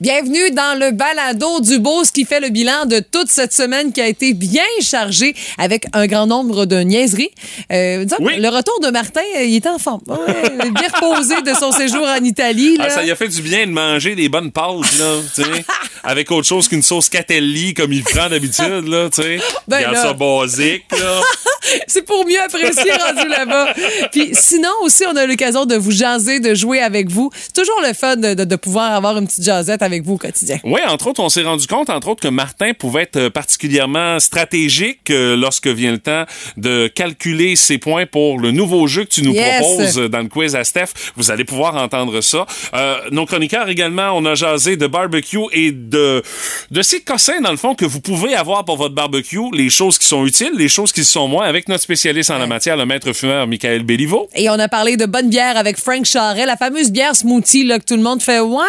Bienvenue dans le balado du Beauce qui fait le bilan de toute cette semaine qui a été bien chargée avec un grand nombre de niaiseries. Euh, disons Oui. Le retour de Martin, euh, il était en forme. Ouais, bien reposé de son séjour en Italie. là. Ah, ça y a fait du bien de manger des bonnes pâtes, là, tu sais, avec autre chose qu'une sauce catelli comme il prend d'habitude, là, tu sais. Ben Regarde là. ça basique, là. C'est pour mieux apprécier rendu là-bas. Puis sinon aussi, on a l'occasion de vous jaser, de jouer avec vous. C'est toujours le fun de, de- de pouvoir avoir une petite jasette avec vous au quotidien. Oui, entre autres, on s'est rendu compte, entre autres, que Martin pouvait être euh, particulièrement stratégique euh, lorsque vient le temps de calculer ses points pour le nouveau jeu que tu nous Yes. proposes euh, dans le quiz à Steph. Vous allez pouvoir entendre ça. Euh, nos chroniqueurs également, on a jasé de barbecue et de, de ces cossins, dans le fond, que vous pouvez avoir pour votre barbecue, les choses qui sont utiles, les choses qui sont moins, avec notre spécialiste en la matière, le maître fumeur Michael Béliveau. Et on a parlé de bonne bière avec Frank Charret, la fameuse bière smoothie là, que tout le monde fait ouais,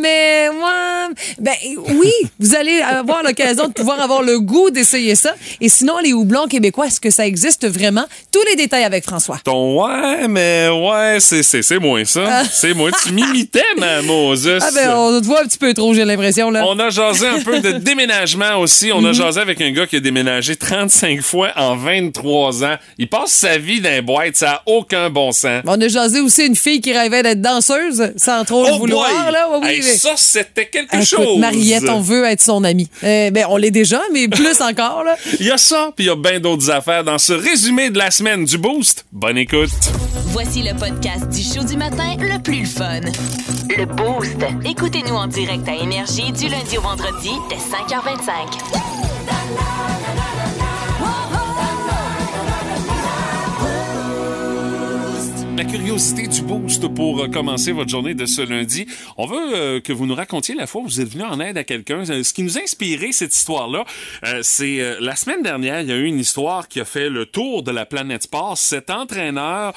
mais ouais. Ben oui, vous allez avoir l'occasion de pouvoir avoir le goût d'essayer ça. Et sinon, les houblons québécois, est-ce que ça existe vraiment? Tous les détails avec François. Ton ouais, mais ouais, c'est, c'est, c'est moins ça. C'est moins. Tu m'imitais, ma Moses. Ah ben, on te voit un petit peu trop, j'ai l'impression. là. On a jasé un peu de déménagement aussi. On a jasé avec un gars qui a déménagé 35 fois en 23 ans. Il passe sa vie dans les boîtes, ça a aucun bon sens. On a jasé aussi une fille qui rêvait d'être danseuse, sans trop le Oh vouloir. boy! Là. Oui, Hey, mais- ça, c'était quelque Écoute, chose. Mariette, on veut être son amie. Euh, ben, on l'est déjà, mais plus encore. Là. Il y a ça, puis il y a bien d'autres affaires dans ce résumé de la semaine du Boost. Bonne écoute. Voici le podcast du show du matin le plus fun. Le Boost. Écoutez-nous en direct à Énergie du lundi au vendredi dès 5h25. La curiosité du boost pour euh, commencer votre journée de ce lundi. On veut euh, que vous nous racontiez la fois où vous êtes venu en aide à quelqu'un. Euh, Ce qui nous a inspiré cette histoire-là, euh, c'est euh, la semaine dernière, il y a eu une histoire qui a fait le tour de la planète sport. Cet entraîneur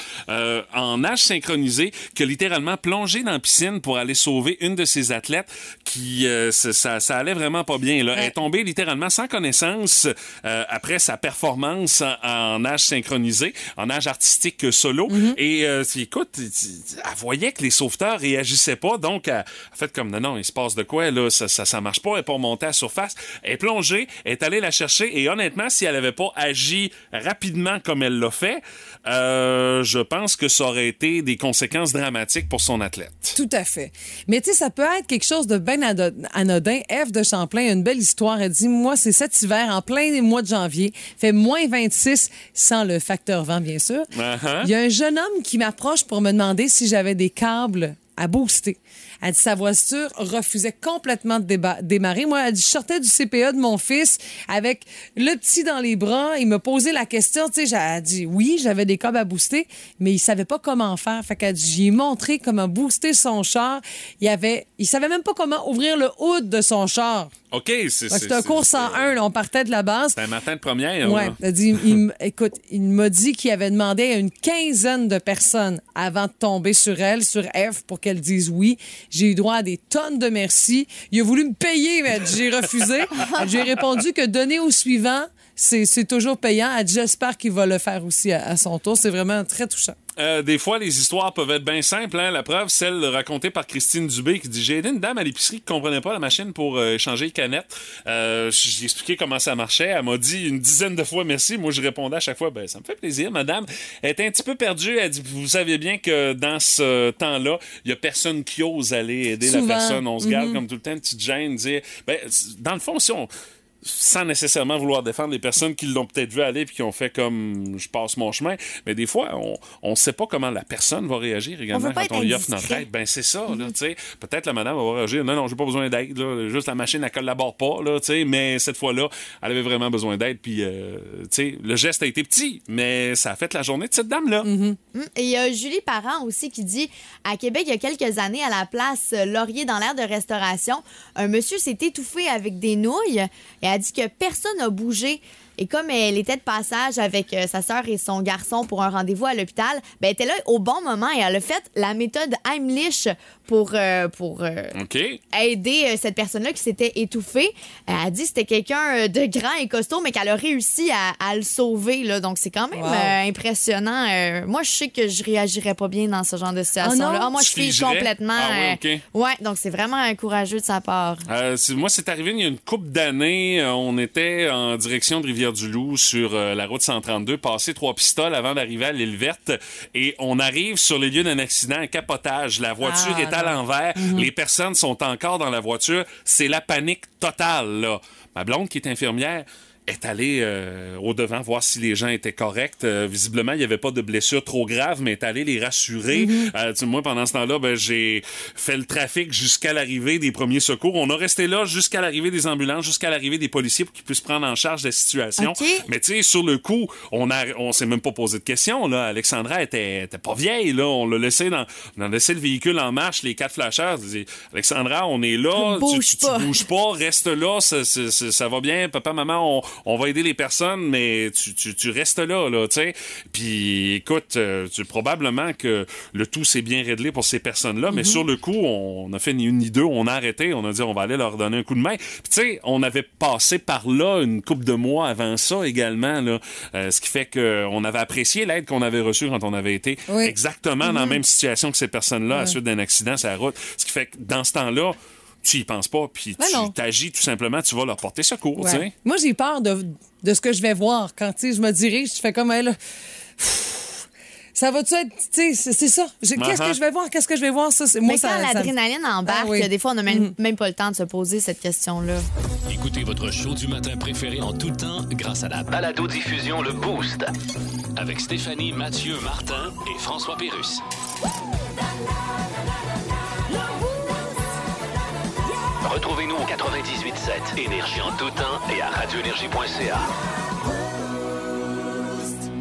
en nage synchronisé qui a littéralement plongé dans la piscine pour aller sauver une de ses athlètes qui ça, ça, allait vraiment pas bien. Là. Elle est tombée littéralement sans connaissance après sa performance en, en nage synchronisé, en nage artistique solo. Et euh, écoute, elle voyait que les sauveteurs réagissaient pas, donc elle a fait comme non, non, il se passe de quoi là, ça, ça, marche pas, elle est pas remontée à la surface, elle est plongée, elle est allée la chercher et honnêtement, si elle avait pas agi rapidement comme elle l'a fait, euh, je pense que ça aurait été des conséquences dramatiques pour son athlète. Tout à fait. Mais tu sais, ça peut être quelque chose de bien anodin. Eve de Champlain a une belle histoire. Elle dit, moi, c'est cet hiver, en plein mois de janvier, fait moins 26 sans le facteur vent, bien sûr. Uh-huh. Il y a un jeune homme qui m'approche pour me demander si j'avais des câbles à booster. Elle dit sa voiture refusait complètement de déba- démarrer. Moi, elle dit je sortais du CPA de mon fils avec le petit dans les bras. Il m'a posé la question. Tu sais, elle dit oui, j'avais des câbles à booster, mais il savait pas comment faire. Fait qu'elle dit j'ai montré comment booster son char. Il avait, il savait même pas comment ouvrir le hood de son char. OK, c'est Fait que C'était un cours 101. là. on partait de la base. C'est un matin de première. Ouais, elle a dit, il écoute, il m'a dit qu'il avait demandé à une quinzaine de personnes avant de tomber sur elle, sur F, pour qu'elle dise oui. J'ai eu droit à des tonnes de merci. Il a voulu me payer, mais j'ai refusé. J'ai répondu que donner au suivant, c'est toujours payant. J'espère qu'il va le faire aussi à, à son tour. C'est vraiment très touchant. Euh, des fois, les histoires peuvent être bien simples. Hein? La preuve, celle racontée par Christine Dubé qui dit J'ai aidé une dame à l'épicerie qui comprenait pas la machine pour euh, échanger les canettes. Euh, J'ai expliqué comment ça marchait. Elle m'a dit une dizaine de fois merci. Moi, je répondais à chaque fois ben, Ça me fait plaisir, madame. Elle était un petit peu perdue. Elle dit Vous savez bien que dans ce temps-là, il y a personne qui ose aller aider Souvent. la personne. On se garde Mhm. comme tout le temps une petite gêne. Dire, ben, dans le fond, si on sans nécessairement vouloir défendre les personnes qui l'ont peut-être vu aller puis qui ont fait comme je passe mon chemin. Mais des fois, on ne sait pas comment la personne va réagir également quand on lui offre notre aide. Ben, c'est ça, tu sais. Peut-être la madame va réagir. Non, non, j'ai pas besoin d'aide. Juste la machine, elle collabore pas, là. Mais cette fois-là, elle avait vraiment besoin d'aide. Puis, euh, le geste a été petit, mais ça a fait la journée de cette dame-là. Hum, Et il y a Julie Parent aussi qui dit à Québec, il y a quelques années, à la place Laurier dans l'aire de restauration, un monsieur s'est étouffé avec des nouilles et a dit que personne n'a bougé. Et comme elle était de passage avec euh, sa sœur et son garçon pour un rendez-vous à l'hôpital, ben, elle était là au bon moment et elle a fait la méthode Heimlich pour, euh, pour euh, OK? aider euh, cette personne-là qui s'était étouffée. Elle a dit que c'était quelqu'un euh, de grand et costaud, mais qu'elle a réussi à, à le sauver. Là. Donc, c'est quand même Wow. euh, impressionnant. Euh, moi, je sais que je réagirais pas bien dans ce genre de situation-là. non? Ah, moi, je figerais? complètement. Ah oui, euh, OK. ouais, donc c'est vraiment euh, courageux de sa part. Euh, moi, c'est arrivé il y a une couple d'années. Euh, on était en direction de Rivière-du-Loup sur euh, la route 132, passé trois pistoles avant d'arriver à l'île verte. Et on arrive sur les lieux d'un accident, un capotage. La voiture Ah, est à l'envers. Les personnes sont encore dans la voiture. C'est la panique totale, là. Ma blonde, qui est infirmière, est allée euh, au devant voir si les gens étaient corrects. Euh, visiblement, il n'y avait pas de blessures trop graves, mais est allée les rassurer. Tu sais, moi, pendant ce temps-là, ben, j'ai fait le trafic jusqu'à l'arrivée des premiers secours. On a resté là jusqu'à l'arrivée des ambulances, jusqu'à l'arrivée des policiers pour qu'ils puissent prendre en charge la situation. Mais tu sais, sur le coup, on a, on s'est même pas posé de questions. Là, Alexandra était, était pas vieille. Là, on l'a laissé dans, on a laissé le véhicule en marche, les quatre flasheurs. Alexandra, on est là. Bouge tu, tu- pas. tu bouges pas, reste là. Ça, ça- ça- ça va bien, papa, maman. On, on va aider les personnes, mais tu, tu, tu restes là, là, tu sais. Puis, écoute, euh, tu, probablement que le tout s'est bien réglé pour ces personnes-là, Mhm. mais sur le coup, on n'a fait ni une ni deux. On a arrêté. On a dit, on va aller leur donner un coup de main. Puis, tu sais, on avait passé par là une couple de mois avant ça également, là. Euh, ce qui fait qu'on avait apprécié l'aide qu'on avait reçue quand on avait été Oui. exactement Mhm. dans la même situation que ces personnes-là à suite d'un accident sur la route. Ce qui fait que dans ce temps-là, tu y penses pas, puis Ben tu t'agis tout simplement, tu vas leur porter secours. Ouais. Moi, j'ai peur de, de ce que je vais voir. Quand je me dirige, je fais comme elle. Ça va-tu être. Tu sais, c'est ça. Qu'est-ce Uh-huh. que je vais voir? Qu'est-ce que je vais voir? Ça, c'est- moi, Mais ça, quand ça- l'adrénaline embarque, Ah oui. des fois, on n'a même, même pas le temps de se poser cette question-là. Écoutez votre show du matin préféré en tout temps grâce à la balado-diffusion Le Boost. Avec Stéphanie, Mathieu, Martin et François Pérus. Retrouvez-nous au 98.7 Énergie en tout temps et à radioénergie.ca.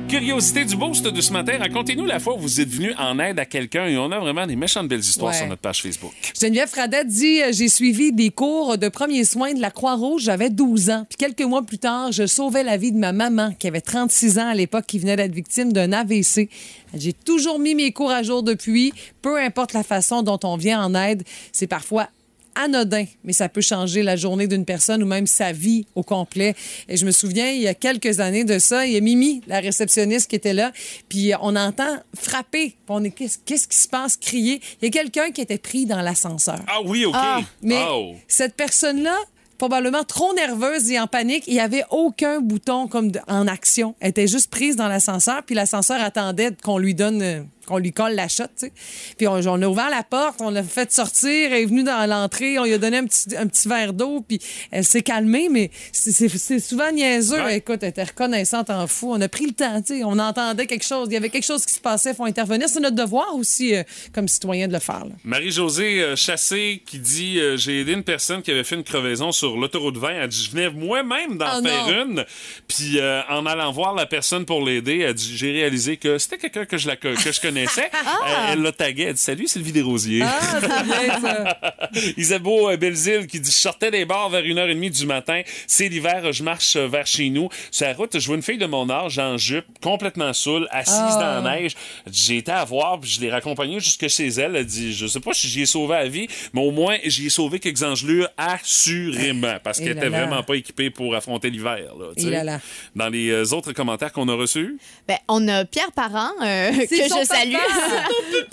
Curiosité du boost de ce matin, racontez-nous la fois où vous êtes venu en aide à quelqu'un et on a vraiment des méchantes belles histoires Ouais. sur notre page Facebook. Geneviève Fradette dit euh, J'ai suivi des cours de premiers soins de la Croix-Rouge, j'avais 12 ans. Puis quelques mois plus tard, je sauvais la vie de ma maman, qui avait 36 ans à l'époque, qui venait d'être victime d'un AVC. J'ai toujours mis mes cours à jour depuis. Peu importe la façon dont on vient en aide, c'est parfois anodin, mais ça peut changer la journée d'une personne ou même sa vie au complet. Et je me souviens, il y a quelques années de ça, il y a Mimi, la réceptionniste qui était là, puis on entend frapper, puis on est qu'est-ce qui se passe, crier. Il y a quelqu'un qui était pris dans l'ascenseur. Ah oui, OK. Ah, Mais Oh. cette personne-là, probablement trop nerveuse et en panique, il n'y avait aucun bouton comme de- en action. Elle était juste prise dans l'ascenseur, puis l'ascenseur attendait qu'on lui donne, euh, qu'on lui colle la shot, tu sais. Puis on, on a ouvert la porte, on l'a fait sortir, elle est venue dans l'entrée, on lui a donné un petit, un petit verre d'eau, puis elle s'est calmée, mais c'est- souvent niaiseux. Ouais. Écoute, elle était reconnaissante en fou. On a pris le temps, tu sais. On entendait quelque chose, il y avait quelque chose qui se passait, il faut intervenir. C'est notre devoir aussi, euh, comme citoyen, de le faire. Marie-Josée euh, Chassé qui dit euh, J'ai aidé une personne qui avait fait une crevaison sur l'autoroute 20. Elle dit Je venais moi-même d'en Oh faire non. une. Puis en allant voir la personne pour l'aider, elle dit J'ai réalisé que c'était quelqu'un que je, la, co- que je connaissais. Euh, elle l'a tagué. Elle dit Salut, Sylvie Desrosiers. Ah, c'est bien ça. Isabeau euh, Belzile qui dit Je sortais des bars vers 1h30 du matin. C'est l'hiver, je marche euh, vers chez nous. Sur la route, je vois une fille de mon âge en jupe, complètement saoule, assise Ah. dans la neige. J'ai été à voir, puis je l'ai raccompagnée jusque chez elle. Elle dit Je sais pas si j'y ai sauvé la vie, mais au moins, j'y ai sauvé quelques engelures, assurément, parce Et qu'elle était là. vraiment pas équipée pour affronter l'hiver. là, là. Dans les euh, autres commentaires qu'on a reçus, Ben, on a Pierre Parent, euh, que je salue, salue.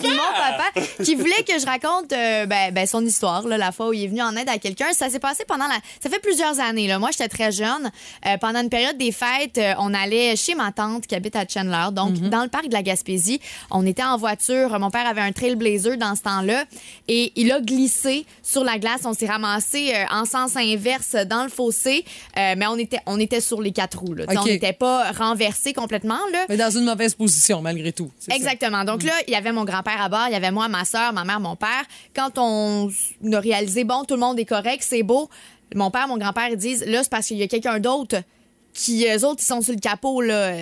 Mon papa, qui voulait que je raconte euh, ben, ben, son histoire, là, la fois où il est venu en aide à quelqu'un. Ça s'est passé pendant la. Ça fait plusieurs années. Là. Moi, j'étais très jeune. Euh, pendant une période des fêtes, euh, on allait chez ma tante qui habite à Chandler, donc dans le parc de la Gaspésie. On était en voiture. Mon père avait un Trailblazer dans ce temps-là et il a glissé sur la glace. On s'est ramassé en sens inverse dans le fossé, mais on était, on était sur les quatre roues. là. Tu sais, OK. On n'était pas renversé complètement. Là. Mais dans une mauvaise position, malgré tout. ça. Donc là, il y avait mon grand-père à bord, il y avait moi, ma soeur, ma mère, mon père. Quand on a réalisé, bon, tout le monde est correct, c'est beau, mon père, mon grand-père, ils disent, là, c'est parce qu'il y a quelqu'un d'autre qui, eux autres, ils sont sur le capot, là.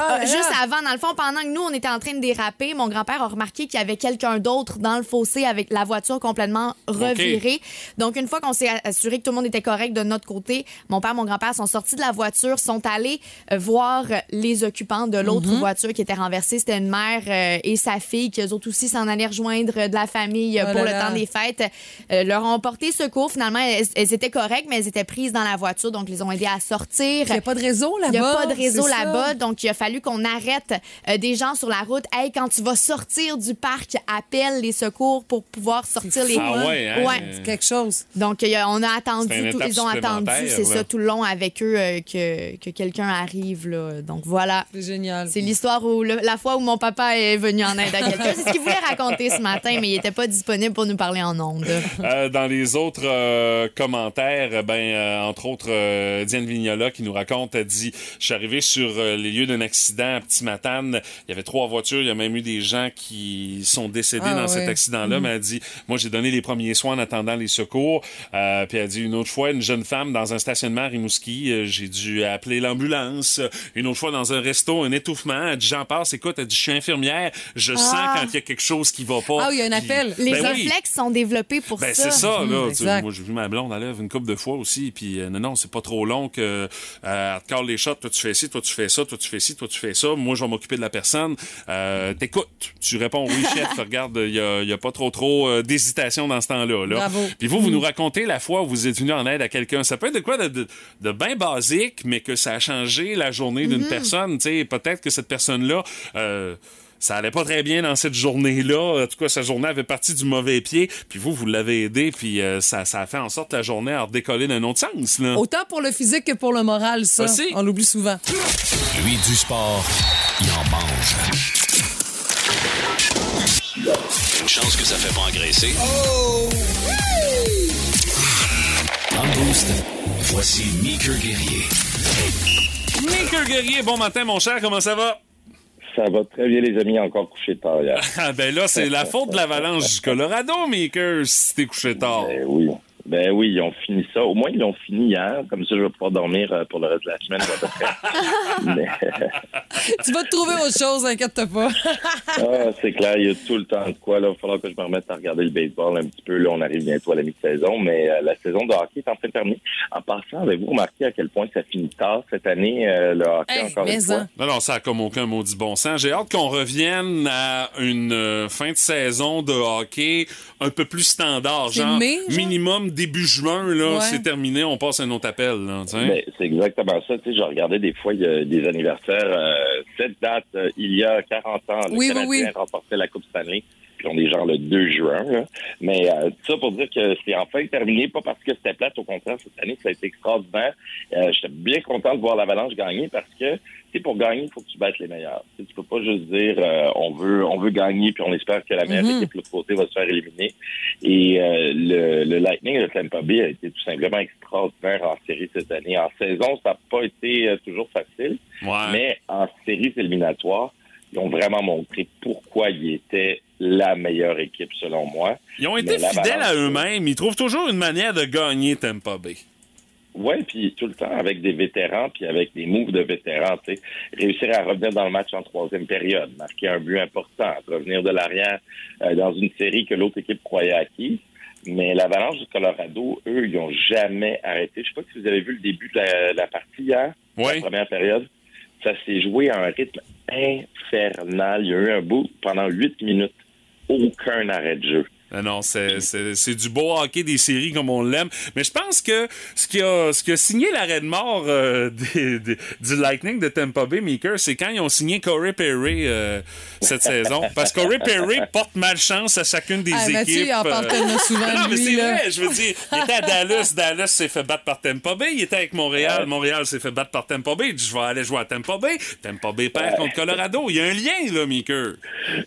Ah, Euh, juste là. avant, dans le fond, pendant que nous, on était en train de déraper, mon grand-père a remarqué qu'il y avait quelqu'un d'autre dans le fossé avec la voiture complètement revirée. Donc, une fois qu'on s'est assuré que tout le monde était correct de notre côté, mon père, mon grand-père sont sortis de la voiture, sont allés euh, voir les occupants de l'autre voiture qui était renversée. C'était une mère euh, et sa fille qui, eux autres aussi, s'en allaient rejoindre de la famille euh, Oh pour là le là. temps des fêtes. Euh, leur ont porté secours. Finalement, elles, elles étaient correctes, mais elles étaient prises dans la voiture. Donc, ils les ont aidées à sortir. Il n'y a pas de réseau là-bas. Il n'y a pas de réseau là-bas, donc il a fallu qu'on arrête euh, des gens sur la route. Hey, quand tu vas sortir du parc, appelle les secours pour pouvoir sortir les. Ah ouais, hein? Ouais. C'est quelque chose. Donc, a- on a attendu, tout- ils ont attendu, c'est ça, tout le long avec eux euh, que, que quelqu'un arrive. Là. Donc, voilà. C'est génial. C'est l'histoire où le- la fois où mon papa est venu en aide à quelqu'un. C'est ce qu'il voulait raconter ce matin, mais il n'était pas disponible pour nous parler en ondes. Euh, dans les autres euh, commentaires, ben, euh, entre autres, euh, Diane Vignola qui nous raconte, elle dit Je suis arrivé sur euh, les lieux d'un accident à Petit Matane. Il y avait trois voitures. Il y a même eu des gens qui sont décédés Ah, dans ouais. cet accident-là. Mais elle dit Moi, j'ai donné les premiers soins en attendant les secours. Euh, puis elle dit Une autre fois, une jeune femme dans un stationnement à Rimouski, euh, j'ai dû appeler l'ambulance. Une autre fois, dans un resto, un étouffement. Elle dit J'en passe. Écoute, elle dit Je suis infirmière. Je sens quand il y a quelque chose qui va pas. Ah, il y a un Puis- appel. Les Ben oui. réflexes sont développés pour Ben, ça. c'est ça, là. Tu exact. moi, j'ai vu ma blonde à lèvres une couple de fois aussi. Puis, euh, non, non, c'est pas trop long que euh, elle te les shots. Toi, tu fais ci, toi, tu fais ça, toi, tu fais ci, toi, tu fais ça. Moi, je vais m'occuper de la personne. Euh, T'écoutes. Tu réponds oui, chef. Regarde, il y a, y a pas trop, trop euh, d'hésitation dans ce temps-là. Là. Bravo. Puis vous, vous nous racontez la fois où vous êtes venu en aide à quelqu'un. Ça peut être de quoi de, de, de bien basique, mais que ça a changé la journée d'une personne. Tu sais, peut-être que cette personne-là. euh, ça allait pas très bien dans cette journée-là. En tout cas, sa journée avait parti du mauvais pied. Puis vous, vous l'avez aidé. Puis euh, ça, ça a fait en sorte que la journée a redécollé d'un autre sens. Là. Autant pour le physique que pour le moral, ça. Aussi. On l'oublie souvent. Lui, du sport, il en mange. Une chance que ça fait pas engraisser. Dans le boost, voici Meeker Guerrier. Nico Guerrier, bon matin, mon cher. Comment ça va? Ça va très bien, les amis, encore couché tard hier. Ah, ben là, c'est la faute de l'avalanche du Colorado, Maker, si t'es couché tard. Ben oui. Ben oui, ils ont fini ça. Au moins, ils l'ont fini hier. Comme ça, je vais pouvoir dormir euh, pour le reste de la semaine. à peu près. Mais, tu vas te trouver autre chose, inquiète-toi pas. ah, c'est clair, il y a tout le temps de quoi. Là. Il va falloir que je me remette à regarder le baseball un petit peu. Là, on arrive bientôt à la mi-saison, mais euh, la saison de hockey est en train de terminer. En passant, avez-vous remarqué à quel point ça finit tard cette année, euh, le hockey, Hey, encore une fois? en. Non, non, ça a comme aucun maudit bon sens. J'ai hâte qu'on revienne à une euh, fin de saison de hockey un peu plus standard. Genre, mai, genre? minimum début juin, là, Ouais. c'est terminé, on passe à un autre appel. Ben, c'est exactement ça. Tu sais, je regardais des fois, il y a des anniversaires. euh, cette date, euh, il y a 40 ans, le Oui, oui, Canadien oui. remportait la Coupe Stanley. Puis on est genre le 2 juin. Là. Mais euh, tout ça pour dire que c'est enfin terminé, pas parce que c'était plate, au contraire, cette année, ça a été extraordinaire. Euh, J'étais bien content de voir l'Avalanche gagner parce que, pour gagner, il faut que tu battes les meilleurs. Tu tu peux pas juste dire euh, on veut on veut gagner puis on espère que la meilleure Mhm. équipe de l'autre côté va se faire éliminer. Et euh, le, le Lightning de Tampa Bay a été tout simplement extraordinaire en série cette année. En saison, ça n'a pas été euh, toujours facile, Ouais. mais en séries éliminatoires, ils ont vraiment montré pourquoi ils étaient la meilleure équipe selon moi. Ils ont été Mais fidèles à eux-mêmes. Ils trouvent toujours une manière de gagner Tampa Bay. Ouais, puis tout le temps avec des vétérans, puis avec des moves de vétérans, tu sais, réussir à revenir dans le match en troisième période, marquer un but important, revenir de l'arrière euh, dans une série que l'autre équipe croyait acquise. Mais l'Avalanche du Colorado, eux, ils ont jamais arrêté. Je sais pas si vous avez vu le début de la, la partie hier, Oui. la première période. Ça s'est joué à un rythme infernal. Il y a eu un bout pendant huit minutes, aucun arrêt de jeu. Ah non, c'est, c'est, c'est du beau hockey des séries comme on l'aime. Mais je pense que ce qui a, ce qui a signé l'arrêt de mort euh, des- des- du Lightning de Tampa Bay, Meeker, c'est quand ils ont signé Corey Perry euh, cette saison. Parce que Corey Perry porte malchance à chacune des Ah, équipes. Mathieu, il en parle euh, tellement souvent non, mais c'est là. vrai, je veux dire, il était à Dallas, Dallas s'est fait battre par Tampa Bay, il était avec Montréal, Montréal s'est fait battre par Tampa Bay, il dit, je vais aller jouer à Tampa Bay, Tampa Bay perd contre Colorado, il y a un lien là, Meeker.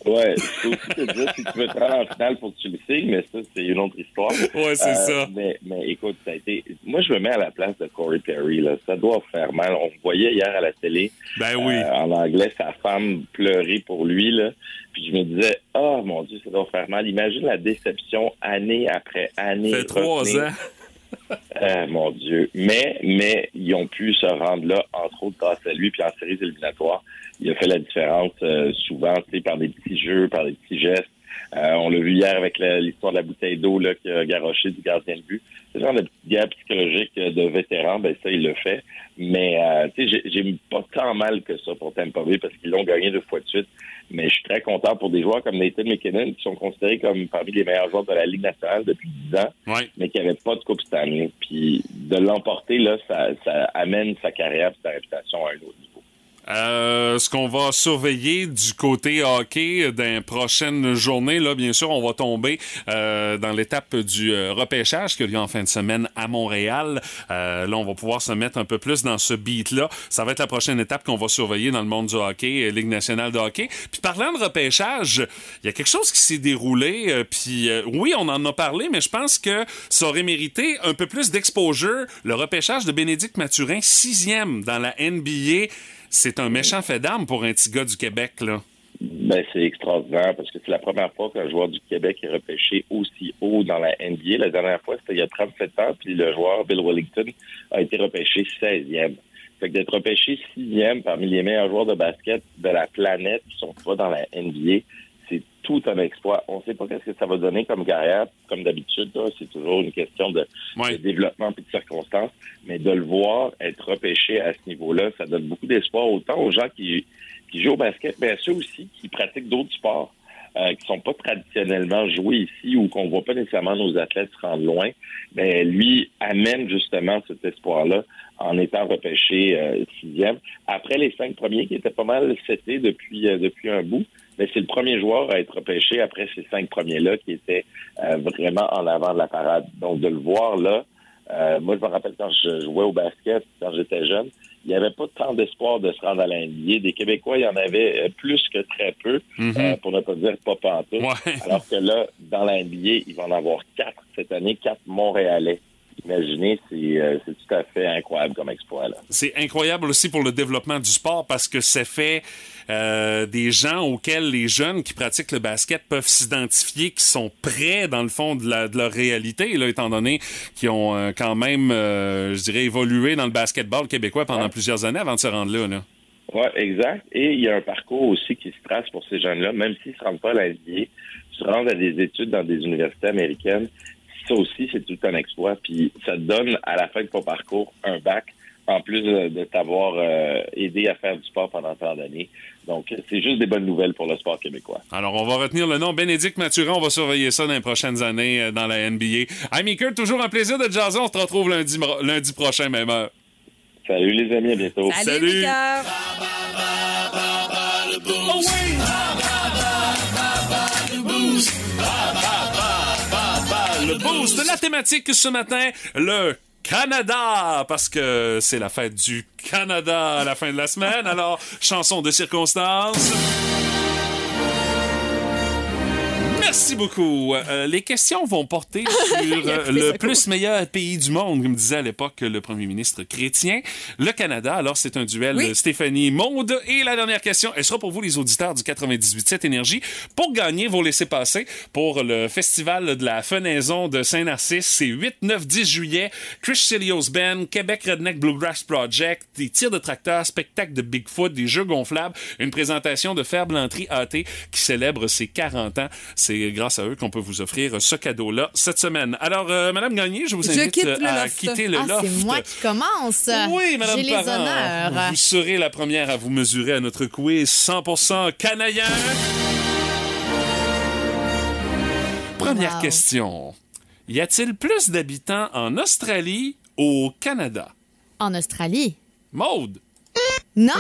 Ouais, aussi te dire, si tu veux te rendre en finale, faut que tu mais ça, c'est une autre histoire. Ouais, c'est ça. Mais, mais écoute, ça a été. Moi, je me mets à la place de Corey Perry, là. Ça doit faire mal. On voyait hier à la télé. Ben oui. euh, en anglais, sa femme pleurait pour lui, là. Puis je me disais, oh mon Dieu, ça doit faire mal. Imagine la déception année après année. Ça fait trois ans. Ah, mon Dieu. Mais, mais, ils ont pu se rendre là, entre autres, grâce à lui, puis en séries éliminatoires. Il a fait la différence euh, souvent, par des petits jeux, par des petits gestes. Euh, on l'a vu hier avec l'histoire de la bouteille d'eau là, qui a garoché du gardien de but. Ce genre de petite guerre psychologique euh, de vétéran, ben ça, il le fait. Mais euh, tu sais, j'ai- pas tant mal que ça pour Tampa Bay parce qu'ils l'ont gagné deux fois de suite. Mais je suis très content pour des joueurs comme Nathan McKinnon qui sont considérés comme parmi les meilleurs joueurs de la Ligue nationale depuis 10 ans Ouais. mais qui n'avait pas de Coupe année. Puis de l'emporter, là, ça, ça amène sa carrière et sa réputation à un autre niveau. Euh, ce qu'on va surveiller du côté hockey dans les prochaines journées, là, bien sûr, on va tomber euh, dans l'étape du euh, repêchage qui a lieu en fin de semaine à Montréal. Euh, là, on va pouvoir se mettre un peu plus dans ce beat-là. Ça va être la prochaine étape qu'on va surveiller dans le monde du hockey, Ligue nationale de hockey. Puis parlant de repêchage, il y a quelque chose qui s'est déroulé. puis oui, on en a parlé, mais je pense que ça aurait mérité un peu plus d'exposure. Le repêchage de Bénédicte Mathurin, sixième dans la NBA. C'est un méchant fait d'armes pour un petit gars du Québec, là. Ben, c'est extraordinaire parce que c'est la première fois qu'un joueur du Québec est repêché aussi haut dans la NBA. La dernière fois, c'était il y a 37 ans, puis le joueur Bill Wellington a été repêché 16e. Fait que d'être repêché 6e parmi les meilleurs joueurs de basket de la planète qui sont pas dans la NBA, c'est tout un exploit. On ne sait pas qu'est-ce que ça va donner comme carrière. Comme d'habitude, c'est toujours une question de, Ouais. de développement et de circonstances. Mais de le voir être repêché à ce niveau-là, ça donne beaucoup d'espoir autant aux gens qui, qui jouent au basket, mais à ceux aussi qui pratiquent d'autres sports. euh, qui sont pas traditionnellement joués ici ou qu'on voit pas nécessairement nos athlètes se rendre loin, mais lui amène justement cet espoir-là en étant repêché euh, sixième. Après les cinq premiers qui étaient pas mal setés depuis euh, depuis un bout, mais c'est le premier joueur à être repêché après ces cinq premiers-là qui étaient euh, vraiment en avant de la parade. Donc de le voir là, euh, moi je me rappelle quand je jouais au basket, quand j'étais jeune, il n'y avait pas tant d'espoir de se rendre à la NBA. Des Québécois, il y en avait euh, plus que très peu, euh, pour ne pas dire pas pantoute. Ouais. Alors que là, dans la NBA, il va en avoir quatre cette année, quatre Montréalais. Imaginez, c'est euh, c'est tout à fait incroyable comme exploit. C'est incroyable aussi pour le développement du sport parce que ça fait euh, des gens auxquels les jeunes qui pratiquent le basket peuvent s'identifier, qui sont près, dans le fond, de, la, de leur réalité, là, étant donné qu'ils ont euh, quand même, je dirais, évolué dans le basketball québécois pendant Ouais. plusieurs années avant de se rendre là. là. Oui, exact. Et il y a un parcours aussi qui se trace pour ces jeunes-là, même s'ils ne se rendent pas à la NBA, se rendent à des études dans des universités américaines. Ça aussi, c'est tout un exploit. Puis ça te donne à la fin de ton parcours un bac, en plus de, t'avoir euh, aidé à faire du sport pendant tant d'années. Donc, c'est juste des bonnes nouvelles pour le sport québécois. Alors, on va retenir le nom Bénédicte Mathurin. On va surveiller ça dans les prochaines années euh, dans la NBA. Hi, Meeker, toujours un plaisir de te jaser. On se retrouve lundi, lundi prochain, même heure. Salut les amis, à bientôt. Salut. Le boost de la thématique ce matin, le Canada, parce que c'est la fête du Canada à la fin de la semaine. Alors, chanson de circonstance. Merci beaucoup. Euh, les questions vont porter sur euh, le plus meilleur pays du monde, comme disait à l'époque le premier ministre chrétien, le Canada. Alors, c'est un duel Oui. de Stéphanie Maude. Et la dernière question, elle sera pour vous, les auditeurs du 98.7 Énergie. Pour gagner, vous laissez passer pour le Festival de la Fenaison de Saint-Narcisse. C'est 8, 9, 10 juillet. Chris Chilios Band, Québec Redneck Bluegrass Project, des tirs de tracteurs, spectacle de Bigfoot, des jeux gonflables, une présentation de Fer Blanterie AT qui célèbre ses 40 ans. C'est grâce à eux qu'on peut vous offrir ce cadeau-là cette semaine. Alors, euh, Madame Gagné, je vous Je invite quitte à loft. quitter le Ah, loft. c'est moi qui commence. Oui, Madame J'ai les Parent, honneurs. Vous serez la première à vous mesurer à notre quiz 100% canadien. Première Wow. question. Y a-t-il plus d'habitants en Australie ou au Canada? En Australie? Maude, Non!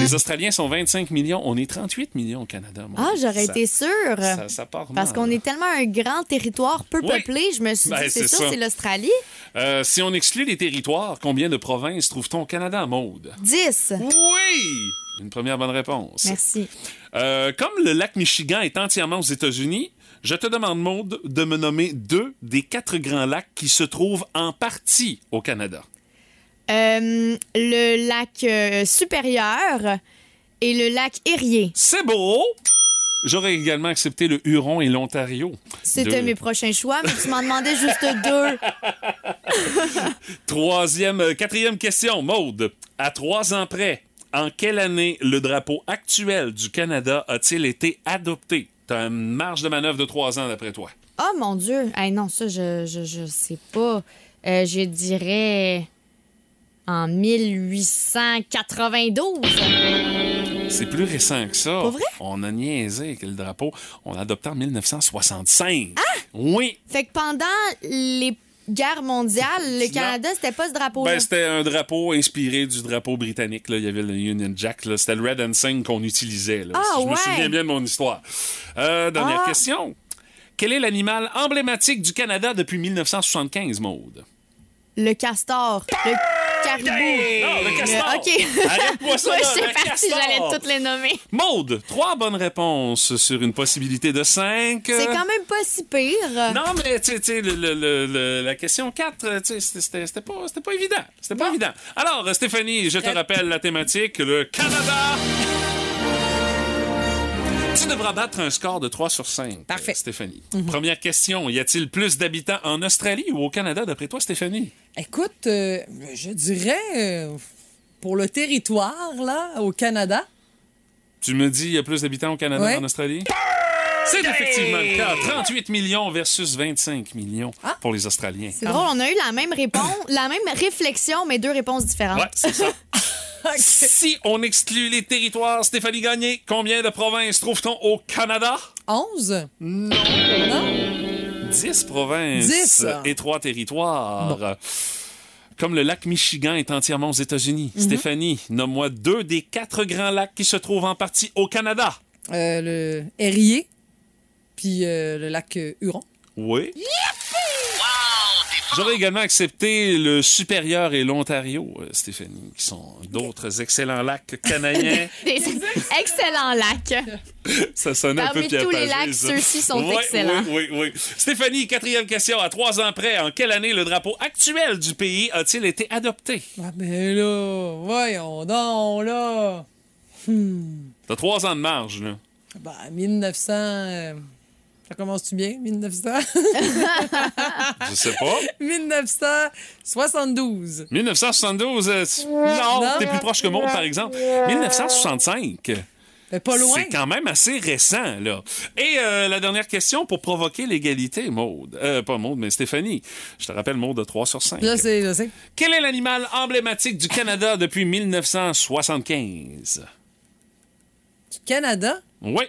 Les Australiens sont 25 millions, on est 38 millions au Canada. Ah, j'aurais été sûre. Ça, ça part Parce qu'on est tellement un grand territoire peu Oui. peuplé, je me suis Ben, dit, c'est sûr, c'est l'Australie. Euh, si on exclut les territoires, combien de provinces trouve-t-on au Canada, Maude? 10. Oui! Une première bonne réponse. Merci. Euh, comme le lac Michigan est entièrement aux États-Unis, je te demande, Maude, de me nommer deux des quatre grands lacs qui se trouvent en partie au Canada. Euh, le lac euh, supérieur et le lac Erie. C'est beau! J'aurais également accepté le Huron et l'Ontario. C'était Deux. mes prochains choix, mais tu m'en demandais juste deux. Troisième, euh, quatrième question, Maude. À trois ans près, en quelle année le drapeau actuel du Canada a-t-il été adopté? T'as une marge de manœuvre de trois ans d'après toi. Oh mon Dieu! Hey, non, ça, je, je, je sais pas. Euh, je dirais en 1892. C'est plus récent que ça. Pas vrai? On a niaisé que le drapeau, on l'a adopté en 1965. Oui. Fait que pendant les guerres mondiales, le. Canada, c'était pas ce drapeau-là. Ben, c'était un drapeau inspiré du drapeau britannique. Là. Il y avait le Union Jack. C'était le Red Ensign qu'on utilisait. Là. Ah, Si je me souviens bien de mon histoire. Euh, dernière Ah. question. Quel est l'animal emblématique du Canada depuis 1975, Maude? Le castor. Le caribou. Non, le castor. OK. Arrête-moi ça, là, le partie, castor. j'allais toutes les nommer. Maude, trois bonnes réponses sur une possibilité de cinq. C'est quand même pas si pire. Non, mais tu sais, tu sais, le- le- le- le- la question 4, tu sais, c'était- pas, c'était pas évident. C'était pas évident. Alors, euh, Stéphanie, je te rappelle la thématique, le Canada. Tu devras battre un score de 3 sur 5. Parfait. Stéphanie. Première question. Y a-t-il plus d'habitants en Australie ou au Canada, d'après toi, Stéphanie? Écoute, euh, je dirais euh, pour le territoire, là, au Canada. Tu me dis, il y a plus d'habitants au Canada Ouais. qu'en Australie? C'est effectivement le cas. 38 millions versus 25 millions Ah. pour les Australiens. C'est drôle, on a eu la même réponse, la même réflexion, mais deux réponses différentes. Ouais, c'est ça. Si on exclut les territoires, Stéphanie Gagné, combien de provinces trouve-t-on au Canada? 11? Non. Non? 10 provinces Dix? et 3 territoires. Comme le lac Michigan est entièrement aux États-Unis. Mhm. Stéphanie, nomme-moi deux des quatre grands lacs qui se trouvent en partie au Canada. Euh, le Erie, puis euh, le lac euh, Huron. Oui. J'aurais également accepté le Supérieur et l'Ontario, euh, Stéphanie, qui sont d'autres excellents lacs canadiens. Des excellents lacs. Ça sonnait un peu Parmi tous les lacs, ceux-ci sont Oui, excellents. Oui, oui, oui. Stéphanie, quatrième question. À trois ans près, en quelle année le drapeau actuel du pays a-t-il été adopté? Ah, ben là, voyons donc, là. T'as trois ans de marge, là. Ben, 1900. Ça commence-tu bien, 1900? Je sais pas. 1972. 1972, euh, non, Non. t'es plus proche que moi, par exemple. 1965. Ben, pas loin. C'est quand même assez récent, là. Et euh, la dernière question pour provoquer l'égalité, Maude. Euh, pas Maude, mais Stéphanie. Je te rappelle, Maude, de 3 sur 5. Je sais, je sais. Quel est l'animal emblématique du Canada depuis 1975? Du Canada? Oui.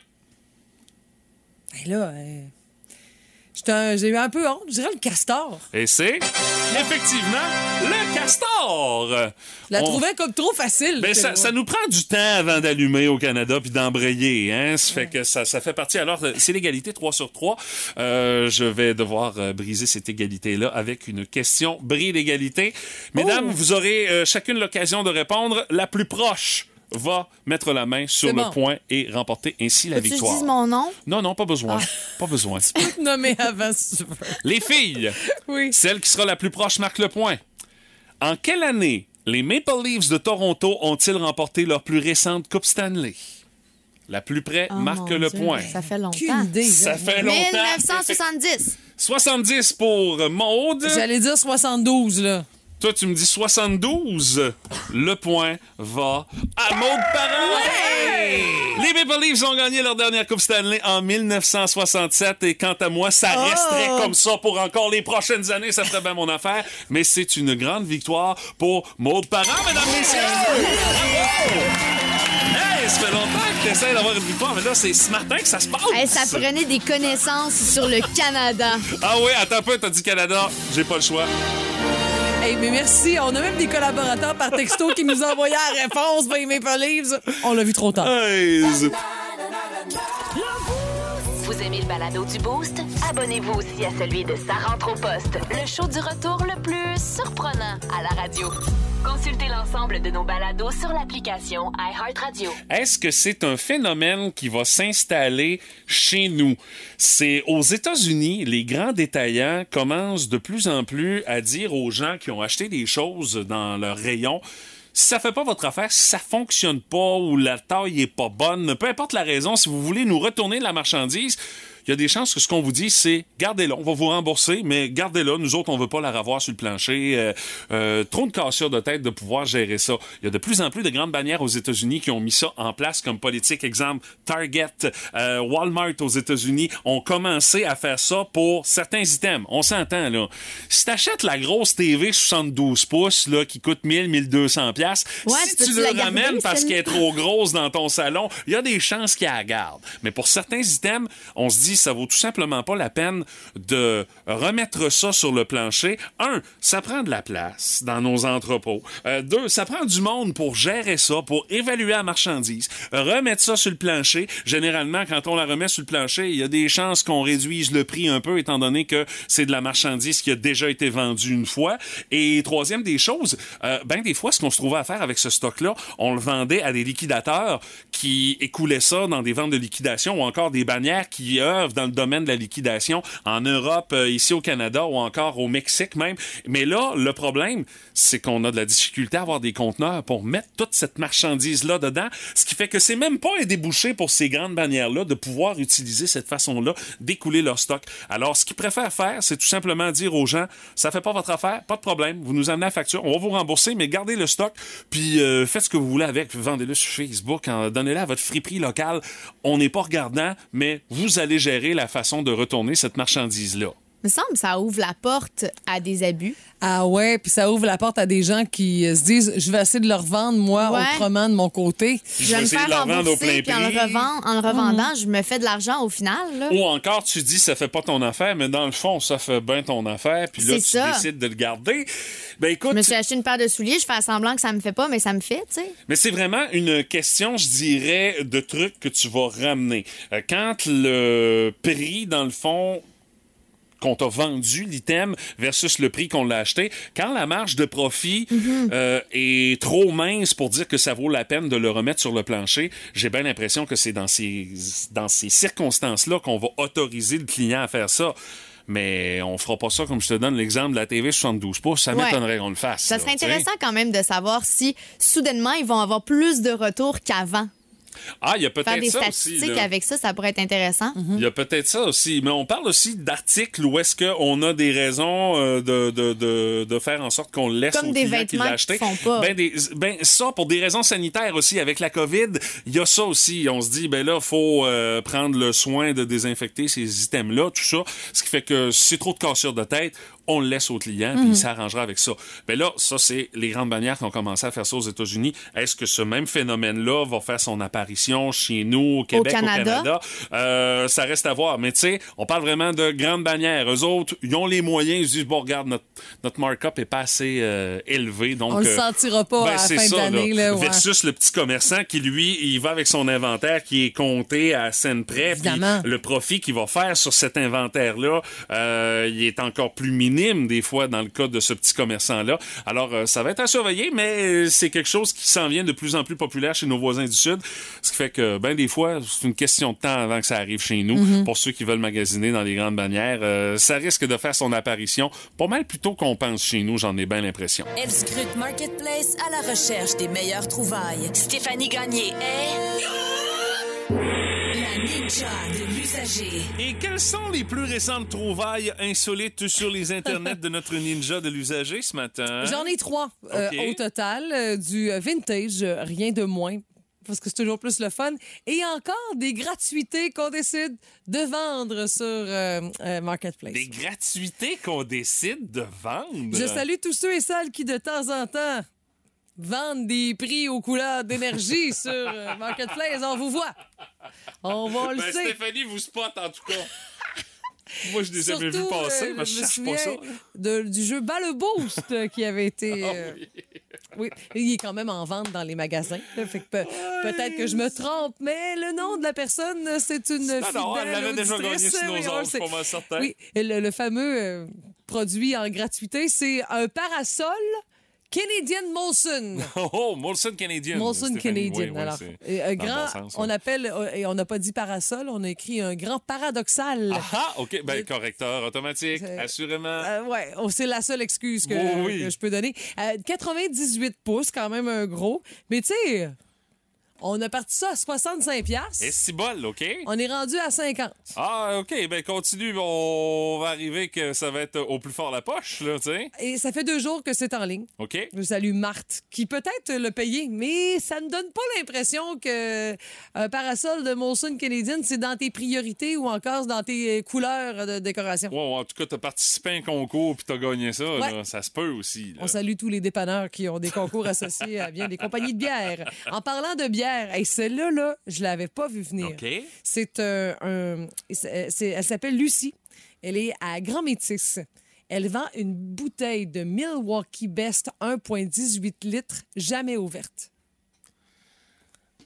Ben là, euh, j'ai eu un peu honte. Je dirais le castor. Et c'est? Effectivement le castor. Je la On- trouvais comme trop facile. Ben, ça, nous prend du temps avant d'allumer au Canada puis d'embrayer. Hein? Ça fait que ça, ça fait partie. Alors, euh, c'est l'égalité 3 sur 3. Euh, je vais devoir briser cette égalité-là avec une question bris d'égalité. Mesdames, Oh! vous aurez euh, chacune l'occasion de répondre. La plus proche va mettre la main sur le bon. point et remporter ainsi la que tu victoire. dises mon nom? Non, non, pas besoin. Ah. Pas besoin. peux te nommer avant si tu veux. Les filles, Oui. celle qui sera la plus proche marque le point. En quelle année les Maple Leafs de Toronto ont-ils remporté leur plus récente Coupe Stanley? La plus près Oh, marque le Dieu, point. Ça fait longtemps. idée. Ça fait longtemps. 1970. 70 pour Maude. J'allais dire 72, là. Toi, tu me dis 72. Le point va à Maude Parent. Les Maple Leafs ont gagné leur dernière Coupe Stanley en 1967 et quant à moi, ça Oh! resterait comme ça pour encore les prochaines années. Ça ferait bien mon affaire. Mais c'est une grande victoire pour Maude Parent, mesdames, messieurs. Hey, ça fait longtemps que tu essaies d'avoir une victoire, mais là, c'est ce matin que ça se passe. Hey, ça prenait des connaissances sur le Canada. Ah oui, attends un peu, t'as dit Canada. J'ai pas le choix. Hey, mais merci. On a même des collaborateurs par texto qui nous ont envoyé la réponse les Maple Leafs. On l'a vu trop tard. Hey, Vous aimez le balado du Boost? Abonnez-vous aussi à celui de Sa rentre au poste, le show du retour le plus surprenant à la radio. Consultez l'ensemble de nos balados sur l'application iHeartRadio. Est-ce que c'est un phénomène qui va s'installer chez nous? C'est aux États-Unis, les grands détaillants commencent de plus en plus à dire aux gens qui ont acheté des choses dans leur rayon ça fait pas votre affaire, si ça fonctionne pas ou la taille est pas bonne, peu importe la raison, si vous voulez nous retourner la marchandise, il y a des chances que ce qu'on vous dit, c'est gardez-la, on va vous rembourser, mais gardez-la. Nous autres, on veut pas la revoir sur le plancher. Euh, euh, trop de cassures de tête de pouvoir gérer ça. Il y a de plus en plus de grandes bannières aux États-Unis qui ont mis ça en place comme politique. Exemple, Target, euh, Walmart aux États-Unis ont commencé à faire ça pour certains items. On s'entend, là. Si t'achètes la grosse TV 72 pouces, là, qui coûte 1000, 1200 pièces, Ouais, si tu le garder, ramènes parce qu'elle est trop grosse dans ton salon, il y a des chances qu'il la garde. Mais pour certains items, on se dit ça vaut tout simplement pas la peine de remettre ça sur le plancher. Un, ça prend de la place dans nos entrepôts. Euh, deux, ça prend du monde pour gérer ça, pour évaluer la marchandise, remettre ça sur le plancher. Généralement, quand on la remet sur le plancher, il y a des chances qu'on réduise le prix un peu, étant donné que c'est de la marchandise qui a déjà été vendue une fois. Et troisième des choses, euh, ben des fois, ce qu'on se trouvait à faire avec ce stock-là, on le vendait à des liquidateurs qui écoulaient ça dans des ventes de liquidation ou encore des bannières qui œuvrent dans le domaine de la liquidation en Europe, euh, ici au Canada ou encore au Mexique même. Mais là, le problème, c'est qu'on a de la difficulté à avoir des conteneurs pour mettre toute cette marchandise-là dedans, ce qui fait que c'est même pas un débouché pour ces grandes bannières-là de pouvoir utiliser cette façon-là d'écouler leur stock. Alors, ce qu'ils préfèrent faire, c'est tout simplement dire aux gens, ça fait pas votre affaire, pas de problème, vous nous amenez la facture, on va vous rembourser, mais gardez le stock, puis euh, faites ce que vous voulez avec, vendez-le sur Facebook, donnez-le à votre friperie locale. On n'est pas regardant, mais vous allez gérer la façon de retourner cette marchandise-là. Me semble que ça ouvre la porte à des abus. Ah ouais, puis ça ouvre la porte à des gens qui euh, se disent je vais essayer de le revendre moi Ouais. autrement de mon côté. Je Je vais me essayer faire de la revendre au plein puis en le, prix. revend- en le revendant, je me fais de l'argent au final. Là. Ou encore, tu dis, ça fait pas ton affaire, mais dans le fond, ça fait bien ton affaire, puis là, tu ça. décides de le garder. Ben écoute, Je me suis acheté une paire de souliers, je fais semblant que ça me fait pas, mais ça me fait, tu sais. Mais c'est vraiment une question, je dirais, de trucs que tu vas ramener. Euh, Quand le prix, dans le fond, qu'on t'a vendu l'item versus le prix qu'on l'a acheté, quand la marge de profit euh, est trop mince pour dire que ça vaut la peine de le remettre sur le plancher, j'ai bien l'impression que c'est dans ces, dans ces circonstances-là qu'on va autoriser le client à faire ça. Mais on fera pas ça comme je te donne l'exemple de la TV 72 pouces. Ça Ouais. m'étonnerait qu'on le fasse. Ça serait intéressant quand même de savoir si soudainement ils vont avoir plus de retours qu'avant. Ah, il y a Faire peut-être des ça aussi. statistiques là. avec ça, ça pourrait être intéressant. Mhm. Il y a peut-être ça aussi, mais on parle aussi d'articles où est-ce qu'on a des raisons euh, de, de, de, de faire en sorte qu'on laisse Comme au des client qui vêtements qui acheté. font pas. Ben, des, ben ça pour des raisons sanitaires aussi avec la COVID, il y a ça aussi. On se dit ben là faut euh, prendre le soin de désinfecter ces items là, tout ça, ce qui fait que c'est trop de cassures de tête, on le laisse au client puis il s'arrangera avec ça. Ben là, ça c'est les grandes bannières qui ont commencé à faire ça aux États-Unis. Est-ce que ce même phénomène-là va faire son apparition chez nous au Québec, au Canada? Canada? Euh, ça reste à voir. Mais tu sais, on parle vraiment de grandes bannières. Eux autres, ils ont les moyens. Ils se disent, bon, regarde, notre, notre markup est pas assez euh, élevé. Donc, On le euh, sentira pas à la fin ça, là, ouais. Versus le petit commerçant qui, lui, il va avec son inventaire qui est compté à scène près. puis Évidemment. le profit qu'il va faire sur cet inventaire-là, euh, il est encore plus minime des fois dans le cas de ce petit commerçant-là. Alors, euh, ça va être à surveiller, mais c'est quelque chose qui s'en vient de plus en plus populaire chez nos voisins du Sud. Ce qui fait que, ben, des fois, c'est une question de temps avant que ça arrive chez nous. Mm-hmm. Pour ceux qui veulent magasiner dans les grandes bannières, euh, ça risque de faire son apparition pas mal plus tôt qu'on pense chez nous, j'en ai bien l'impression. Elle scrute Marketplace à la recherche des meilleures trouvailles. Stéphanie Gagné est... La ninja de l'usager. Et quelles sont les plus récentes trouvailles insolites sur les internets de notre ninja de l'usager ce matin? J'en ai trois euh, au total. euh, du vintage, euh, rien de moins. Parce que c'est toujours plus le fun. Et encore des gratuités qu'on décide de vendre sur euh, euh, Marketplace. Des gratuités qu'on décide de vendre? Je salue tous ceux et celles qui, de temps en temps, vendre des prix aux couleurs d'énergie sur euh, Marketplace. On vous voit. On va le Ben, sait. Stéphanie vous spot en tout cas. Moi, je l'ai jamais vu Surtout, passer, euh, mais je me cherche pas ça. de- du jeu Bas le Boost euh, qui avait été. Ah euh, oui. il est quand même en vente dans les magasins. là, fait que pe- peut-être que je me trompe, mais le nom de la personne, c'est une Ah non, elle fidèle l'avait déjà gagné sur nos oui, on ondes, je suis certain. Oui, et le, le fameux euh, produit en gratuité, c'est un parasol Canadian Molson. Oh, oh, Molson Canadian. Molson. Canadian. Oui, oui, Alors, et un le grand, on appelle, euh, et on n'a pas dit parasol, on a écrit un grand paradoxal. Ah, ah, OK. Ben, Euh, correcteur automatique, assurément. Euh, ouais, oh, c'est la seule excuse que, oui. que je peux donner. Euh, 98 pouces, quand même un gros. Mais tu sais, on a parti ça à 65 piastres. Et si bol, OK? On est rendu à 50. Ah, OK. Ben, continue. On va arriver que ça va être au plus fort la poche, là, tu sais. Et ça fait deux jours que c'est en ligne. OK? Je salue Marthe, qui peut-être le payer, mais ça ne donne pas l'impression que un parasol de Molson Canadian, c'est dans tes priorités ou encore dans tes euh, couleurs de décoration. Ouais, en tout cas, t'as participé à un concours puis t'as gagné ça. Ouais. là. Ça se peut aussi. là. On salue tous les dépanneurs qui ont des concours associés à bien des compagnies de bière. En parlant de bière, et celle-là, là, je l'avais pas vu venir. C'est euh, un. c'est- elle s'appelle Lucie. Elle est à Grand Métis. Elle vend une bouteille de Milwaukee Best 1,18 litres, jamais ouverte.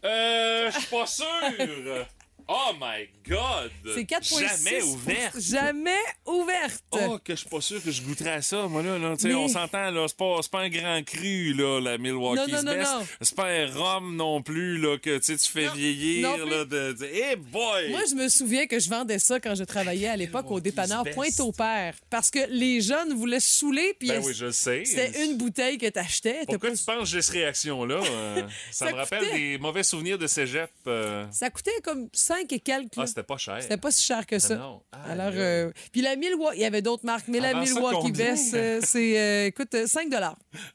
Euh, je suis pas sûr. oh my God. C'est 4,6 Jamais ouverte. Jamais ouverte. Oh, que je suis pas sûr que je goûterais à ça, moi, là. Mais- On s'entend, là. C'est pas, c'est pas un grand cru, là, la Milwaukee's Non, non, non, Best. non. C'est pas un rhum non plus, là, que tu sais, tu fais Non, vieillir, là. De, de- Hey boy! Moi, je me souviens que je vendais ça quand je travaillais à l'époque au dépanneur Best. Pointe-au-Père. Parce que les jeunes voulaient se saouler. Puis Ben oui, je le sais. C'était une bouteille que t'achetais. t'as Pourquoi pas- tu penses que j'ai cette réaction-là? Euh, ça, Ça me rappelle coûtait. des mauvais souvenirs de cégep. euh. Ça coûtait comme 5 et quelques. Ah, c'était pas cher. C'était pas si cher que ça. non. Ah, Alors, euh, puis la Milwaukee, il y avait d'autres marques, mais la Milwaukee? Best, euh, c'est, euh, écoute, euh, 5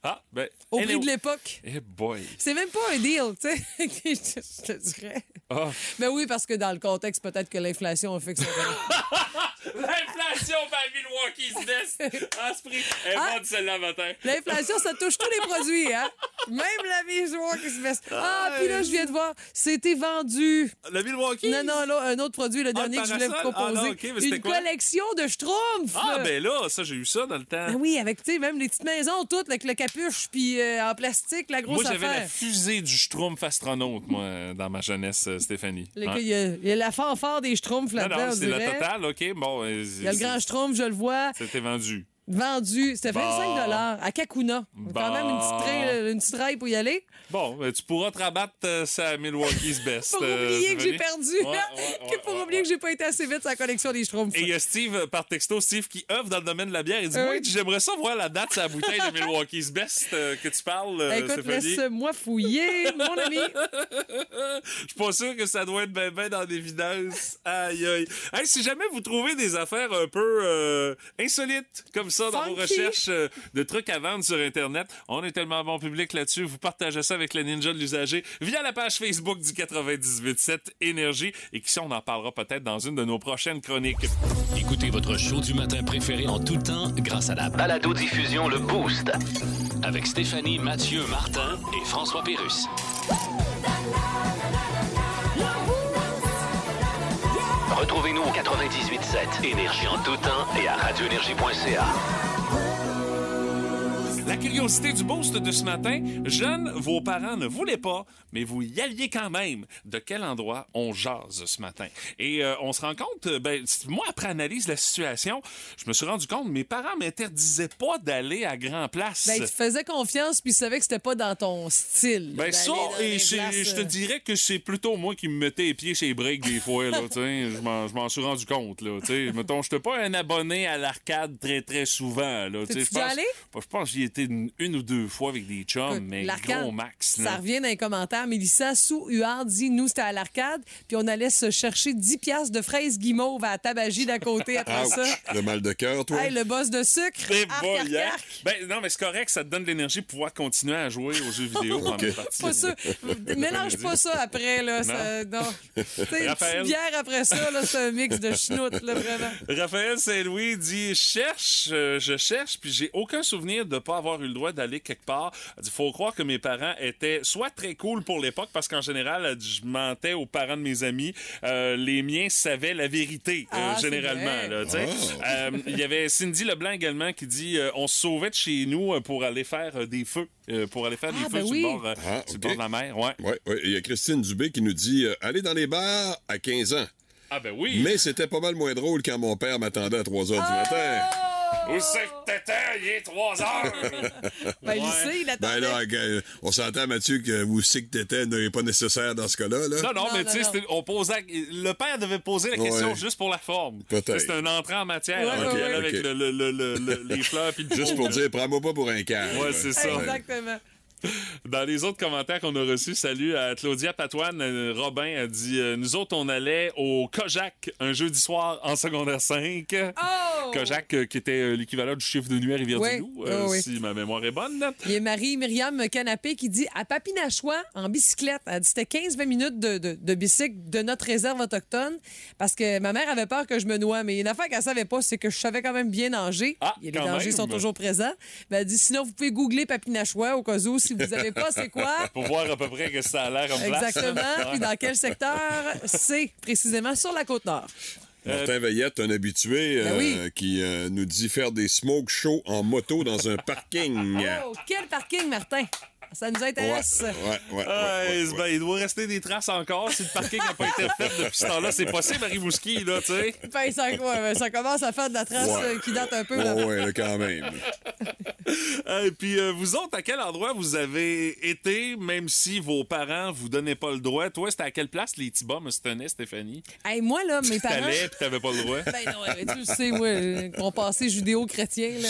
Ah, ben. au prix de l'époque. Eh boy. C'est même pas un deal, tu sais, je te dirais. Ah. Mais oui, parce que dans le contexte, peut-être que l'inflation a fait que ça. L'inflation par Milwaukee's Best. À ce prix. Elle Ah. bonne celle-là matin. L'inflation, ça touche tous les produits, hein? Même la Milwaukee Best. Ah, puis là, je viens de voir, c'était vendu. La Milwaukee? Non, non, là, un autre produit, le Ah, dernier que je voulais vous proposer. Ah, non, ok, mais c'était Une quoi? collection de schtroumpfs. Ah, ben là, ça, j'ai eu ça dans le temps. Ah oui, avec, tu sais, même les petites maisons toutes, avec le capuche, puis euh, en plastique, la grosse Moi, j'avais la fusée du Schtroumpf astronaute, moi, dans ma jeunesse, euh, Stéphanie. Hein? Il y, a, il y a la fanfare des schtroumpfs Non, là-dedans, non, on c'est la totale, OK. Bon, euh, Il y a le grand schtroumpf, je le vois, C'était vendu. Vendu. C'était 25 à Kakuna. Quand même une petite, Bon. trail, une petite raille pour y aller. Bon, ben, tu pourras te rabattre euh, ça à Milwaukee's Best. Pour euh, oublier que j'ai perdu. Ouais, ouais, Que pour oublier que j'ai pas été assez vite sur la collection des schtroumpfs. Et il y a Steve, euh, par texto, Steve qui œuvre dans le domaine de la bière. Il dit Euh. Oui, j'aimerais ça voir la date sur la bouteille de Milwaukee's Best euh, que tu parles, euh, Écoute, laisse-moi fouiller, mon ami. Je suis pas sûr que ça doit être ben ben dans l'évidence. Aïe, aïe. Hey, si jamais vous trouvez des affaires un peu euh, insolites comme ça dans vos recherches euh, de trucs à vendre sur Internet, on est tellement bon public là-dessus. Vous partagez ça avec le Ninja de l'usager via la page Facebook du 98.7 Énergie. Et qui sait, on en parlera peut-être dans une de nos prochaines chroniques. Écoutez votre show du matin préféré en tout temps grâce à la balado-diffusion Le Boost. Avec Stéphanie, Mathieu, Martin et François Pérus. Retrouvez-nous au 98.7 Énergie en tout temps et à radioénergie.ca. La curiosité du boost de ce matin, jeune, vos parents ne voulaient pas, mais vous y alliez quand même. De quel endroit on jase ce matin? Et euh, on se rend compte, euh, ben, moi, après analyse de la situation, je me suis rendu compte, mes parents m'interdisaient pas d'aller à Grand Place. Ben, tu faisais confiance, puis tu savais que c'était pas dans ton style. Ben ça, et je te euh, dirais que c'est plutôt moi qui me mettais les pieds chez les breaks des fois, là, tu sais. Je m'en- suis rendu compte, là, tu sais. Mettons, j'étais pas un abonné à l'arcade très, très souvent, là, tu sais. Je pense- allé? Je pense que j'y étais une, une ou deux fois avec des chums, Écoute, mais l'arcade, gros max, Ça revient dans les commentaires. Mélissa sous Huard dit nous, c'était à l'arcade, puis on allait se chercher 10 piastres de fraises guimauve à la tabagie d'à côté après ça. Le mal de cœur, toi? Hey, le boss de sucre. Eh arc, boy, arc, hein? arc. Ben, non, mais c'est correct, ça te donne de l'énergie pour pouvoir continuer à jouer aux jeux vidéo pendant. Pas ça. Mélange pas ça après, là. Ça, non. Tu sais, une bière après ça, là, c'est un mix de schnout, là, vraiment. Raphaël Saint-Louis dit Je cherche, euh, je cherche, puis j'ai aucun souvenir de pas avoir avoir eu le droit d'aller quelque part. Dit, faut croire que mes parents étaient soit très cool pour l'époque, parce qu'en général, je mentais aux parents de mes amis. Euh, les miens savaient la vérité, euh, Ah, généralement. sais. Euh, Il y avait Cindy Leblanc également qui dit, euh, on se sauvait de chez nous pour aller faire des feux, euh, pour aller faire Ah, des ben feux sur, oui. le bord, euh, Ah, sur le ok. bord de la mer. Ouais. Ouais, ouais. Il y a Christine Dubé qui nous dit euh, aller dans les bars à 15 ans. Ah ben oui. Mais c'était pas mal moins drôle quand mon père m'attendait à 3 heures du matin. Où c'est que t'étais? Il est 3 heures. Ben, il sait, il Ben là, euh, on s'entend, Mathieu, que où c'est que t'étais n'est pas nécessaire dans ce cas-là. Là. Non, non, Non, mais tu sais, on posait, le père devait poser la question Ouais. juste pour la forme. Peut-être. C'était un entrée en matière. Ouais, allait avec le, le- le- le- le- les fleurs puis le Juste pour dire, prends-moi pas pour un cave. Ouais, c'est ça. Exactement. Dans les autres commentaires qu'on a reçus, salut à Claudia Patoine. euh, Robin a dit euh, Nous autres, on allait au Kojak un jeudi soir en secondaire 5. Oh! Kojak, euh, qui était euh, l'équivalent du chiffre de nuit à Rivière-du-Loup, Oui, euh, oui, oui. si ma mémoire est bonne. Il y a Marie-Myriam Canapé qui dit à Papinachois, en bicyclette, elle dit c'était 15-20 minutes de, de, de bicycle de notre réserve autochtone parce que ma mère avait peur que je me noie. Mais une affaire qu'elle savait pas, c'est que je savais quand même bien nager. Ah, les dangers même. sont toujours présents. Ben, elle dit sinon, vous pouvez googler Papinachois au cas où si vous savez pas c'est quoi. Pour voir à peu près que ça a l'air en place. Exactement. Puis dans quel secteur? C'est précisément sur la côte nord. Martin Veillette, un habitué, Ben euh, qui euh, nous dit faire des smoke shows en moto dans un parking. Oh, quel parking, Martin! Ça nous Ouais, intéresse. ouais, ouais, ouais, ben, il doit rester des traces encore si le parking n'a pas été fait depuis ce temps-là. C'est possible à Rimouski, là, tu sais. Ben, ça, ouais, ça commence à faire de la trace Ouais. euh, qui date un peu. ouais. là. Ouais, là, quand même. Euh, Et puis, euh, vous autres, à quel endroit vous avez été, même si vos parents vous donnaient pas le droit? Toi, c'était à quelle place les Tibas me se tenaient, Stéphanie? Hey, moi, là, mes parents. T'allais puis t'avais pas le droit? Ben non, ouais, tu le sais, moi, euh, mon passé judéo-chrétien, là,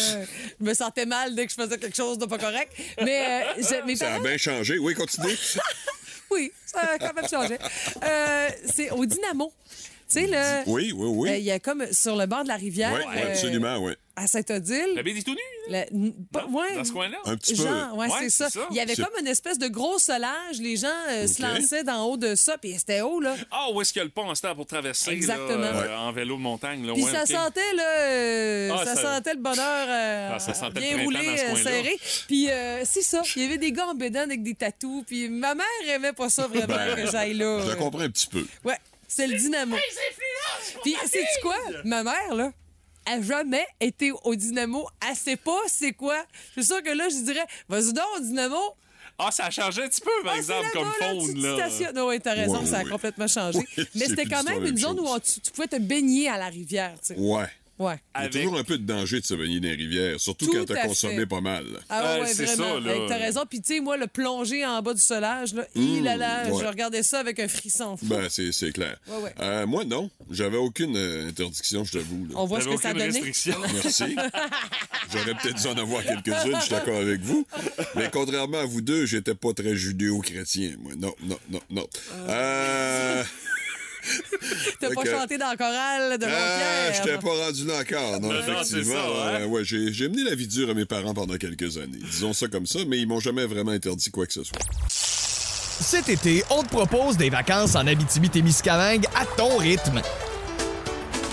je me sentais mal dès que je faisais quelque chose de pas correct. Mais euh, mes Ça a bien changé. Oui, continue. oui, ça a quand même changé. Euh, c'est au Dynamo. Tu sais, là, Oui, oui, oui. euh, il y a comme sur le bord de la rivière. Oui, euh, absolument, oui. À Saint-Odile. La baie des tout nus? la- n- pas- Non? ouais, Dans ce coin-là? Un petit peu. Genre, ouais, Ouais, c'est ça. Il y avait comme une espèce de gros solage. Les gens euh, se lançaient d'en haut de ça, puis c'était haut, là. Ah, où est-ce qu'il y a le pont en pour traverser? là, Exactement. en vélo de montagne. Là, Puis ouais, ça sentait, là, euh, Ah, ça, ça- sentait le bonheur euh, Ah, ça sentait bien roulé, serré. Puis euh, c'est ça. Il y avait des gars en bédane avec des tatous. Puis ma mère aimait pas ça vraiment Ben, que j'aille là. Je la comprends un petit peu. Ouais, c'est le dynamo. Puis sais-tu quoi? Ma mère, là, a jamais été au dynamo. Elle sait pas c'est quoi. Je suis sûre que là, je dirais, vas-y donc au dynamo. Ah, ça a changé un petit peu, par Ah, exemple, c'est comme faune, là. station. Non, oui, t'as raison, Ouais, ça a ouais. complètement changé. Mais c'est c'était quand même une zone où on- tu, tu pouvais te baigner à la rivière, tu sais. Ouais. Ouais. Il y a Avec- toujours un peu de danger de se baigner dans les rivières, surtout Tout quand t'as consommé fait. pas mal. Ah Euh, ouais, c'est vraiment. ça, là. T'as raison. Puis tu sais, moi, le plonger en bas du solage, là, hi là là, ouais. je regardais ça avec un frisson fou. Ben, c'est c'est clair. Ouais, ouais. Euh, moi, non. J'avais aucune euh, interdiction, je t'avoue. là. On voit ce que ça donnait. restriction. Merci. J'aurais peut-être dû en avoir quelques-unes, je suis d'accord avec vous. Mais contrairement à vous deux, j'étais pas très judéo-chrétien, moi. Non, non, non, non. Euh... T'as pas chanté dans le chorale de Ah, Jean-Pierre. j'étais pas rendu là encore, non, effectivement. ça, hein? Euh, ouais, j'ai j'ai mené la vie dure à mes parents pendant quelques années. Disons ça comme ça, mais ils m'ont jamais vraiment interdit quoi que ce soit. Cet été, on te propose des vacances en Abitibi-Témiscamingue à ton rythme.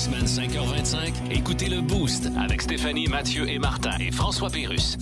Semaine 5h25, écoutez le Boost avec Stéphanie, Mathieu et Martin et François Pérus.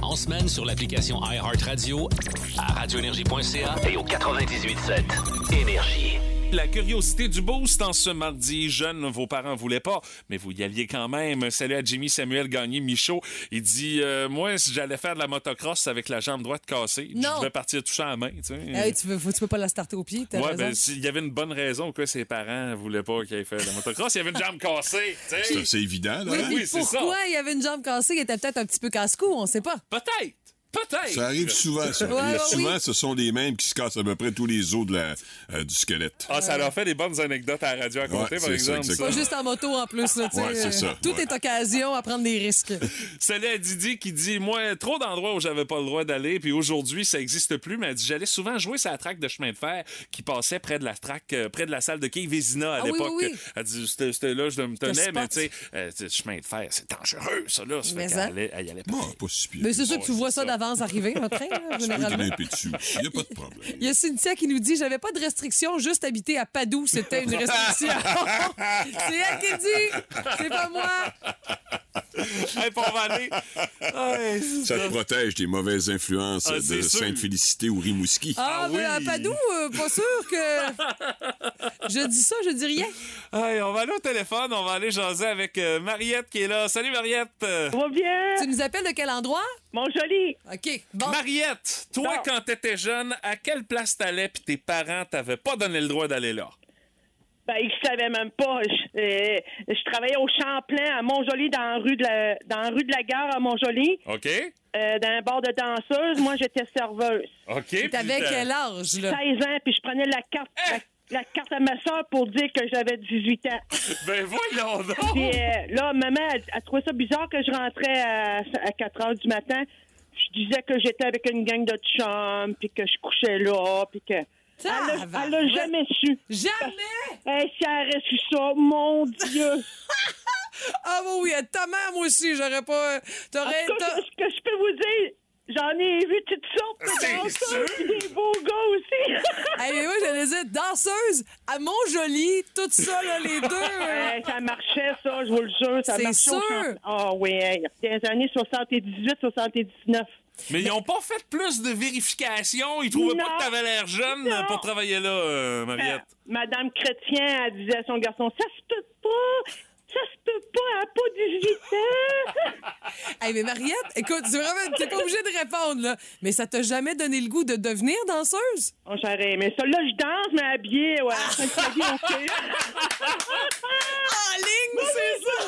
En semaine sur l'application iHeartRadio, à radioénergie.ca et au 98.7 Énergie. La curiosité du boost en ce mardi jeune, vos parents voulaient pas, mais vous y alliez quand même. Salut à Jimmy Samuel Gagné Michaud. Il dit euh, Moi, si j'allais faire de la motocross avec la jambe droite cassée, Non. je devais partir toucher à la main. Tu sais. Hey, tu, veux, tu peux pas la starter au pied, Ouais, raison. ben, s'il y avait une bonne raison que ses parents voulaient pas qu'il ait fait de la motocross, il y avait une jambe cassée. tu sais. C'est c'est évident, là. oui, hein? oui, c'est pourquoi il y avait une jambe cassée? Qui était peut-être un petit peu casse-cou, on sait pas. Peut-être. Peut-être. Ça arrive souvent, ça. Ouais, Et ouais, souvent, oui. ce sont les mêmes qui se cassent à peu près tous les os de la, euh, du squelette. Ah, ça leur fait des bonnes anecdotes à la radio à Ouais, compter, par ça, exemple. exactement. Pas juste en moto en plus, là, ça, Tout ouais. est occasion à prendre des risques. Salut à Didi qui dit Moi, trop d'endroits où j'avais pas le droit d'aller, puis aujourd'hui, ça existe plus. Mais elle dit J'allais souvent jouer sur la traque de chemin de fer qui passait près de la traque, euh, près de la salle de quai Vézina à Ah l'époque. oui, oui. Elle dit C'était là, je me tenais, mais tu sais, euh, chemin de fer, c'est dangereux, ça, là. Ça fait Mais ça. allait- elle y allait pas. Bon, pas si pire. Mais c'est sûr que tu vois ça ça. D'avance arriver, votre train, là, généralement. Il n'y a pas de problème. Il y a Cynthia qui nous dit J'avais pas de restriction, juste habiter à Padoue, c'était une restriction. c'est elle qui dit C'est pas moi. Hey, va aller. Ouais, Ça te protège des mauvaises influences Ah, de. Sainte-Félicité ou Rimouski. Ah, Ah ben, à oui. Padoue, euh, pas sûr que. Je dis ça, je dis rien. Hey, on va aller au téléphone, on va aller jaser avec euh, Mariette qui est là. Salut Mariette. Euh, Va bien, Tu nous appelles de quel endroit? Mon joli. OK. Bon. Mariette, toi, Bon. quand t'étais jeune, à quelle place t'allais puis tes parents t'avaient pas donné le droit d'aller là? Ben, ils savaient même pas. Je, euh, je travaillais au Champlain à Montjoli, dans la rue de la, dans la rue de la gare à Montjoli, OK? euh, dans un bar de danseuse. Moi, j'étais serveuse. OK. puis T'avais quel âge, là? 16 ans, puis je prenais la carte, la, la carte à ma soeur pour dire que j'avais 18 ans. Ben voyons donc! Puis euh, là, maman, elle, elle trouvait ça bizarre que je rentrais à, à 4 heures du matin. Je disais que j'étais avec une gang de chums, puis que je couchais là, puis que... Elle a, elle a Tabarouette. jamais su. Jamais! Hey, si elle aurait su ça, mon Dieu! Ah, bon, oui, ta mère, moi aussi, j'aurais pas. T'aurais. ce que je peux vous dire, j'en ai vu toutes sortes de danseuses, des beaux gars aussi. Hey, mais moi, j'allais dire danseuse à Montjoli, tout ça, là, les deux. euh, Hey, ça marchait, ça, je vous le jure. Ça C'est marchait au sûr. Ah oui, hey, des années 78, 79. Mais ils ont pas fait plus de vérifications. Ils trouvaient Non. pas que t'avais l'air jeune Non. pour travailler là, euh, Mariette. Euh, Madame Chrétien, elle disait à son garçon, ça se peut pas, ça se peut pas, elle a pas 18 ans. Hey, mais Mariette, écoute, c'est vraiment, t'es pas obligée de répondre, là. Mais ça t'a jamais donné le goût de devenir danseuse? Oh, j'aurais aimé ça. Là, je danse, mais habillée, ouais, à Sainte-Flavie, OK. En ligne, c'est ça!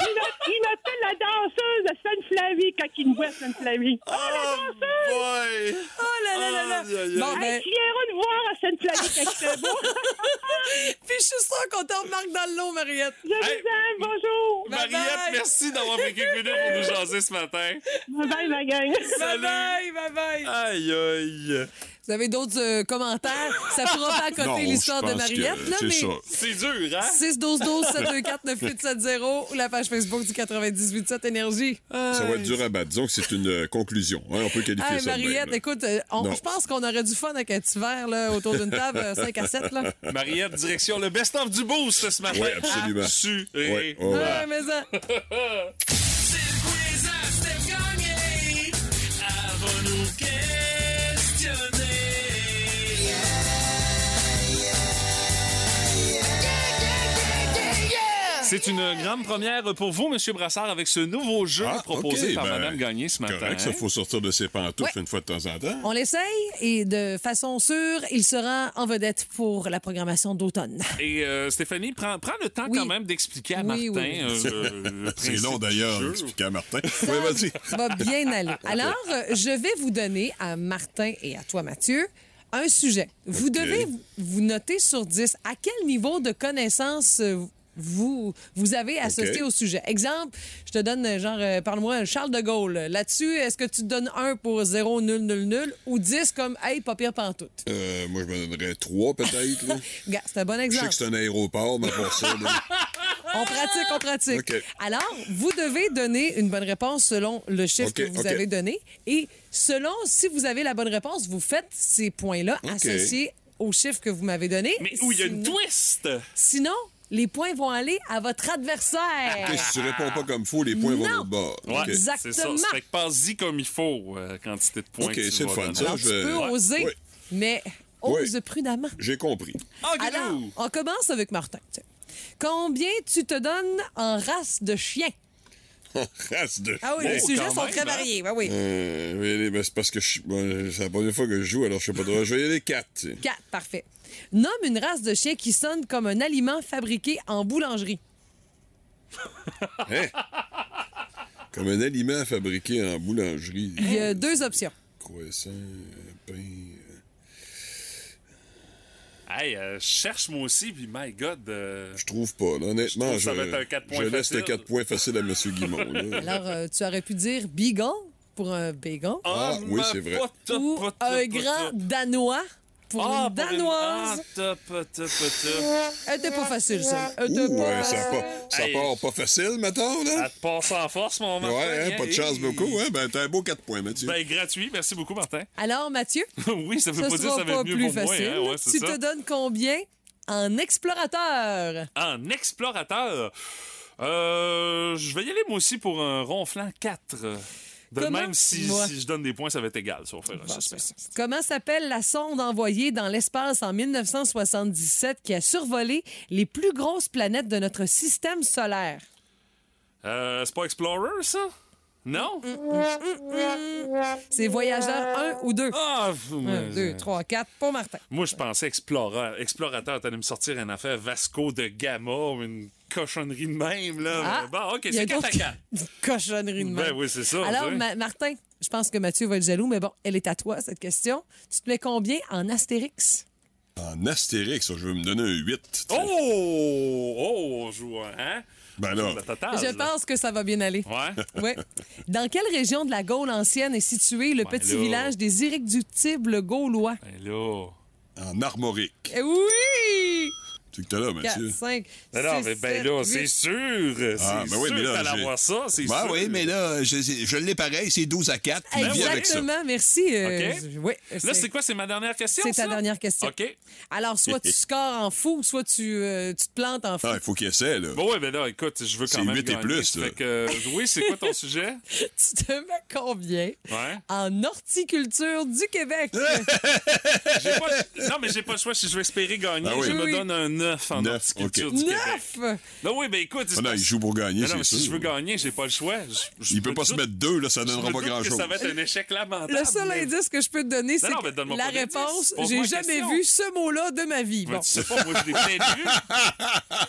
Il m'a- il m'appelle la danseuse à Sainte-Flavie quand il me voit à Sainte-Flavie. Oh, la danseuse! boy! Oh là là là là! Bon, ben, tu quand c'est beau. puis je suis sûre qu'on te remarque dans le lot, Mariette. Je vous aime, bonjour. Bye Mariette, bye. merci d'avoir pris quelques minutes pour nous jaser ce matin. Bye bye, ma gang. Bye Salut. bye, bye bye. Aïe, aïe. Vous avez d'autres euh, commentaires? Ça pourra pas à Non, l'histoire je de pense Mariette, que là, c'est mais. ça. C'est dur, hein? 6 12 12 724 9870 ou la page Facebook du 987 Énergie. Ça va être dur à battre. Disons que c'est une euh, conclusion. hein, on peut qualifier Hey, ça de même, Mariette, là. écoute, euh, on- Non. je pense qu'on aurait du fun avec un petit verre là, autour d'une table, euh, 5 à 7. Là. Mariette, direction le best-of du boost ce matin. Ouais, absolument. Su Ouais, ouais, ouais. Ouais, mais ça. C'est une grande première pour vous, Monsieur Brassard, avec ce nouveau jeu Ah, proposé par ben, Madame Gagné ce matin. Correct, ça, faut sortir de ses pantoufles Ouais. une fois de temps en temps. On l'essaye et de façon sûre, il sera en vedette pour la programmation d'automne. Et euh, Stéphanie, prends, prends le temps Oui. quand même d'expliquer à Oui, Martin oui, euh, C'est long d'ailleurs d'expliquer à Martin. Oui, vas-y. Ça va bien aller. Alors, euh, je vais vous donner à Martin et à toi, Mathieu, un sujet. Vous devez vous noter sur 10 à quel niveau de connaissance euh, vous, vous avez associé au sujet. Exemple, je te donne, genre, euh, parle-moi, Charles de Gaulle. Là-dessus, est-ce que tu te donnes 1 pour 0, 0, 0, 0 ou 10 comme, hey, pas pire pantoute? Euh, moi, je me donnerais trois, peut-être. là. Regarde, c'est un bon Je sais exemple. que c'est un aéroport, mais pour ça, là, On pratique, on pratique. Alors, vous devez donner une bonne réponse selon le chiffre que vous avez donné. Et selon, si vous avez la bonne réponse, vous faites ces points-là associés au chiffre que vous m'avez donné. Mais où il y a une twist! Sinon, les points vont aller à votre adversaire. OK, si tu réponds pas comme faut, les points vont Non. au bord. Ouais. Exactement. c'est ça. Ça fait que passe-y comme il faut, euh, quantité de points OK, c'est le fun, ça. Alors, je tu peux Ouais. oser, Ouais. mais ose prudemment. J'ai compris. Ah, Alors, Guidou! on commence avec Martin. Combien tu te donnes en race de chien? Race de Ah oui, les sujets quand sont même, très hein? variés. Oui, oui. Euh, ben, c'est parce que je- bon, c'est la première fois que je joue, alors je sais pas trop. Je vais y aller quatre. 4, parfait. Nomme une race de chien qui sonne comme un aliment fabriqué en boulangerie. Hein? Comme un aliment fabriqué en boulangerie. Il y a deux options. Croissant, euh, pain. euh, Hey, euh, je cherche moi aussi, puis my God. euh, Je trouve pas. là. Honnêtement, Je je, trouve que ça va être un quatre points je laisse le facile. 4 points facile à M. Guimond. là. Alors, euh, tu aurais pu dire beagle pour un bacon Ah, oui, c'est vrai. ou un grand danois pour Ah, une pour danoise. Ah, top, top, top. Elle était pas facile, ça. Elle était Ouh, pas ouais, ça, part, ça Hey. part pas facile, mettons, là. À te passer en force, mon Martin. Ouais, hein, pas de chance beaucoup, hein? Ben, t'as un beau 4 points, Mathieu. Ben, gratuit. Merci beaucoup, Martin. Alors, Mathieu, oui, ça veut ça pas dire que ça va pas être mieux plus pour moi. facile. Hein? Ouais, c'est tu ça. te donnes combien en explorateur? En explorateur, euh, je vais y aller moi aussi pour un ronflant 4. De Comment? même, si, Moi? si je donne des points, ça va être égal, si on fait un suspense. Comment s'appelle la sonde envoyée dans l'espace en 1977 qui a survolé les plus grosses planètes de notre système solaire? Euh, c'est pas Explorer, ça? Non? C'est Voyageur 1 ou 2? Ah! 1, 2, 3, 4 pour Martin. Moi, je pensais explorer, explorateur. T'allais me sortir une affaire Vasco de Gama ou une cochonnerie de même, là. Ah, bon, OK, c'est 4 à d'autres- 4. Cochonnerie de Ben même. oui, c'est ça. Alors. Ma- Martin, je pense que Mathieu va être jaloux, mais bon, elle est à toi, cette question. Tu te mets combien en Astérix? En Astérix, je veux me donner un 8. Oh! Oh! Je vois, hein? Ben là, totale, Je là. pense que ça va bien aller. Ouais? Ouais. Dans quelle région de la Gaule ancienne est situé le Ben petit là. village des irréductibles gaulois? Ben là... en Armorique. Eh oui! Tu que t'as là, 4, Mathieu. 5, Ben non, mais ben là, c'est sûr! Ah, c'est ben oui, sûr mais là, que avoir ça, c'est Ben sûr! oui, mais là, je, je l'ai pareil, c'est 12 à 4, puis vis avec ça. Exactement, merci. euh, OK. je- oui, Là, c'est quoi? C'est ma dernière question, C'est ta dernière question. OK. Alors, soit tu scores en fou, soit tu, euh, tu te plantes en fou. Ah, il faut qu'il essaie, là. Bon, ouais, ben là, écoute, je veux quand C'est même 8 et plus, là. Fait que, euh, oui, c'est quoi ton sujet? Tu te mets combien Ouais. en horticulture du Québec? Pas Non, mais j'ai pas le choix. Si je veux espérer gagner, oui. je me Oui. donne un 9 en Neuf, horticulture OK. du Québec. Neuf! Non, oui, ben écoute... Ah non, il joue pour gagner, Non, si je veux gagner, j'ai pas le choix. Je- je Il peut pas se mettre deux, là, ça donnera pas grand-chose. ça va être un échec lamentable. Le seul mais- indice que je peux te donner, c'est la réponse, j'ai jamais vu ce mot-là de ma vie. Bon, tu sais pas, moi, je l'ai peut-être vu.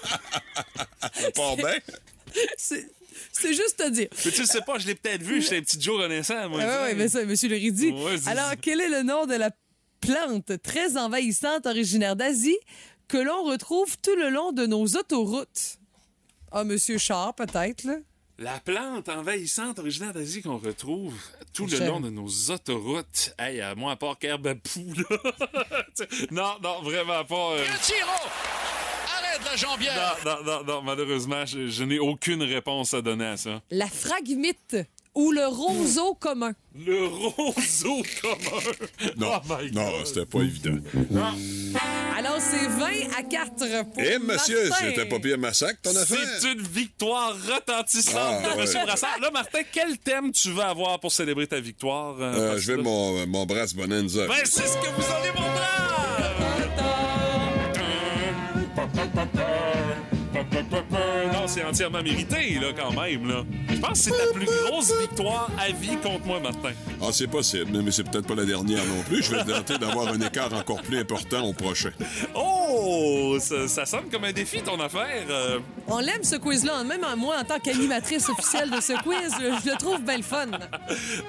Ça part bien. c'est c'est juste te dire. Mais tu sais pas, je l'ai peut-être vu. J'étais un petit Joe renaissant, moi. Ah ouais, mais ça, monsieur le Ridi. Ouais, c'est- Alors, quel est le nom de la plante très envahissante originaire d'Asie? Que l'on retrouve tout le long de nos autoroutes? Ah, monsieur Char, peut-être, là. La plante envahissante originaire d'Asie qu'on retrouve tout le long de nos autoroutes. Hey, à moi, à part Kerbapou, là. non, non, vraiment pas. euh, Arrête la jambière! Non, non, non, non, malheureusement, je, je n'ai aucune réponse à donner à ça. La phragmite ou le roseau commun? Le roseau commun. Non, Oh my non, c'était pas évident. Alors, c'est 20 à 4 pour Eh, monsieur, c'était pas pire massacre, ton affaire? C'est une victoire retentissante Ah, de ouais. M. Brassard. Là, Martin, quel thème tu veux avoir pour célébrer ta victoire? euh, Euh, je vais mon, mon Brass Bonanza. Ben, c'est ce que vous allez mon Non, c'est entièrement mérité, là, quand même, là. Je pense que c'est ta plus grosse victoire à vie contre moi, Martin. Ah, c'est possible, mais c'est peut-être pas la dernière non plus. Je vais tenter d'avoir un écart encore plus important au prochain. Oh! Ça, ça sonne comme un défi, ton affaire. euh. On l'aime, ce quiz-là. Même moi, en tant qu'animatrice officielle de ce quiz, je le trouve bien le fun.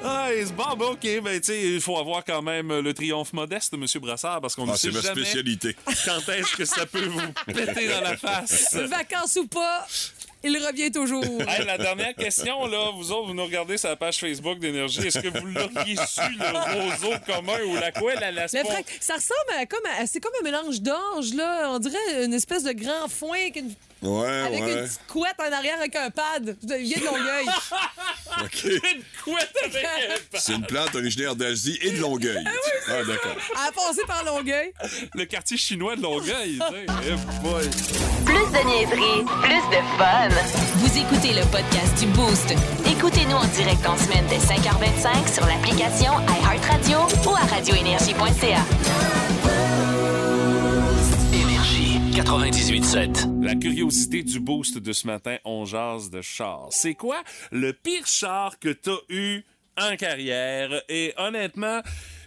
Ah, c'est bon, ben, OK. Ben, tu sais, il faut avoir quand même le triomphe modeste de M. Brassard, parce qu'on ne Ah, sait c'est ma jamais spécialité. quand est-ce que ça peut vous péter dans la face. Vacances ou pas, il revient toujours. Hey, la dernière question, là, vous autres, vous nous regardez sur la page Facebook d'Énergie. Est-ce que vous l'auriez su, le roseau commun ou la quoi, la, la ça ressemble à comme à- c'est comme un mélange d'orge là, on dirait une espèce de grand foin avec une, Ouais, avec une petite couette en arrière avec un pad. Je viens de Longueuil. OK. Une couette avec un C'est une plante originaire d'Asie et de Longueuil. Ah, d'accord. à passer par Longueuil. Le quartier chinois de Longueuil. Eh boy. Plus de niaiserie, plus de fun. Vous écoutez le podcast du Boost. Écoutez-nous en direct en semaine dès 5h25 sur l'application iHeartRadio ou à radioénergie.ca. Énergie 98.7. La curiosité du boost de ce matin, on jase de char. C'est quoi le pire char que t'as eu en carrière? Et honnêtement,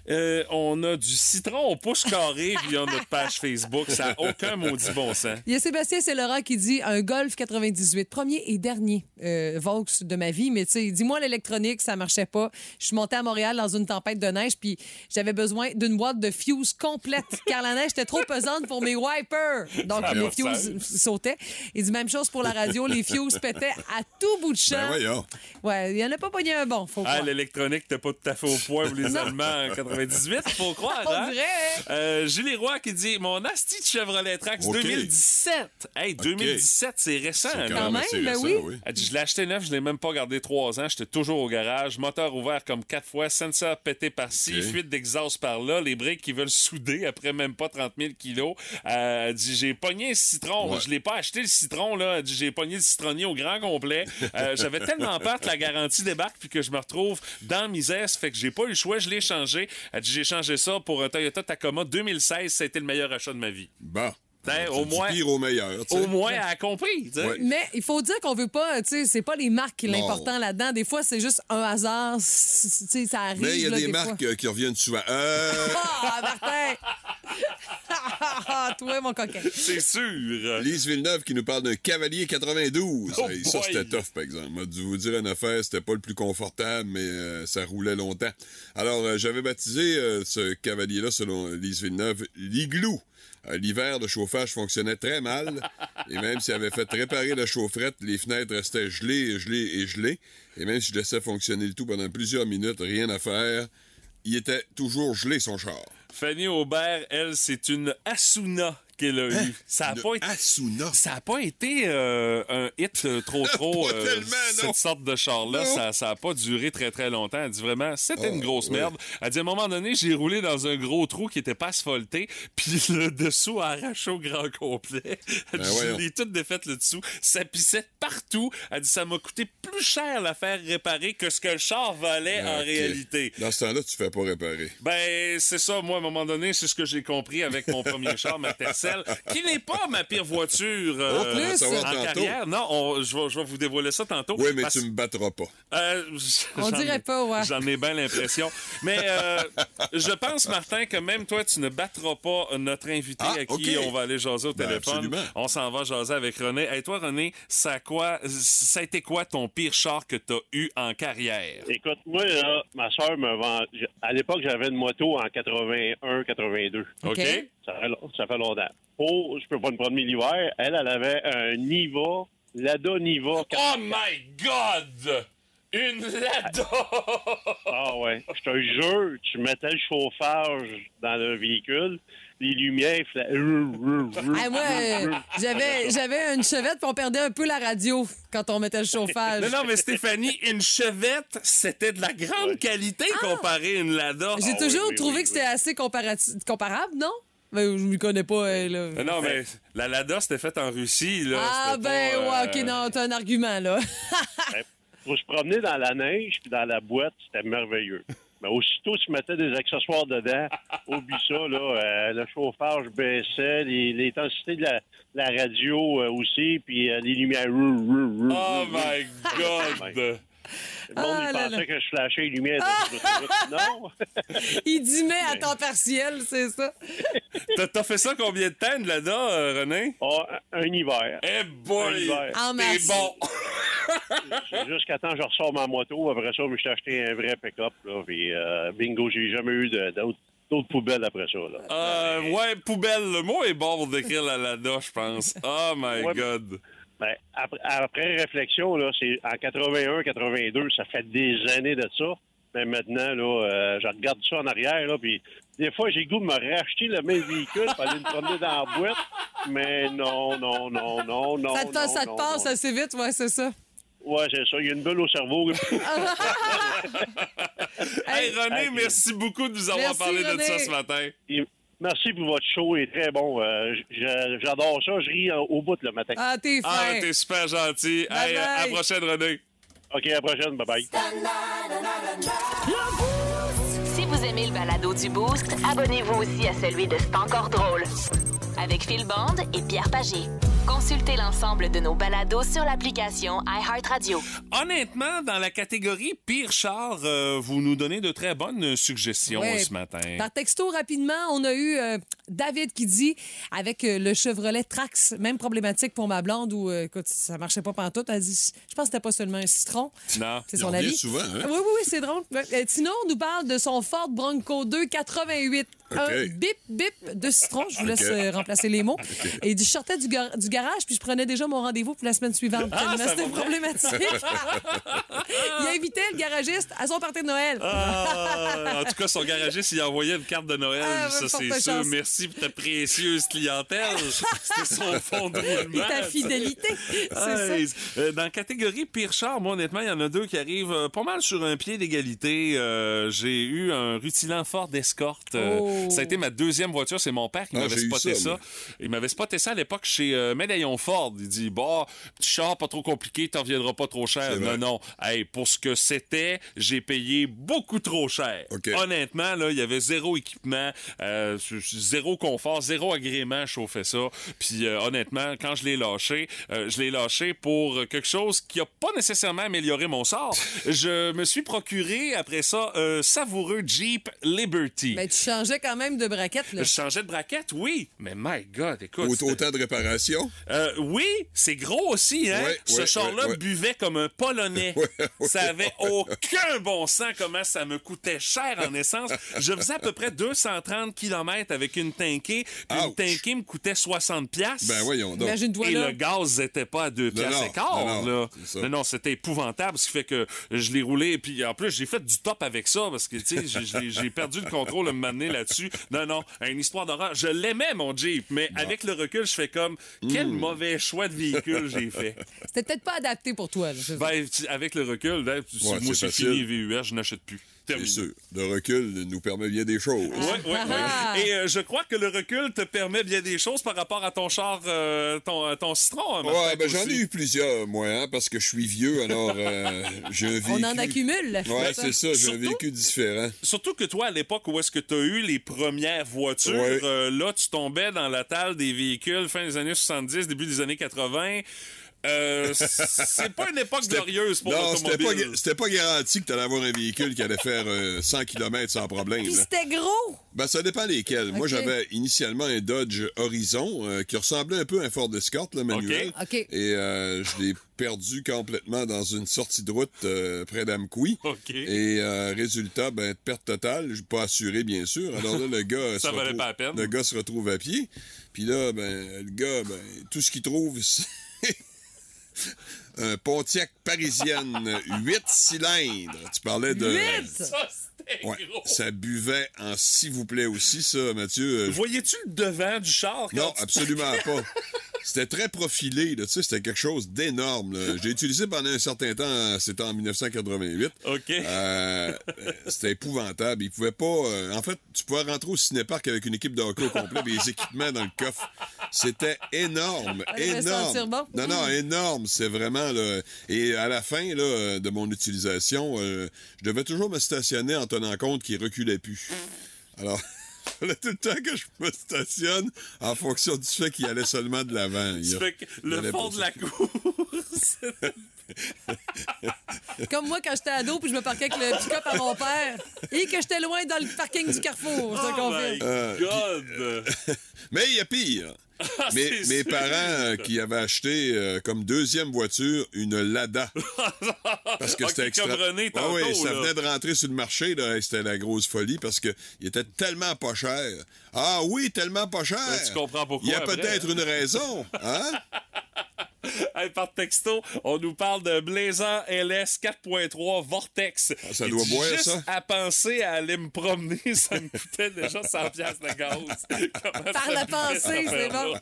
Euh, on a du citron au pouce carré via notre page Facebook. Ça n'a aucun maudit bon sens. Il y a Sébastien Laurent qui dit un Golf 98, premier et dernier euh, Vaux de ma vie. Mais tu sais, dis-moi l'électronique, ça marchait pas. Je suis montée à Montréal dans une tempête de neige, puis j'avais besoin d'une boîte de fuse complète car la neige était trop pesante pour mes wipers. Donc Ça les fuses sautaient. Il dit même chose pour la radio, les fuses pétaient à tout bout de champ. Ben. Ouais, il y en a pas pogné un bon, faut Ah, l'électronique, t'es pas tout à fait au point pour les Allemands en 98, faut croire. On hein? dirait, hein? Euh, Julie Roy qui dit Mon Asti de Chevrolet Trax OK. 2017. Hey, 2017, c'est récent. C'est là. Quand même, ben récent, oui. Elle dit, je l'ai acheté neuf, je l'ai même pas gardé trois ans. J'étais toujours au garage. Moteur ouvert comme quatre fois, sensor pété par-ci, fuite d'exhaust par-là, les briques qui veulent souder après même pas 30 000 kilos. Euh, elle dit, j'ai pogné un citron. Ouais. Je l'ai pas acheté le citron, là. Elle dit, j'ai pogné le citronnier au grand complet. Euh, J'avais tellement peur que la garantie débarque puis que je me retrouve dans la misère. Ça fait que j'ai pas eu le choix, je l'ai changé. J'ai changé ça pour Toyota Tacoma 2016. Ça a été le meilleur achat de ma vie. Ben, au moins- pire au meilleur. Au moins, elle a compris. Ouais. Mais il faut dire qu'on veut pas, tu sais, c'est pas les marques qui l'important là-dedans. Des fois, c'est juste un hasard, tu sais, ça arrive. Mais il y a là, des marques euh, qui reviennent souvent. Euh, Ah, Martin! Toi, mon coquin. C'est sûr. Lise Villeneuve qui nous parle d'un Cavalier 92. Oh Hey, ça, c'était tough, par exemple. Moi, dû vous dire une affaire, c'était pas le plus confortable, mais euh, ça roulait longtemps. Alors, euh, j'avais baptisé euh, ce Cavalier-là, selon Lise Villeneuve, l'igloo. Euh, L'hiver, le chauffage fonctionnait très mal. Et même s'il avait fait réparer la chaufferette, les fenêtres restaient gelées gelées et gelées. Et même si je laissais fonctionner le tout pendant plusieurs minutes, rien à faire, il était toujours gelé, son char. Fanny Aubert, elle, c'est une Asuna a eue. Ça a Une pas été. Asuna. Ça a pas été euh, un hit euh, trop trop Pas euh, non. cette sorte de char là Non. ça ça a pas duré très très longtemps elle dit vraiment c'était Oh, une grosse ouais. merde elle dit à un moment donné j'ai roulé dans un gros trou qui était pas asphalté puis le dessous a arraché au grand complet elle Ben dit je l'ai tout défait le dessous ça pissait partout elle dit ça m'a coûté plus cher la faire réparer que ce que le char valait en réalité Dans ce temps-là, tu fais pas réparer. ben, c'est ça, moi, à un moment donné, c'est ce que j'ai compris avec mon premier char, ma Tercel, qui n'est pas ma pire voiture euh, Oh, en tantôt. carrière. Non, on- je vais, je vais vous dévoiler ça tantôt. Oui, mais Parce- tu me battras pas. euh, On dirait ai- pas, ouais. J'en ai bien l'impression. Mais euh, je pense, Martin, que même toi, tu ne battras pas notre invité Ah, à qui on va aller jaser au Ben, téléphone. absolument. On s'en va jaser avec René. Et toi, René, ça a, quoi, ça a été quoi ton pire char que tu as eu en carrière? Écoute, moi, là, ma soeur me vend. À l'époque, j'avais une moto en 81-82. OK? OK. Ça fait, ça fait longtemps. Oh, je peux pas me promener l'hiver. Elle, elle avait un Niva, Lada Niva. Oh my God! Une Lada! Ah ouais. Je te jure, tu mettais le chauffage dans le véhicule, les lumières fla- Ah, moi, euh, j'avais, j'avais une chevette, puis on perdait un peu la radio quand on mettait le chauffage. Non, non, mais Stéphanie, une chevette, c'était de la grande qualité comparé à une Lada. J'ai Ah, toujours oui, trouvé oui, que c'était assez comparati- comparable, non? Ben, je ne connais pas, elle, là. Mais Non, mais la Lada, c'était faite en Russie, là. Ah, ben, pas, ouais, euh, OK, non, t'as un argument, là. Pour se promener dans la neige puis dans la boîte, c'était merveilleux. Mais aussitôt tu mettais des accessoires dedans, oublie ça, là, euh, le chauffage baissait, l'intensité de la, la radio euh, aussi, puis euh, les lumières. Oh my God! Le monde, Ah, il là, pensait là. que je flashais les lumières l'autoroute. Non! Il dînait à temps partiel, c'est ça. T'as- T'as fait ça combien de temps, Lada, euh, René? Ah, un hiver. Eh boy! Un hiver. Bon! Jusqu'à temps que je ressors ma moto. Après ça, je me suis acheté un vrai pick-up. Là, puis, euh, bingo, j'ai jamais eu de- d'autres d'autres poubelles après ça. Là. Euh, ouais, poubelle, le mot est bon pour décrire la Lada, je pense. Oh my Ouais. God! Ben, après, après réflexion, là, c'est en 81, 82, ça fait des années de ça. Mais maintenant, là, euh, je regarde ça en arrière, là, puis des fois, j'ai le goût de me racheter le même véhicule pour aller me promener dans la boîte. Mais non, non, non, non, non. ça te, non, ça te non, passe non. assez vite, ouais, c'est ça. Ouais, c'est ça. Il y a une bulle au cerveau. Hey, René, merci beaucoup de nous avoir Merci, parlé de René. ça ce matin. Merci pour votre show, il est très bon. Euh, J'adore ça, je ris euh, au bout le matin. Ah, t'es fin. Ah, t'es super gentil. Bye Hey, à la prochaine, René. OK, à la prochaine, bye-bye. Si vous aimez le balado du Boost, abonnez-vous aussi à celui de C'est encore drôle. Avec Phil Bond et Pierre Pagé. Consultez l'ensemble de nos balados sur l'application iHeartRadio. Honnêtement, dans la catégorie pire char, euh, vous nous donnez de très bonnes suggestions Ouais. ce matin. Par texto, rapidement, on a eu euh, David qui dit, avec euh, le Chevrolet Trax, même problématique pour ma blonde où, euh, écoute, ça marchait pas pantoute. Elle dit, je pense que c'était pas seulement un citron. Non. C'est son avis. souvent, hein? Oui, oui, oui, c'est drôle. Euh, Tino nous parle de son Ford Bronco 2 88. OK. Un bip, bip de citron. Je vous laisse euh, remplacer les mots. Et du- je sortais du, gar- du garage, puis je prenais déjà mon rendez-vous pour la semaine suivante. Ah, C'était problématique. Il invitait le garagiste à son party de Noël. Ah, en tout cas, son garagiste, il a envoyé une carte de Noël, Ah, ça c'est sûr. Merci pour ta précieuse clientèle. C'était son fond de Et roulement. ta fidélité. C'est ça. Hey, euh, Dans la catégorie pire char, moi, honnêtement, il y en a deux qui arrivent euh, pas mal sur un pied d'égalité. Euh, j'ai eu un rutilant Ford Escort. Euh, Oh. Ça a été ma deuxième voiture. C'est mon père qui Ah, m'avait spoté ça. Il m'avait spoté ça à l'époque chez euh, Médaillon Ford. Il dit, bah, petit char pas trop compliqué, t'en reviendras pas trop cher. Non, non. Hey, pour ce que c'était, j'ai payé beaucoup trop cher. Honnêtement, là, il y avait zéro équipement, euh, zéro confort, zéro agrément à chauffer ça. Puis euh, honnêtement, quand je l'ai lâché, euh, je l'ai lâché pour quelque chose qui a pas nécessairement amélioré mon sort. je me suis procuré après ça un savoureux Jeep Liberty. Ben, tu changeais quand même de braquette, là. Je changeais de braquette, oui, mais my God, écoute. Autant de réparation. Euh, oui, c'est gros aussi, hein? Ouais, Ce ouais, char-là ouais, ouais. buvait comme un Polonais. Ouais, ouais, ça avait aucun bon sens comment ça me coûtait cher en essence. Je faisais à peu près 230 km avec une tankée, une tankée me coûtait 60 piastres. Ben voyons donc. Imagine-toi Et là. le gaz n'était pas à 2 Non, piastres non, et quart, non, non, là. Non, non, c'était épouvantable, ce qui fait que je l'ai roulé, puis en plus, j'ai fait du top avec ça, parce que, tu sais, j'ai- perdu le contrôle de m'amener là-dessus. Non, non, une histoire d'horreur. Je l'aimais, mon Jeep, mais avec le recul, je fais comme, quel Hmm. mauvais choix de véhicule j'ai fait. C'était peut-être pas adapté pour toi. là. Ben, avec le recul, là, tu- Ouais, moi, c'est fini, VUS, je n'achète plus. C'est Terminé. sûr. Le recul nous permet bien des choses. Oui, oui, Ah. oui. Et euh, je crois que le recul te permet bien des choses par rapport à ton char, euh, ton, euh, ton citron. hein, Ouais, ben j'en ai eu plusieurs, moi, hein, parce que je suis vieux, alors euh, j'ai un vécu. On en accumule. Ouais, c'est ça, j'ai un vécu différent. Surtout que toi, à l'époque où est-ce que tu as eu les premières voitures, Ouais. euh, là, tu tombais dans la table des véhicules fin des années 70, début des années 80. Euh, c'est pas une époque glorieuse pour Non, c'était pas, l'automobile. pas garanti que tu allais avoir un véhicule qui allait faire euh, 100 km sans problème. Puis c'était gros. Ben, ça dépend lesquels. Moi, j'avais initialement un Dodge Horizon euh, qui ressemblait un peu à un Ford Escort, le manuel. OK. OK. Et euh, je l'ai perdu complètement dans une sortie de route euh, près d'Amqui. OK. Et euh, résultat, ben, perte totale. Je suis pas assuré, bien sûr. Alors là, le gars, Ça se valait retrouve- pas la peine. Le gars se retrouve à pied. Puis là, ben, le gars, ben, tout ce qu'il trouve, c'est un Pontiac parisienne 8 cylindres. Tu parlais de... Huit! Ça, c'était Ouais, gros. ça buvait en s'il vous plaît aussi, ça, Mathieu. Voyais-tu le devant du char? non, absolument pas. C'était très profilé, là, tu sais, c'était quelque chose d'énorme. là. J'ai utilisé pendant un certain temps, c'était en 1988. OK. Euh, euh, c'était épouvantable. Il pouvait pas. euh, en fait, tu pouvais rentrer au cinéparc avec une équipe de hockey au complet, et les équipements dans le coffre. C'était énorme, sentir énorme. bon. Non, non, énorme. C'est vraiment là. Et à la fin là, de mon utilisation, euh, je devais toujours me stationner en tenant compte qu'il reculait plus. Alors. Fallait tout le temps que je me stationne en fonction du fait qu'il allait seulement de l'avant. Le fond pas de la course. Comme moi quand j'étais ado puis je me parquais avec le pick-up à mon père et que j'étais loin dans le parking du Carrefour. Oh my Euh, God! Mais il y a pire. Ah, Mes, parents euh, qui avaient acheté euh, comme deuxième voiture une Lada. Parce que c'était extra... René Ah tantôt, oui, ça là. venait de rentrer sur le marché, là, c'était la grosse folie parce que il était tellement pas cher. Ah oui, tellement pas cher. Ben, tu comprends pourquoi Il y a peut-être hein? une raison, hein? Hey, par texto, on nous parle de Blazer LS 4.3 Vortex. Ah, ça doit boire, juste ça. à penser à aller me promener, ça me coûtait déjà 100 piastres de gaz. Comment Par la pensée, c'est affaire-là?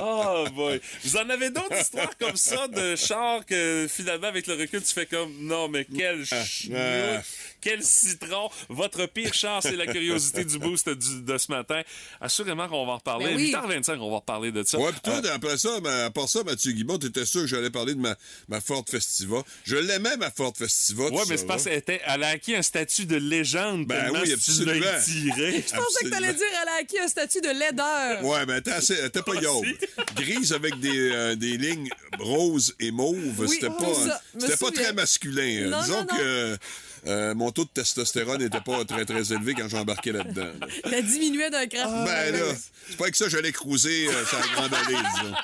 Oh boy. Vous en avez d'autres histoires comme ça de chars que finalement avec le recul tu fais comme non mais quel chenoute, ah. quel citron. Votre pire char c'est la curiosité du boost du- de ce matin. Assurément qu'on va en reparler. Ben oui. 8h25 on va reparler de ça. Ouais, puis toi, après ça, ben, à part ça, Mathieu t'es j'étais sûr que j'allais parler de ma, ma Ford Festiva. Je l'aimais, ma Ford Festiva. Ouais, mais c'est parce qu'elle elle a acquis un statut de légende. Ben tellement oui, tu absolument. Je pensais que t'allais dire elle a acquis un statut de laideur. Ouais, mais elle était, assez, elle était pas yaubre. Grise avec des, euh, des lignes roses et mauves. Oui, c'était pas, ça, pas très masculin. Euh, Non, Disons non, non. que euh, mon taux de testostérone n'était pas très, très élevé quand j'ai embarqué là-dedans. là. Elle diminuait d'un cran. Ben là, c'est pas avec ça que j'allais cruiser euh, sur la grande allée, disons.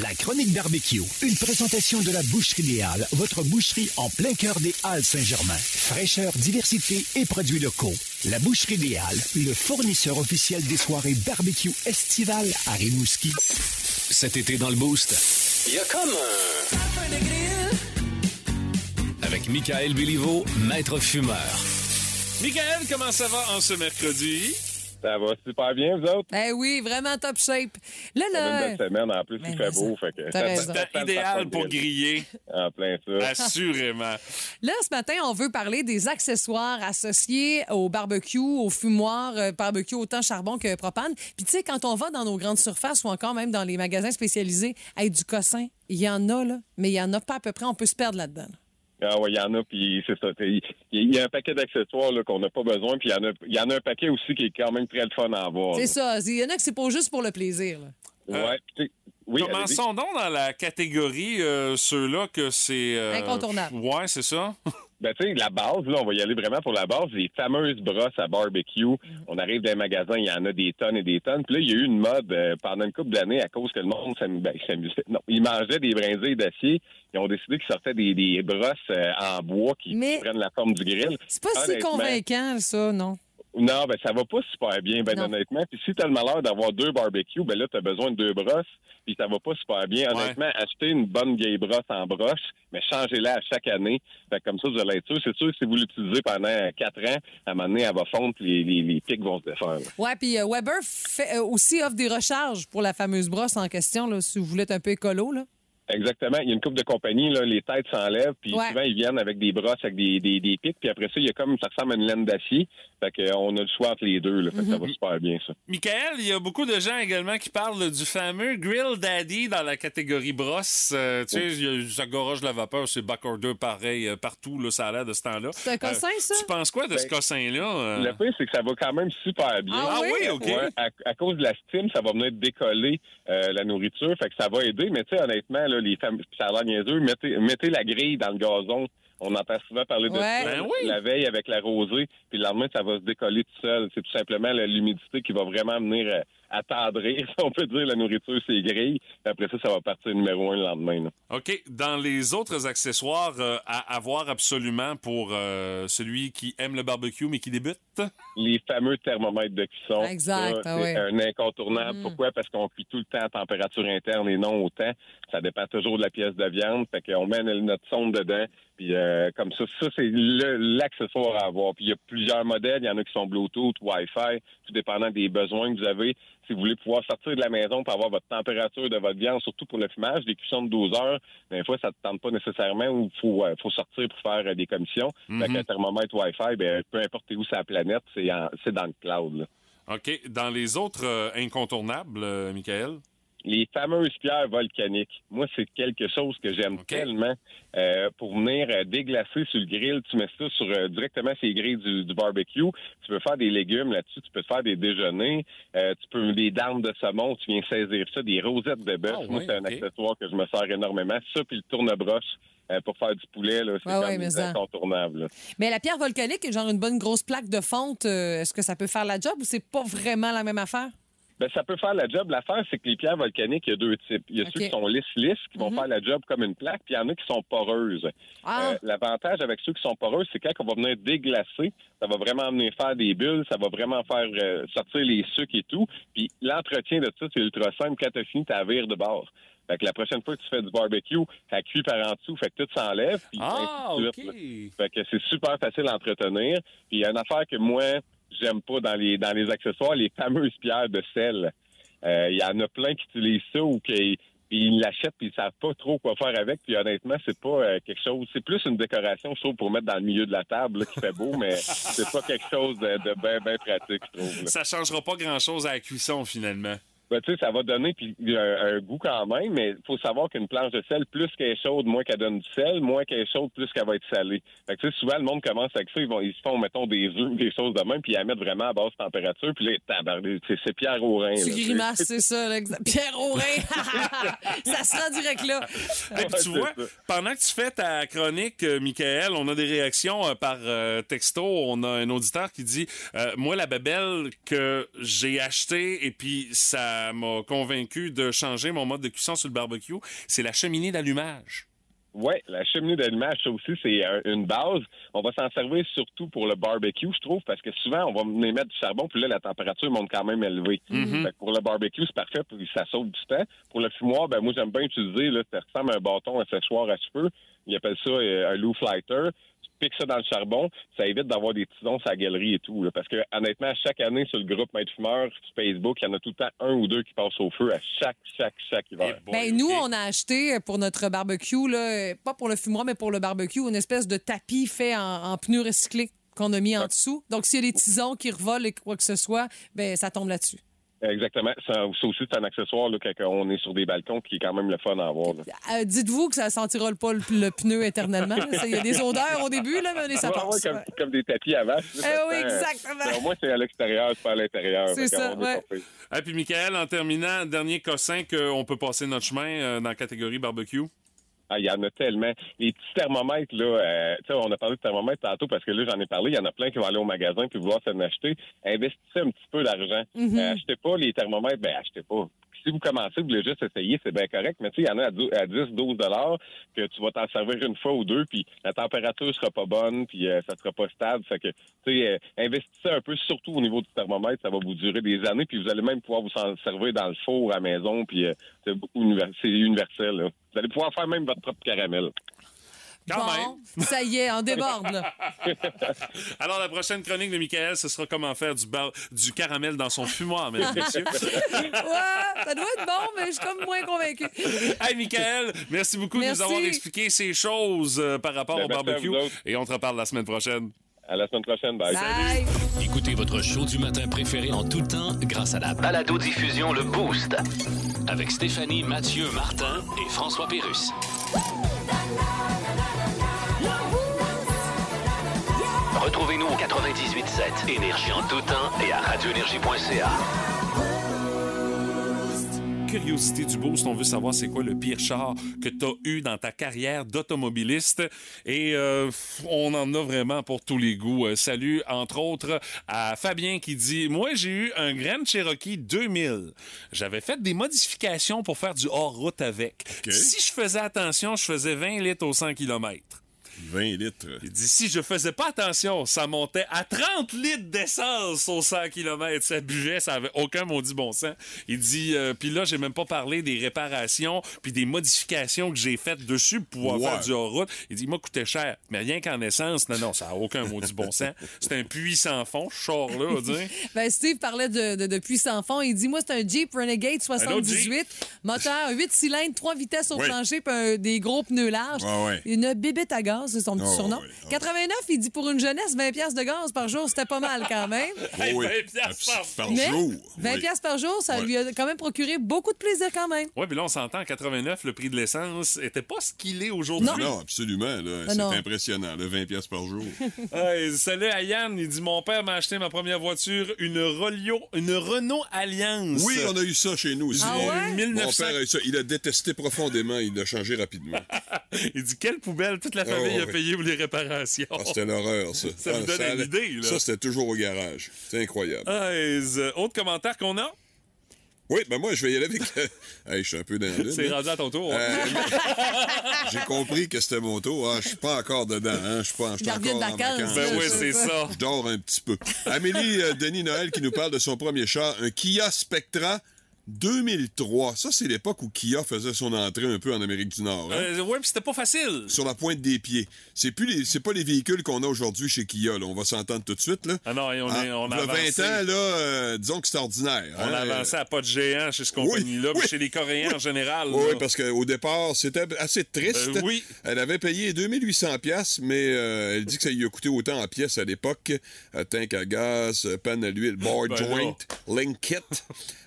La chronique barbecue, une présentation de la Boucherie des Halles, votre boucherie en plein cœur des Halles Saint-Germain. Fraîcheur, diversité et produits locaux. La Boucherie des Halles, le fournisseur officiel des soirées barbecue estivales à Rimouski. Cet été dans le Boost, il y a comme un... Avec Michael Béliveau, maître fumeur. Michael, comment ça va en ce mercredi? Ça va super bien, vous autres? Eh oui, vraiment top shape. Là, a une là. belle semaine, en plus, Ben, il fait mais beau. Fait que ça- idéal pour griller. En plein ça. Assurément. Là, ce matin, on veut parler des accessoires associés au barbecue, au fumoir, euh, barbecue autant charbon que propane. Puis tu sais, quand on va dans nos grandes surfaces ou encore même dans les magasins spécialisés, avec du cossin, il y en a, là, mais il y en a pas à peu près. On peut se perdre là-dedans. là. Ah ouais, il y en a, puis c'est ça. Il y a un paquet d'accessoires là, qu'on n'a pas besoin, puis il y, en a, il y en a un paquet aussi qui est quand même très le fun à avoir. C'est là. ça. Il y en a que c'est pas juste pour le plaisir. là. Ouais, sais, oui, allez-y. Commençons donc dans la catégorie euh, ceux-là que c'est... euh, Incontournable. Ouais, c'est ça? Ben, tu sais, la base, là, on va y aller vraiment pour la base, les fameuses brosses à barbecue. On arrive dans les magasins, il y en a des tonnes et des tonnes. Puis là, il y a eu une mode euh, pendant une couple d'années à cause que le monde ben, s'amusait. Non, ils mangeaient des brindilles d'acier. Ils ont décidé qu'ils sortaient des, des brosses euh, en bois qui, Mais- prennent la forme du grill. C'est pas si convaincant, ça, non? Non, ben ça va pas super bien, ben Non. honnêtement. Puis si t'as le malheur d'avoir deux barbecues, ben là, t'as besoin de deux brosses, puis ça va pas super bien. Honnêtement, acheter une bonne vieille brosse en broche, mais changez-la à chaque année. Fait que comme ça, vous allez être sûr. C'est sûr que si vous l'utilisez pendant quatre ans, à un moment donné, elle va fondre, puis les, les, les pics vont se défaire. Ouais, puis euh, Weber fait, euh, aussi offre des recharges pour la fameuse brosse en question, là, si vous voulez être un peu écolo. Là. Exactement. Il y a une couple de compagnies, là, les têtes s'enlèvent, puis Ouais. souvent, ils viennent avec des brosses, avec des, des, des pics, puis après ça, il y a comme, ça ressemble à une laine d'acier. Fait que, euh, on a le choix entre les deux, là. Fait que ça va super bien, ça. Michael, il y a beaucoup de gens également qui parlent du fameux Grill Daddy dans la catégorie brosse. Euh, tu sais, ça goroge la vapeur, c'est backorder pareil euh, partout, là, ça a l'air de ce temps-là. C'est un cossin, ça? Tu penses quoi de ce Ben, cossin-là? euh? Le pire, c'est que ça va quand même super bien. Ah oui? Ah oui, OK. Ouais, à, à cause de la steam, ça va venir décoller euh, la nourriture, fait que ça va aider. Mais tu sais, honnêtement, là, les femmes, ça a l'air niaiseux, mettez, mettez la grille dans le gazon. On entend souvent parler de Ouais. ça Ben oui. la veille avec la rosée, puis le lendemain, ça va se décoller tout seul. C'est tout simplement la- l'humidité qui va vraiment venir euh, attendrir, si on peut dire, la nourriture, c'est grilles. Puis Après ça, ça va partir numéro un le lendemain. là. OK. Dans les autres accessoires euh, à avoir absolument pour euh, celui qui aime le barbecue mais qui débute? les fameux thermomètres de cuisson. Exact, Ça, ah c'est oui. un incontournable. Mm. Pourquoi? Parce qu'on cuit tout le temps à température interne et non au temps. Ça dépend toujours de la pièce de viande. Fait qu'on met notre sonde dedans. Puis euh, comme ça, ça, c'est le- l'accessoire à avoir. Puis il y a plusieurs modèles. Il y en a qui sont Bluetooth, Wi-Fi, tout dépendant des besoins que vous avez. Si vous voulez pouvoir sortir de la maison pour avoir votre température de votre viande, surtout pour le fumage, des cuissons de 12 heures, des fois, ça ne te tente pas nécessairement ou il faut, euh, faut sortir pour faire euh, des commissions. Mhm. Fait qu'un thermomètre Wi-Fi, ben, peu importe où c'est la planète, c'est dans le cloud. là. OK. Dans les autres euh, incontournables, Michael? Les fameuses pierres volcaniques. Moi, c'est quelque chose que j'aime tellement. Euh, pour venir euh, déglacer sur le grill, tu mets ça sur euh, directement ces grilles du, du barbecue. Tu peux faire des légumes là-dessus, tu peux faire des déjeuners, euh, tu peux des dames de saumon, tu viens saisir ça, des rosettes de bœuf. Ah Moi, oui, c'est un accessoire que je me sers énormément. Ça, puis le tourne-broche euh, pour faire du poulet, là, c'est Ouais, ouais, incontournable. là. Mais la pierre volcanique, genre une bonne grosse plaque de fonte, euh, est-ce que ça peut faire la job ou c'est pas vraiment la même affaire? Ben, ça peut faire la job. L'affaire, c'est que les pierres volcaniques, il y a deux types. Il y a ceux qui sont lisses-lisses, qui vont faire la job comme une plaque, puis il y en a qui sont poreuses. Ah. Euh, L'avantage avec ceux qui sont poreuses, c'est quand on va venir déglacer, ça va vraiment venir faire des bulles, ça va vraiment faire euh, sortir les sucres et tout. Puis l'entretien de ça, c'est ultra simple. Quand tu as fini, tu vire de bord. Fait que la prochaine fois que tu fais du barbecue, ça cuit par en dessous, fait que tout s'enlève. puis Ah, ainsi de suite, fait que c'est super facile à entretenir. Puis il y a une affaire que moi, j'aime pas dans les dans les accessoires, les fameuses pierres de sel. Euh, Il y en a plein qui utilisent ça ou qui ils l'achètent puis ils savent pas trop quoi faire avec. Puis honnêtement, c'est pas euh, quelque chose. C'est plus une décoration, je pour mettre dans le milieu de la table qui fait beau, mais c'est pas quelque chose de, bien pratique, je trouve. Ça changera pas grand-chose à la cuisson, finalement. Ben, tu sais, ça va donner puis un, un goût quand même, mais il faut savoir qu'une planche de sel, plus qu'elle est chaude, moins qu'elle donne du sel, moins qu'elle est chaude, plus qu'elle va être salée. Fait que, souvent, le monde commence avec ça, ils vont, ils se font, mettons, des œufs, des choses de même, puis ils la mettent vraiment à basse température, puis là, tabarnak, c'est c'est Pierre au rein. Tu là, tu sais. grimaces, c'est ça, là, Pierre Aurin. ça se rend direct là. Et puis tu vois, pendant que tu fais ta chronique, euh, Michael, on a des réactions euh, par euh, texto. On a un auditeur qui dit euh, Moi, la babelle que j'ai achetée et puis ça m'a convaincu de changer mon mode de cuisson sur le barbecue, c'est la cheminée d'allumage. Oui, la cheminée d'allumage, ça aussi, c'est euh, une base. On va s'en servir surtout pour le barbecue, je trouve, parce que souvent, on va venir mettre du charbon, puis là, la température monte quand même élevée. Mhm. Fait que pour le barbecue, c'est parfait, puis ça sauve du temps. Pour le fumoir, ben moi, j'aime bien utiliser, là, ça ressemble à un bâton, un séchoir à cheveux. Ils appellent ça euh, un low flighter. Tu piques ça dans le charbon, ça évite d'avoir des tisons sur la galerie et tout. là. parce que honnêtement, chaque année sur le groupe Maître Fumeur sur Facebook, il y en a tout le temps un ou deux qui passent au feu à chaque, chaque, chaque hiver. Ben, nous, on a acheté pour notre barbecue, là, pas pour le fumoir, mais pour le barbecue, une espèce de tapis fait en, en pneus recyclés qu'on a mis en dessous. Donc, s'il y a des tisons qui revolent et quoi que ce soit, ben, ça tombe là-dessus. Exactement. Ça, ça aussi, c'est un accessoire là, quand on est sur des balcons qui est quand même le fun à avoir. Euh, Dites-vous que ça sentira pas le, le pneu éternellement. Il y a des odeurs au début, là, mais ça Ouais, passe. ouais, comme, comme des tapis à vache. Eh oui, exactement. Au moins, c'est à l'extérieur, c'est pas à l'intérieur. C'est ça, ouais. pire. Et puis, Michael, en terminant, dernier cossin qu'on peut passer notre chemin euh, dans la catégorie barbecue. Ah, il y en a tellement. Les petits thermomètres, là, euh, tu sais, on a parlé de thermomètres tantôt parce que là, j'en ai parlé. Il y en a plein qui vont aller au magasin puis vouloir s'en acheter. Investissez un petit peu d'argent. Euh, achetez pas les thermomètres, ben achetez pas. Si vous commencez, vous voulez juste essayer, c'est bien correct. Mais tu sais, il y en a à dou- à 10, 12 dollars que tu vas t'en servir une fois ou deux, puis la température sera pas bonne, puis euh, ça sera pas stable. Tu euh, investissez un peu, surtout au niveau du thermomètre, ça va vous durer des années, puis vous allez même pouvoir vous en servir dans le four à la maison, puis euh, c'est universel. Vous allez pouvoir faire même votre propre caramel. Bon, ça y est, on déborde. Là. Alors, la prochaine chronique de Michael, ce sera comment faire du, bar- du caramel dans son fumoir, mesdames et messieurs. ouais, ça doit être bon, mais je suis comme moins convaincue. Hey, Michael, merci beaucoup de nous avoir expliqué ces choses euh, par rapport Ben, au barbecue. Et on te reparle la semaine prochaine. À la semaine prochaine. Bye. Écoutez votre show du matin préféré en tout temps grâce à la balado-diffusion Le Boost. Avec Stéphanie, Mathieu, Martin et François Pérus. Retrouvez-nous au 98.7 Énergie en tout temps et à radioénergie.ca. Curiosité du Boost, on veut savoir c'est quoi le pire char que tu as eu dans ta carrière d'automobiliste. Et euh, on en a vraiment pour tous les goûts. Euh, salut, entre autres, à Fabien qui dit Moi, j'ai eu un Grand Cherokee 2000. J'avais fait des modifications pour faire du hors-route avec. Si je faisais attention, je faisais 20 litres au 100 km. 20 litres. Il dit si je faisais pas attention, ça montait à 30 litres d'essence au 100 km. Ça buvait, ça avait aucun maudit bon sens. Il dit, euh, puis là, j'ai même pas parlé des réparations puis des modifications que j'ai faites dessus pour pouvoir Ouais. faire du hors-route. Il dit, il m'a coûté cher. Mais rien qu'en essence, non, non, ça a aucun maudit bon sens. C'est un puits sans fond, ce char-là, on dirait. Ben, Steve parlait de, de, de puissant fond. Il dit Moi, c'est un Jeep Renegade 78, moteur 8 cylindres, 3 vitesses au Oui. plancher, puis des gros pneus larges. Ouais, ouais. Une bébête à gaz, c'est son petit Ah, surnom. ouais, 89, il dit pour une jeunesse, 20 pièces de gaz par jour, c'était pas mal quand même. Hey, oui. 20 piastres par Par Mais jour. 20 oui. pièces par jour, ça lui a quand même procuré beaucoup de plaisir quand même. Ouais, puis là, on s'entend, en 89, le prix de l'essence était pas ce qu'il est aujourd'hui. Non, absolument. là, Ah, C'est non. impressionnant. Le 20 pièces par jour. Hey, salut à Yann, il dit mon père m'a acheté ma première voiture, une Rolio, une Renault Alliance. Oui, on a eu ça chez nous aussi. Ah ouais? Mon 1900. père a eu ça. Il a détesté profondément. Il l'a changé rapidement. Il dit quelle poubelle toute la famille Oh, a oui. payé pour les réparations. Ah, c'était l'horreur, ça. Ça vous Ah, donne une idée, là. Ça, c'était toujours au garage. C'est incroyable. Euh, autre commentaire qu'on a, Oui, ben moi, je vais y aller avec... hey, je suis un peu dans c'est hein. rendu à ton tour. Euh, J'ai compris que c'était mon tour. Ah, je suis pas encore dedans. Hein. Je suis pas, je suis Il revient encore de en vacances. Ben oui, je c'est ça. Je dors un petit peu. Amélie euh, Denis Noël qui nous parle de son premier char, un Kia Spectra 2003. Ça, c'est l'époque où Kia faisait son entrée un peu en Amérique du Nord. hein? Euh, ouais, puis c'était pas facile. Sur la pointe des pieds. C'est plus les, c'est pas les véhicules qu'on a aujourd'hui chez Kia. Là. On va s'entendre tout de suite. Là. Ah non, on, est, on a Ah, avancé. 20 ans, là, euh, disons que c'est ordinaire. on hein. a avancé à pas de géant chez ce compagnie-là, puis oui. chez les Coréens en général. Oui, là. parce qu'au départ, c'était assez triste. Ben oui. Elle avait payé 2800 pièces, mais euh, elle dit que ça lui a coûté autant en pièces à l'époque. Euh, tank à gaz, euh, panne à l'huile, board Ben joint, link kit,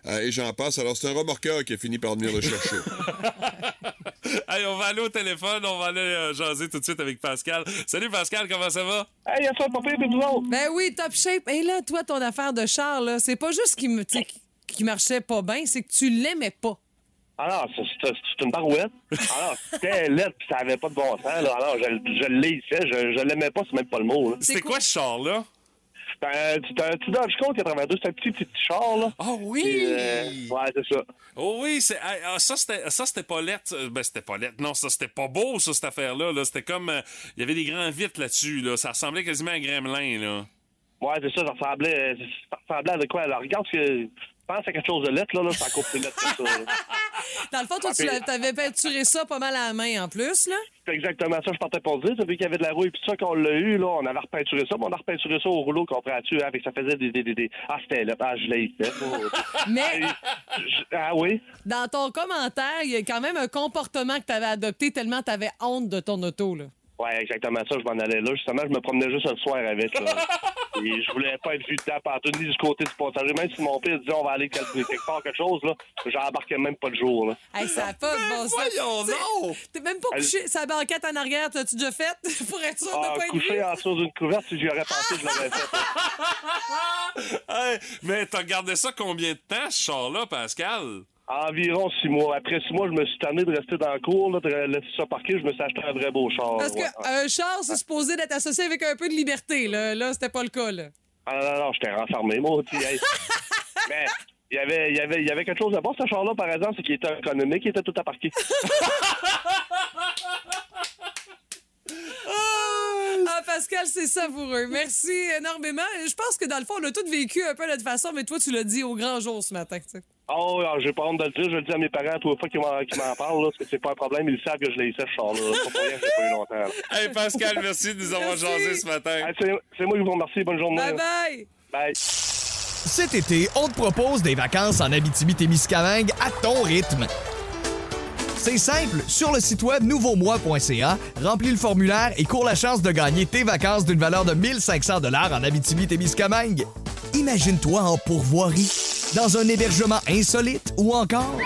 euh, et j'en passe. Alors, c'est un remorqueur qui a fini par venir le chercher. Allez, on va aller au téléphone, on va aller euh, jaser tout de suite avec Pascal. Salut Pascal, comment ça va? Hey, y'a ça, papa, et vous autres? Ben oui, top shape. Et là, toi, ton affaire de char, là, c'est pas juste qu'il me, qui marchait pas bien, c'est que tu l'aimais pas. Alors, c'est- c'est c'est une barouette. Alors, c'était laid, puis ça avait pas de bon sens. Là. Alors, je, je l'haïssais, je, je l'aimais pas, c'est même pas le mot. là. C'était quoi? ce char-là? Ben, c'est un petit Dodge Colt 82, c'est un petit, petit, petit char, là. Ah oui! Puis, euh, ouais, c'est ça. Oh oui, c'est ah, ça c'était ça c'était pas lettre. Euh, Ben c'était pas lettre. Non, ça c'était pas beau ça cette affaire là, là. c'était comme euh, il y avait des grands vitres là-dessus là, ça ressemblait quasiment à un gremlin là. Ouais, c'est ça, ça ressemblait, ça ressemblait à de quoi? Alors, regarde, ce que, pense à quelque chose de lettre, là, là, c'est encore plus lettre que ça. Dans le fond, toi, tu Ok. l'as- t'avais peinturé ça pas mal à la main en plus, là. C'est exactement ça, je partais pour dire. Vu qu'il y avait de la rouille, puis ça, qu'on l'a eu, là, on avait repeinturé ça, mais on a repeinturé ça au rouleau, comprends-tu? Hein, ça faisait des. des, des, des- Ah, c'était là. Ah, je l'ai fait. Mais Ah oui? dans ton commentaire, il y a quand même un comportement que tu avais adopté tellement tu avais honte de ton auto, là. Ouais, exactement ça, je m'en allais là. Justement, je me promenais juste le soir avec. Là. Et je voulais pas être vu dedans partout, ni du côté du passager. Même si mon père disait on va aller quelque quelque part, quelque chose, là, j'embarquais même pas le jour. Là. Hey, ça a pas de bon sens. T'es même pas couché sa banquette en arrière, t'as-tu déjà fait? Pour être sûr Ah, de pas être couché en dessous d'une couverte, si j'y aurais pensé, je l'aurais fait. Hey, mais t'as gardé ça combien de temps ce char là, Pascal? Environ six mois. Après six mois, je me suis tanné de rester dans le cours, là, de laisser ça parquer. Je me suis acheté un vrai beau char. Parce ouais. qu'un char, c'est supposé d'être associé avec un peu de liberté, là. Là, c'était pas le cas, là. Ah non, non, non, j'étais renfermé, moi. Mais il y avait, il y, avait, il y avait quelque chose de bon, ce char-là, par exemple, c'est qu'il était économique, il était tout à parquer. Ah, Pascal, c'est savoureux. Merci énormément. Je pense que dans le fond, on a tous vécu un peu de notre façon, mais toi, tu l'as dit au grand jour ce matin. tu sais. Oh, alors, j'ai pas honte de le dire. Je le dis à mes parents trois fois qu'ils m'en, qu'ils m'en parlent, là, parce que c'est pas un problème. Ils savent que je essayé, ce char-là. C'est pas rien j'ai pas eu longtemps. là. Hey Pascal, merci de nous avoir jasé ce matin. C'est, c'est moi qui vous remercie. Bonne journée. Bye bye! Bye. Cet été, on te propose des vacances en Abitibi-Témiscamingue à ton rythme. C'est simple, sur le site web nouveaumois.ca, remplis le formulaire et cours la chance de gagner tes vacances d'une valeur de 1500 dollars en Abitibi-Témiscamingue. Imagine-toi en pourvoirie, dans un hébergement insolite ou encore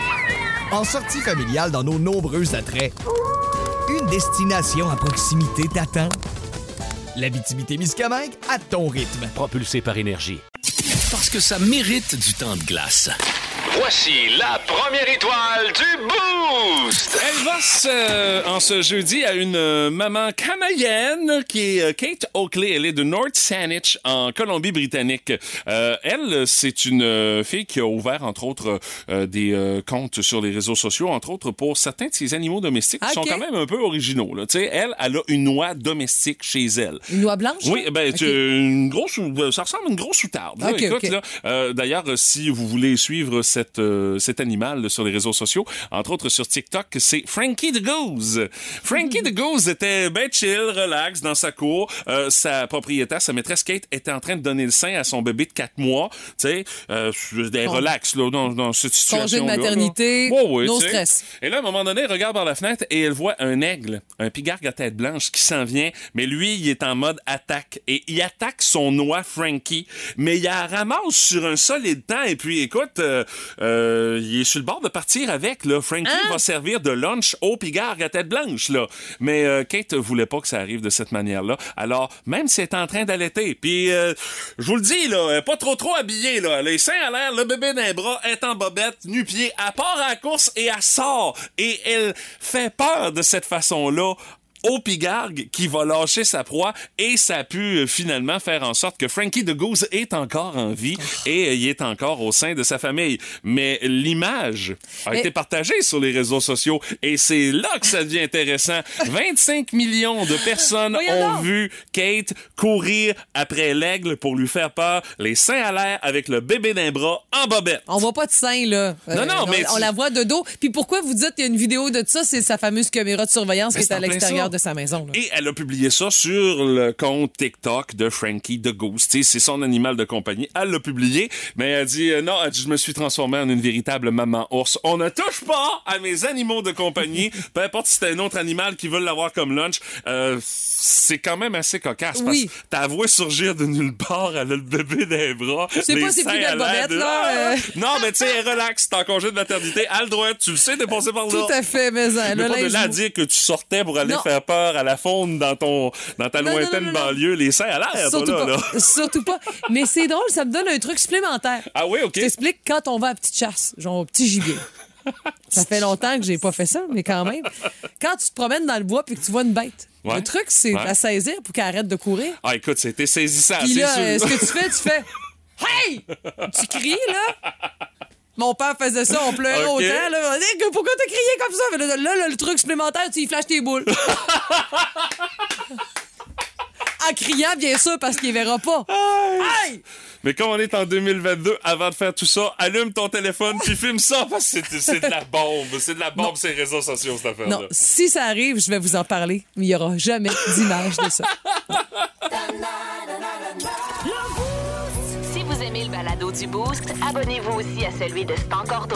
en sortie familiale dans nos nombreux attraits. Une destination à proximité t'attend. L'Abitibi-Témiscamingue à ton rythme. Propulsé par énergie. Parce que ça mérite du temps de glace. Voici la première étoile du Boost! Elle va se- en ce jeudi à une euh, maman canadienne qui est euh, Kate Oakley. Elle est de North Saanich en Colombie-Britannique. Euh, elle, c'est une euh, fille qui a ouvert entre autres euh, des euh, comptes sur les réseaux sociaux, entre autres pour certains de ses animaux domestiques qui sont quand même un peu originaux. Là. Tu sais, Elle, elle a une noix domestique chez elle. Une noix blanche? Oui, ben, Ok. tu- une grosse, euh, ça ressemble à une grosse euh, D'ailleurs, euh, si vous voulez suivre cette, euh, cet animal là, sur les réseaux sociaux, entre autres sur TikTok, c'est Frankie the Goose. Frankie the Goose était ben chill, relax dans sa cour. Euh, sa propriétaire, sa maîtresse Kate, était en train de donner le sein à son bébé de 4 mois. Tu sais, euh, des relax là, dans, dans cette Congé de situation. maternité, no stress. Et là, à un moment donné, elle regarde par la fenêtre et elle voit un aigle, un pigargue à tête blanche qui s'en vient, mais lui, il est en mode attaque. Et il attaque son noix Frankie, mais il la ramasse sur un solide temps. Et puis, écoute, euh, euh, il est sur le bord de partir avec. Là. Frankie Hein? va servir de lunch au pigargue à tête blanche. Là. Mais euh, Kate voulait pas que ça arrive de cette manière-là. Alors, même si elle est en train d'allaiter, puis euh, je vous le dis, là, elle est pas trop trop habillée. Là. Les seins à l'air, le bébé d'un bras, est en bobette, nu-pied, elle part à la course et elle sort. Et elle fait peur de cette façon-là au pigargue qui va lâcher sa proie et ça a pu euh, finalement faire en sorte que Frankie the Goose est encore en vie et euh, il est encore au sein de sa famille. Mais l'image a Mais- été partagée sur les réseaux sociaux et c'est là que ça devient intéressant. 25 millions de personnes ont vu Kate courir après l'aigle pour lui faire peur, les seins à l'air avec le bébé d'un bras en bobette. On voit pas de sein, là. Euh, Non, non, on, mais on tu- la voit de dos. Puis pourquoi vous dites qu'il y a une vidéo de ça? C'est sa fameuse caméra de surveillance qui est c'est à l'extérieur. De sa maison. là. Et elle a publié ça sur le compte TikTok de Frankie the Goose. C'est son animal de compagnie. Elle l'a publié, mais elle dit euh, non, elle dit, je me suis transformée en une véritable maman ours. On ne touche pas à mes animaux de compagnie, peu importe si c'est un autre animal qui veut l'avoir comme lunch. Euh, c'est quand même assez cocasse Oui. parce que t'as avoué surgir de nulle part, elle a le bébé dans les bras. Je sais les pas seins plus bobettes, de- là, euh. Non, mais tu sais, relax, t'es en congé de maternité, à le droit, tu le sais, t'es passé par là. Tout à fait, mais hein, Mais le pas de là à dire que tu sortais pour aller Non. faire à la faune dans ton dans ta Non, lointaine non, non, non. banlieue, les seins à l'air, toi, Surtout là, pas. là. Surtout pas. Mais c'est drôle, ça me donne un truc supplémentaire. Ah oui, OK. Je t'explique quand on va à petite chasse, genre au petit gibier. Ça fait longtemps que j'ai pas fait ça, mais quand même. Quand tu te promènes dans le bois puis que tu vois une bête, Ouais. le truc, c'est Ouais. la saisir pour qu'elle arrête de courir. Ah, écoute, c'était saisissant, c'est sûr. euh, ce que tu fais, tu fais Hey! Tu cries, là. Mon père faisait ça, on pleurait Ok. autant. Là. On dit, Que- Pourquoi t'as crié comme ça? Là, là, là, le truc supplémentaire, tu y flashes tes boules. en criant, bien sûr, parce qu'il verra pas. Mais comme on est en 2022, avant de faire tout ça, allume ton téléphone puis filme ça parce que c'est- de la bombe. C'est de la bombe sur les réseaux sociaux, cette affaire-là. Non, si ça arrive, je vais vous en parler, mais il n'y aura jamais d'image de ça. Vous aimez le balado du Boost, abonnez-vous aussi à celui de C'est encore.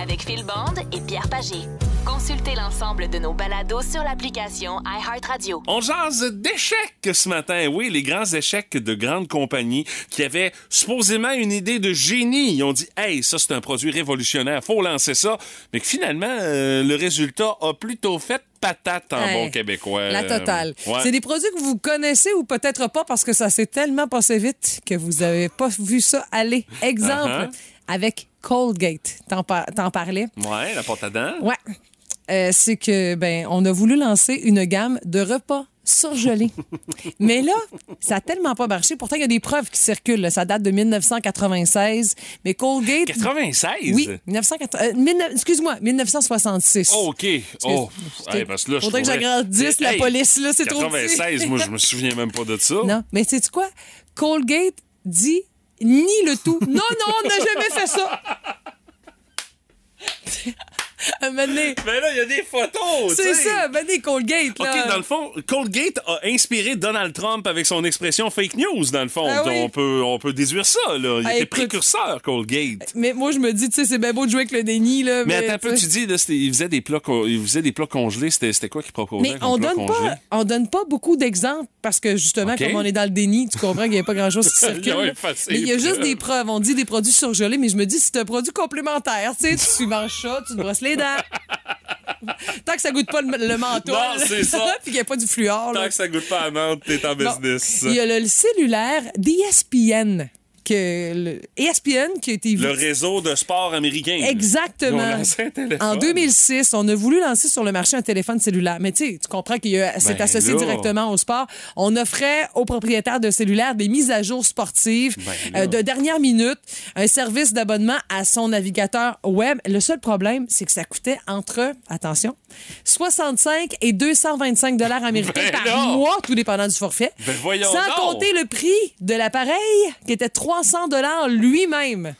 Avec Phil Bond et Pierre Pagé. Consultez l'ensemble de nos balados sur l'application iHeartRadio. On jase d'échecs ce matin. Oui, les grands échecs de grandes compagnies qui avaient supposément une idée de génie. Ils ont dit, hey, ça c'est un produit révolutionnaire, faut lancer ça. Mais que finalement, euh, le résultat a plutôt fait patate en Hey, bon québécois. La totale. Ouais. C'est des produits que vous connaissez ou peut-être pas parce que ça s'est tellement passé vite que vous avez pas vu ça aller. Exemple, Uh-huh. avec Colgate. T'en par- t'en parlais? Ouais, la porte à dents. Ouais. Euh, c'est que ben on a voulu lancer une gamme de repas surgelés. Mais là, ça a tellement pas marché. Pourtant, il y a des preuves qui circulent. là. Ça date de 1996. Mais Colgate... 96? Oui. 1980 euh, 19 Excuse-moi, 1966. Oh, OK. Oh, Excuse- hey, parce que là, je Faudrait que j'agrandisse la Hey, police, là, c'est trop petit. 96, moi, je me souviens même pas de ça. Non, mais sais-tu quoi? Colgate dit nie le tout. Non, non, on n'a jamais fait ça. Un Mais là, il y a des photos. C'est ça, donné, Colgate. Là. OK, dans le fond, Colgate a inspiré Donald Trump avec son expression fake news, dans le fond. Ah oui. on, peut, on peut déduire ça, là. Il Ah, était écoute. précurseur, Colgate. Mais moi, je me dis, tu sais, c'est bien beau de jouer avec le déni, là. Mais, attends un peu, tu dis, là, il faisait des plats, co- il faisait des plats congelés. C'était quoi qu'il proposait Mais on donne, pas, on donne pas beaucoup d'exemples parce que justement, comme on est dans le déni, tu comprends qu'il n'y a pas grand-chose qui circule. Il y a juste des preuves. On dit des produits surgelés, mais je me dis, c'est un produit complémentaire. Tu sais, tu manges tu te brosses les dents. Tant que ça goûte pas le, le menthol. Non, là. c'est ça. Puis qu'il n'y a pas du fluor. là. Tant que ça goûte pas à menthe, t'es en Bon. business. Il y a le cellulaire d'ESPN. Que le ESPN qui a été Le réseau de sport américain. Exactement. En 2006, on a voulu lancer sur le marché un téléphone cellulaire. Mais tu comprends qu'il c'est Ben associé là. directement au sport. On offrait aux propriétaires de cellulaires des mises à jour sportives Ben euh, de dernière minute, un service d'abonnement à son navigateur web. Le seul problème, c'est que ça coûtait entre, attention, 65 et 225 dollars américains Ben par mois, tout dépendant du forfait. Ben voyons Sans compter le prix de l'appareil qui était 300 dollars lui-même.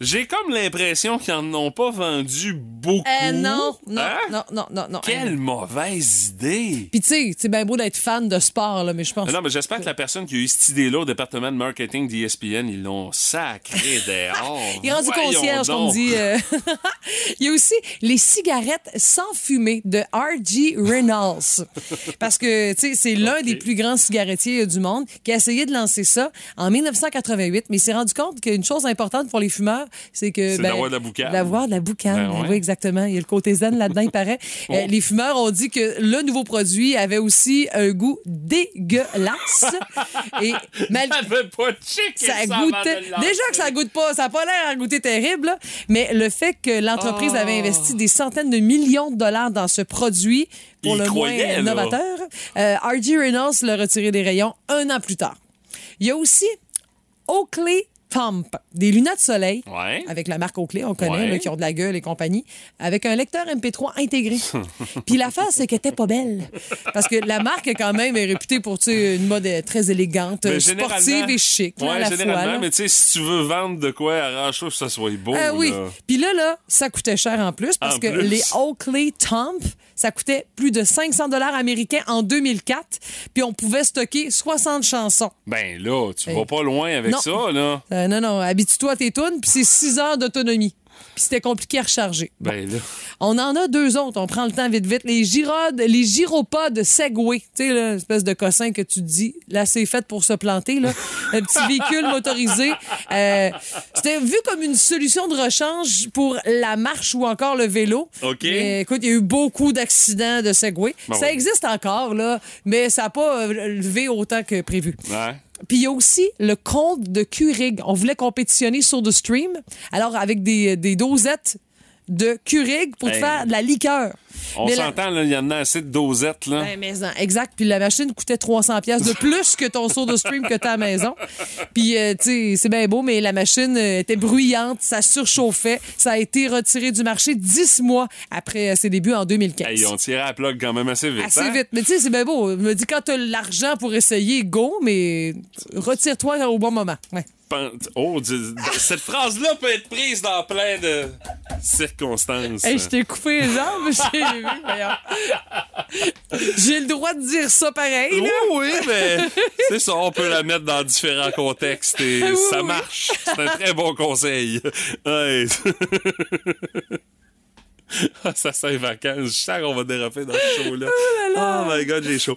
J'ai comme l'impression qu'ils en ont pas vendu beaucoup. Euh, non, non, Hein? non, non, non, non. Quelle mauvaise idée! Puis tu sais, c'est bien beau d'être fan de sport, là, mais je pense... Non, mais j'espère que la personne qui a eu cette idée-là au département de marketing d'ESPN, ils l'ont sacré dehors. Il est rendu concierge, comme dit. euh. Il y a aussi les cigarettes sans fumée de R.G. Reynolds. Parce que, tu sais, c'est l'un des plus grands cigarettiers euh, du monde qui a essayé de lancer ça en 1988, mais il s'est rendu compte qu'une chose importante pour les fumeurs, c'est que... C'est d'avoir de la boucane. D'avoir de la boucane. Ben ouais. Oui, exactement. Il y a le côté zen là-dedans, il paraît. Euh, les fumeurs ont dit que le nouveau produit avait aussi un goût dégueulasse. Et mal- Ça devait pas checker ça ça goûtait. Déjà que ça goûte pas, ça n'a pas l'air à goûter terrible, là. mais le fait que l'entreprise Oh. avait investi des centaines de millions de dollars dans ce produit pour Il le croyait, moins novateur, euh, R.G. Reynolds l'a retiré des rayons un an plus tard. Il y a aussi Oakley Des lunettes de soleil Ouais. avec la marque Oakley, on connaît, Ouais. là, qui ont de la gueule et compagnie, avec un lecteur MP3 intégré. Puis l'affaire, c'est qu'elle était pas belle. Parce que la marque, quand même, est réputée pour une mode euh, très élégante, Mais sportive et chic, là, Ouais, à la fois. généralement, là. mais tu sais, si tu veux vendre de quoi, arrange-toi que ça soit beau. Ah oui. Puis là, là, ça coûtait cher en plus parce En que plus? les Oakley Tomp, ça coûtait plus de 500 dollars américains en 2004. Puis on pouvait stocker 60 chansons. Ben là, tu Hey. vas pas loin avec Non. ça, là. Euh, non, non, habitue-toi à tes tunes, puis c'est 6 heures d'autonomie. Puis c'était compliqué à recharger. Ben là. On en a deux autres, on prend le temps vite vite. Les gyrodes, les gyropodes Segway. Tu sais, là, espèce de cossin que tu dis, là, c'est fait pour se planter, là. Un petit véhicule motorisé. Euh, C'était vu comme une solution de rechange pour la marche ou encore le vélo. OK. Mais, écoute, il y a eu beaucoup d'accidents de Segway. Ben ça existe encore, là, mais ça n'a pas euh, levé autant que prévu. Ouais. Puis il y a aussi le compte de Keurig. On voulait compétitionner sur The Stream. Alors, avec des, des dosettes de Keurig pour te Hey. faire de la liqueur. On la- s'entend, il y en a assez de dosettes, là. Ouais, mais exact. Puis la machine coûtait 300 pièces de plus que ton saut de stream que t'as à la maison. Puis, euh, tu sais, c'est bien beau, mais la machine euh, était bruyante, ça surchauffait. Ça a été retiré du marché 10 mois après euh, ses débuts en 2015. Hey, on tirait à la plug quand même assez vite. Assez hein? vite. Mais tu sais, c'est bien beau. Je me dis, quand t'as l'argent pour essayer, go, mais retire-toi au bon moment. Ouais. Oh, cette phrase-là peut être prise dans plein de circonstances. Hey, je t'ai coupé les jambes, j'ai vu, voyons. J'ai le droit de dire ça pareil, Oui, là. oui, mais c'est ça, on peut la mettre dans différents contextes et Oui, ça oui. marche. C'est un très bon conseil. Ouais. Ah, ça sent vacances. Je sens qu'on va déraper dans ce show-là. Oh, my God, j'ai chaud.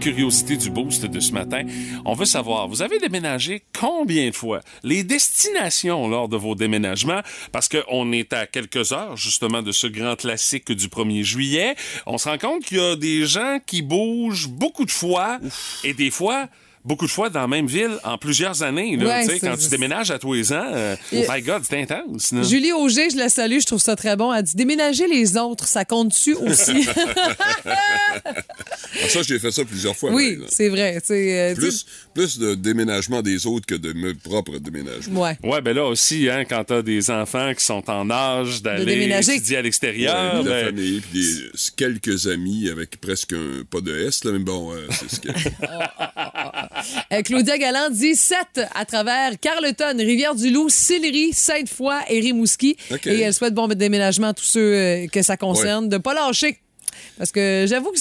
Curiosité du boost de ce matin. On veut savoir, vous avez déménagé combien de fois? Les destinations lors de vos déménagements, parce qu'on est à quelques heures justement de ce grand classique du 1er juillet. On se rend compte qu'il y a des gens qui bougent beaucoup de fois et des fois beaucoup de fois dans la même ville en plusieurs années. Là, Ouais, quand tu déménages à tous les ans, euh, Et- my God, c'est intense. là. Julie Auger, je la salue, je trouve ça très bon. Elle dit déménager les autres, ça compte-tu aussi? Ah, ça, j'ai fait ça plusieurs fois. oui, c'est vrai. euh, Plus, plus de déménagement des autres que de mes propres déménagements. Ouais. Ouais, ben là aussi, hein, quand t'as des enfants qui sont en âge d'aller déménager. étudier à l'extérieur, Ouais, de la ben, famille, puis des, quelques amis avec presque un pas de S, là, mais bon, euh, c'est ce que. Euh, Claudia Galland dit 7 à travers Carleton, Rivière-du-Loup, Sillery, Sainte-Foy et Rimouski. Et elle souhaite bon déménagement à tous ceux euh, que ça concerne, de pas lâcher. Parce que j'avoue que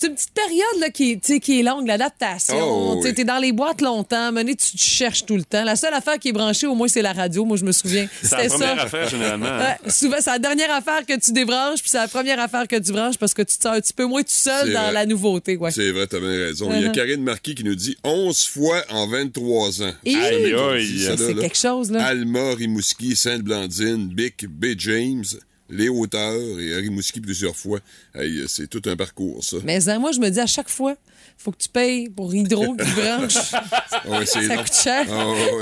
c'est une petite période là, qui, est- qui longue, l'adaptation. Oh, Tu. T'es dans les boîtes longtemps, mené, tu te cherches tout le temps. La seule affaire qui est branchée, au moins, c'est la radio. Moi, je me souviens. c'est la C'était première ça. affaire généralement. Ouais, souvent, c'est la dernière affaire que tu débranches, puis c'est la première affaire que tu branches parce que tu te sens un petit peu moins tout seul dans vrai. la nouveauté. Ouais. C'est vrai, t'as bien raison. Il y a Uh-huh. Karine Marquis qui nous dit 11 fois en 23 ans. Et- C'est quelque chose, là. Alma, Rimouski, Sainte-Blandine, Bic, B. James, les hauteurs et Rimouski plusieurs fois. Hey, c'est tout un parcours, ça. Mais hein, moi, je me dis à chaque fois, faut que tu payes pour Hydro qui branche. Ah ouais, c'est ça coûte cher.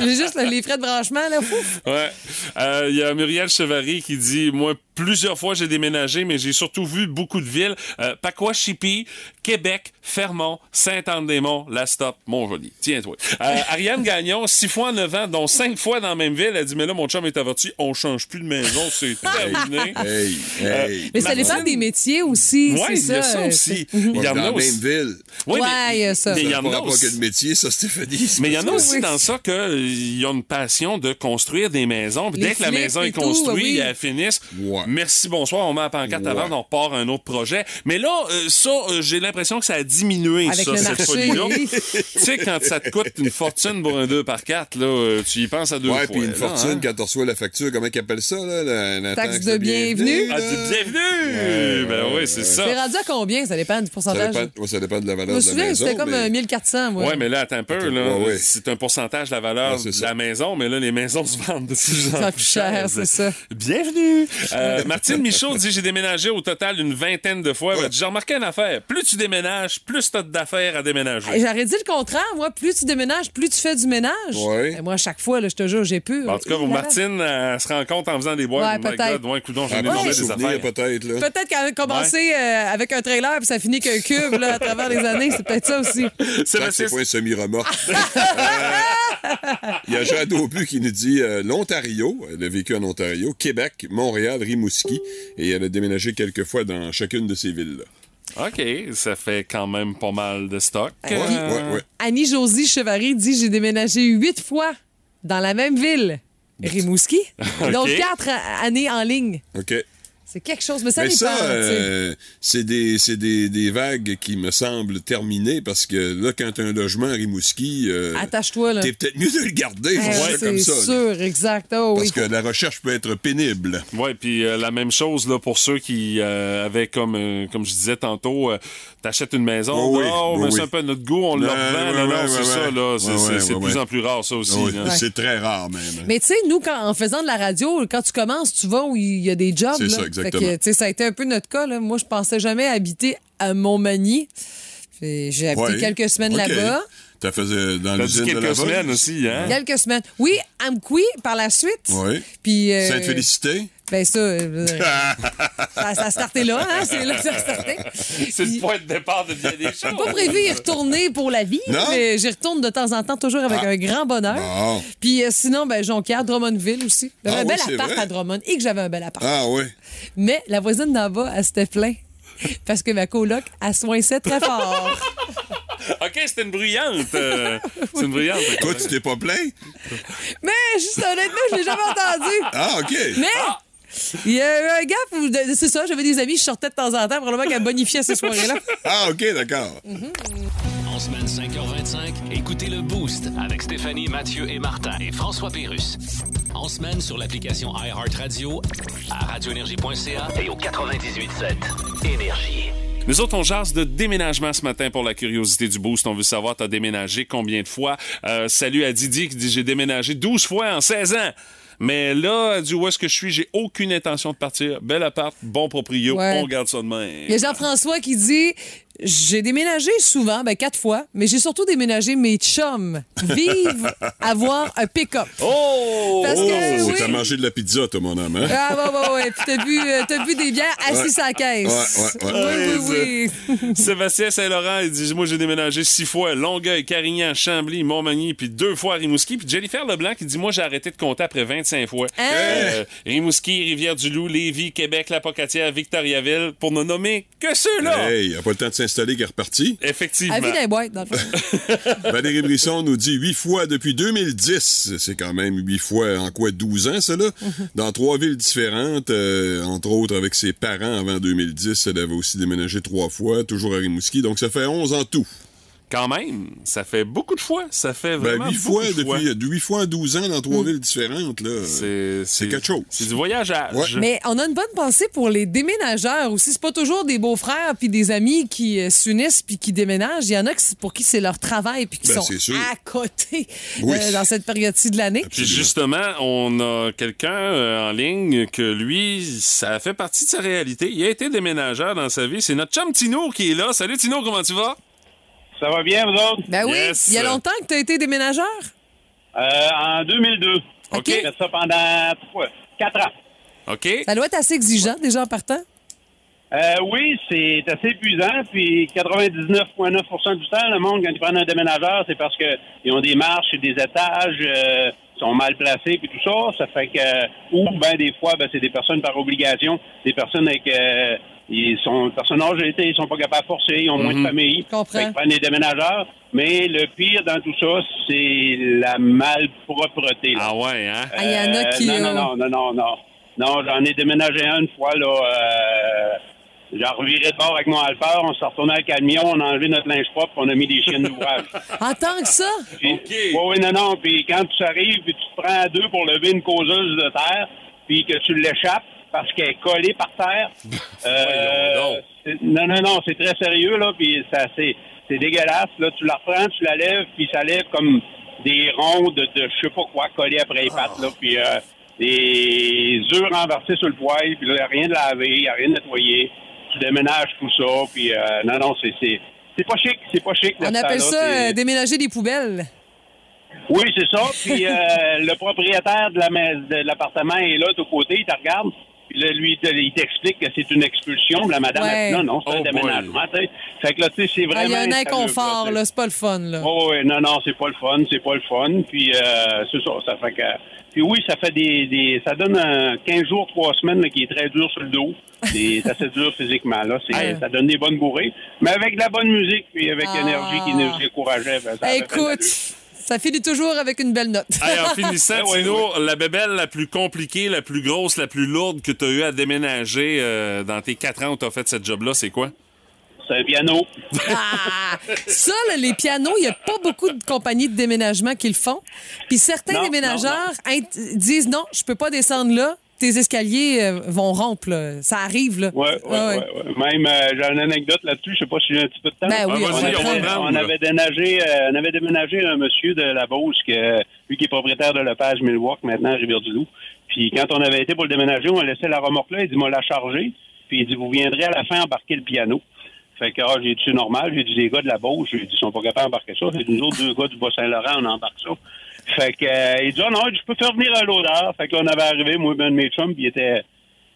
J'ai juste là, les frais de branchement, là. Ouais. Euh, Il y a Muriel Chevary qui dit Moi, plusieurs fois, j'ai déménagé, mais j'ai surtout vu beaucoup de villes. Euh, Pacoa-Chipi, Québec, Fermont, Saint-Anne-des-Monts, La Stop, Montjoli. Tiens-toi. Euh, Ariane Gagnon, six fois en neuf ans, dont cinq fois dans la même ville. Elle dit Mais là, mon chum est averti, on change plus de maison, c'est terminé. Hey, Euh, hey. Mais ça dépend des métiers aussi. Ouais, c'est il y a ça euh, aussi. Mhm. Il y en dans a aussi. même ville. Oui, Ouais, mais- il y a ça. Mais il y en a pas aussi. quel métier, ça, Stéphanie. Mais il y en a aussi Oui. dans ça qu'ils ont une passion de construire des maisons. Dès que la maison est construite elle finisse, Ouais. merci, bonsoir, on met la pancarte Ouais. avant, on repart à un autre projet. Mais là, euh, ça, euh, j'ai l'impression que ça a diminué, Avec ça, cette folie-là. oui. tu sais, quand ça te coûte une fortune pour un 2 par 4 là, euh, tu y penses à deux Ouais, fois. puis une là, fortune hein? quand tu reçois la facture, comment ils appellent ça, là? La, la Taxe de bienvenue. Ah, du bienvenue! Ben oui, c'est ça. C'est rendu à combien? Ça dépend du Ça pourcentage? dépend, ouais, ça dépend de la valeur de la souviens, c'était comme mais- euh, 1400, moi. Ouais, mais là, attends un peu. Là, Ouais, ouais. C'est un pourcentage de la valeur Ouais, de ça. la maison, mais là, les maisons se vendent de plus en Ça plus coûte cher, c'est ça. Bienvenue! Euh, Martine Michaud dit J'ai déménagé au total une vingtaine de fois. J'ai remarqué une affaire. Plus tu déménages, plus tu as d'affaires à déménager. J'aurais dit le contraire. Moi, plus tu déménages, plus tu fais du ménage. Ouais. Et moi, à chaque fois, là, je te jure, j'ai pu. En tout cas, Martine, elle se rend compte en faisant des boîtes. Ouais, peut-être. Ouais, j'en ai Ah, bon, des affaires. peut-être, qu'elle a commencé euh, avec un trailer puis ça finit qu'un cube là, à travers les années. C'est peut-être ça aussi. C'est pas un semi-remorque. Il y a Jean Daubu qui nous dit euh, l'Ontario, elle a vécu en Ontario, Québec, Montréal, Rimouski, et elle a déménagé quelques fois dans chacune de ces villes-là. OK, ça fait quand même pas mal de stock. Ouais, Euh, ouais, ouais. Annie-Josie Chevary dit J'ai déménagé huit fois dans la même ville, Rimouski. Donc quatre années en ligne. OK. C'est quelque chose, mais ça Mais dépend. ça, tu sais. euh, c'est des, c'est des, des vagues qui me semblent terminées parce que là, quand tu as un logement à Rimouski, euh, Attache-toi, là. t'es peut-être mieux de le garder, ouais, c'est là. sûr, exact. Oh, Parce oui. que la recherche peut être pénible. Oui, puis euh, la même chose là, pour ceux qui euh, avaient, comme, euh, comme je disais tantôt, euh, t'achètes une maison, Oh oui, oh, oui, mais c'est un peu notre goût, on le revend. non, non, c'est ça, là. C'est de plus en plus rare, ça aussi. C'est très rare, même. Mais tu sais, nous, quand, en faisant de la radio, quand tu commences, tu vas où il y a des jobs. C'est ça, Fait exactement. que, tu sais, ça a été un peu notre cas. Là. Moi, je pensais jamais habiter à Montmagny. J'ai habité Ouais. quelques semaines là-bas. T'as fait euh, dans l'usine de quelques la semaines aussi, hein? Quelques semaines. Oui, Amqui par la suite. Oui. Puis. euh, Sainte-Félicité? Ben ça, euh, ça, ça a starté là, hein? C'est là que ça a starté. C'est le point de départ de bien des choses. J'ai pas prévu y retourner pour la vie, Non? mais j'y retourne de temps en temps, toujours avec Ah. un grand bonheur. Bon. Puis euh, sinon, ben, Jonquière, Drummondville aussi. J'avais Ah un oui, bel appart vrai. à Drummond et que j'avais un bel appart. Ah oui. Mais la voisine d'en bas, elle s'était plainte. Parce que ma coloc, elle soinçait très fort. OK, c'était une bruyante. euh, c'est une bruyante. Toi, tu t'es pas plaint? Mais juste honnêtement, je l'ai jamais entendu. Ah, OK. Mais il y a eu un gap où, c'est ça, j'avais des amis, je sortais de temps en temps, probablement qu'elle bonifiait ces soirées-là. Ah, OK, d'accord. En semaine 5h25, écoutez le Boost avec Stéphanie, Mathieu et Martin et François Pérus. En semaine sur l'application iHeartRadio, à radioénergie.ca et au 98.7 Énergie. Nous autres, on jase de déménagement ce matin pour la curiosité du boost. On veut savoir, t'as déménagé combien de fois? Euh, salut à Didi qui dit, j'ai déménagé 12 fois en 16 ans. Mais là, du où est-ce que je suis, j'ai aucune intention de partir. Bel appart, bon proprio, Ouais. on garde ça de main. Il y a Jean-François qui dit J'ai déménagé souvent, ben quatre fois, mais j'ai surtout déménagé mes chums. Vivre, avoir un pick-up. Oh! Parce que, Oh, oui. t'as mangé de la pizza, toi, mon homme, hein? Ah, ouais, ouais, ouais. Puis t'as bu, euh, t'as bu des bières assis Ouais. à la caisse. Ouais, ouais, ouais. Oui, oui, oui. Sébastien Saint-Laurent, il dit Moi, j'ai déménagé six fois. Longueuil, Carignan, Chambly, Montmagny, puis deux fois à Rimouski. Puis Jennifer Leblanc qui dit Moi, j'ai arrêté de compter après 25 fois. Hein? Euh, Rimouski, Rivière-du-Loup, Lévis, Québec, La Pocatière, Victoriaville, pour ne nommer que ceux-là. Hey, il a pas le temps de s'installer, qui est reparti. Effectivement. À vie d'un boîte, dans le fond. Valérie Brisson nous dit huit fois depuis 2010. C'est quand même huit fois en quoi 12 ans, ça, là? Dans trois villes différentes, euh, entre autres avec ses parents avant 2010. Elle avait aussi déménagé trois fois, toujours à Rimouski. Donc, ça fait 11 en tout. Quand même, ça fait beaucoup de fois. Ça fait Ben, vraiment huit beaucoup fois de fois. depuis huit fois en 12 ans dans trois villes différentes, là. C'est quelque chose. C'est du voyageage. Mais on a une bonne pensée pour les déménageurs aussi. C'est pas toujours des beaux-frères puis des amis qui euh, s'unissent puis qui déménagent. Il y en a qui- pour qui c'est leur travail puis qui Ben, sont à côté Oui. euh, dans cette période-ci de l'année. Puis justement, on a quelqu'un euh, en ligne que lui, ça fait partie de sa réalité. Il a été déménageur dans sa vie. C'est notre chum Tino qui est là. Salut Tino, comment tu vas? Ça va bien, vous autres? Ben oui, Yes. il y a longtemps que tu as été déménageur? Euh, en 2002. OK. J'ai fait ça pendant trois, quatre ans. OK. Ça doit être assez exigeant déjà en partant. Euh, oui, c'est assez épuisant. Puis 99,9% du temps, le monde, quand ils prennent un déménageur, c'est parce qu'ils ont des marches et des étages, euh, sont mal placés, puis tout ça. Ça fait que, ou ben des fois, ben, c'est des personnes par obligation, des personnes avec, euh, ils sont personnes âgées, ils sont pas capables de forcer, ils ont moins de Mhm. famille. Comprends. Fait qu'ils prennent des déménageurs. Mais le pire dans tout ça, c'est la malpropreté. là. Ah ouais, hein? Ah, il y en a qui, Non, non, euh, non, non, non, non. Non, j'en ai déménagé un une fois, là. Euh, J'en revirais de bord avec mon Alphard, on s'est retourné avec le camion, on a enlevé notre linge propre, on a mis des chiens d'ouvrage. En tant que ça? Puis, Oui, oui, non, non. Puis quand tu arrives, puis tu te prends à deux pour lever une causeuse de terre, puis que tu l'échappes, parce qu'elle est collée par terre. Euh, non, non, non, c'est très sérieux, là, puis ça, c'est, c'est dégueulasse. Là, tu la reprends, tu la lèves, puis ça lève comme des ronds de, de je sais pas quoi collés après les pattes, là, puis euh, des œufs renversés sur le poêle, puis là, y a rien de lavé, y a rien de nettoyé. Tu déménages tout ça, puis euh, non, non, c'est, c'est, c'est pas chic, c'est pas chic. On appelle ça euh, déménager des poubelles. oui, c'est ça. Puis euh, le propriétaire de la mais- de l'appartement est là, de côté, il te regarde. Puis là, lui, il te- il t'explique que c'est une expulsion. Puis La madame, Ouais. elle dit non, non, c'est Oh un boy. déménagement. Fait que là, tu sais, c'est Ah, Il vraiment. y a un inconfort, là, là, c'est pas le fun, là. Oh, oui, non, non, c'est pas le fun, c'est pas le fun. Puis euh, c'est ça, ça fait que. Puis oui, ça fait des, des ça donne un 15 jours, 3 semaines là, qui est très dur sur le dos. C'est c'est assez dur physiquement là. Ça donne des bonnes bourrées, mais avec de la bonne musique puis avec Ah. l'énergie qui nous encourageait. ben, ça Écoute, ça finit toujours avec une belle note. Hey, en finissant, Oui, Tino, la bébelle la plus compliquée, la plus grosse, la plus lourde que tu as eu à déménager euh, dans tes quatre ans où tu as fait cette job-là, c'est quoi? C'est un piano. Ah! Ça, là, les pianos, il n'y a pas beaucoup de compagnies de déménagement qui le font. Puis certains Non, déménageurs disent non, je peux pas descendre là. Tes escaliers euh, vont rompre. là. Ça arrive. Là. Ouais, ouais, Ah ouais. ouais, ouais. Même, euh, j'ai une anecdote là-dessus. Je sais pas si j'ai un petit peu de temps. Ben oui, on, on va avait, prendre. on avait déménagé, euh, on avait déménagé un monsieur de la Beauce, que, lui qui est propriétaire de Lepage Milwaukee, maintenant à Rivière-du-Loup. Puis quand on avait été pour le déménager, on a laissé la remorque là. Il dit, moi, la charger. Puis il dit, vous viendrez à la fin embarquer le piano. Fait que, ah, j'ai dit, c'est normal? J'ai dit, les gars de la Beauce, j'ai dit, ils sont pas capables d'embarquer ça. J'ai dit, nous autres, deux gars du Bas-Saint-Laurent, on embarque ça. Fait que, euh, il dit, ah non, je peux faire venir un l'odeur. Fait que là, on avait arrivé, moi, ben, de mes chums, puis il était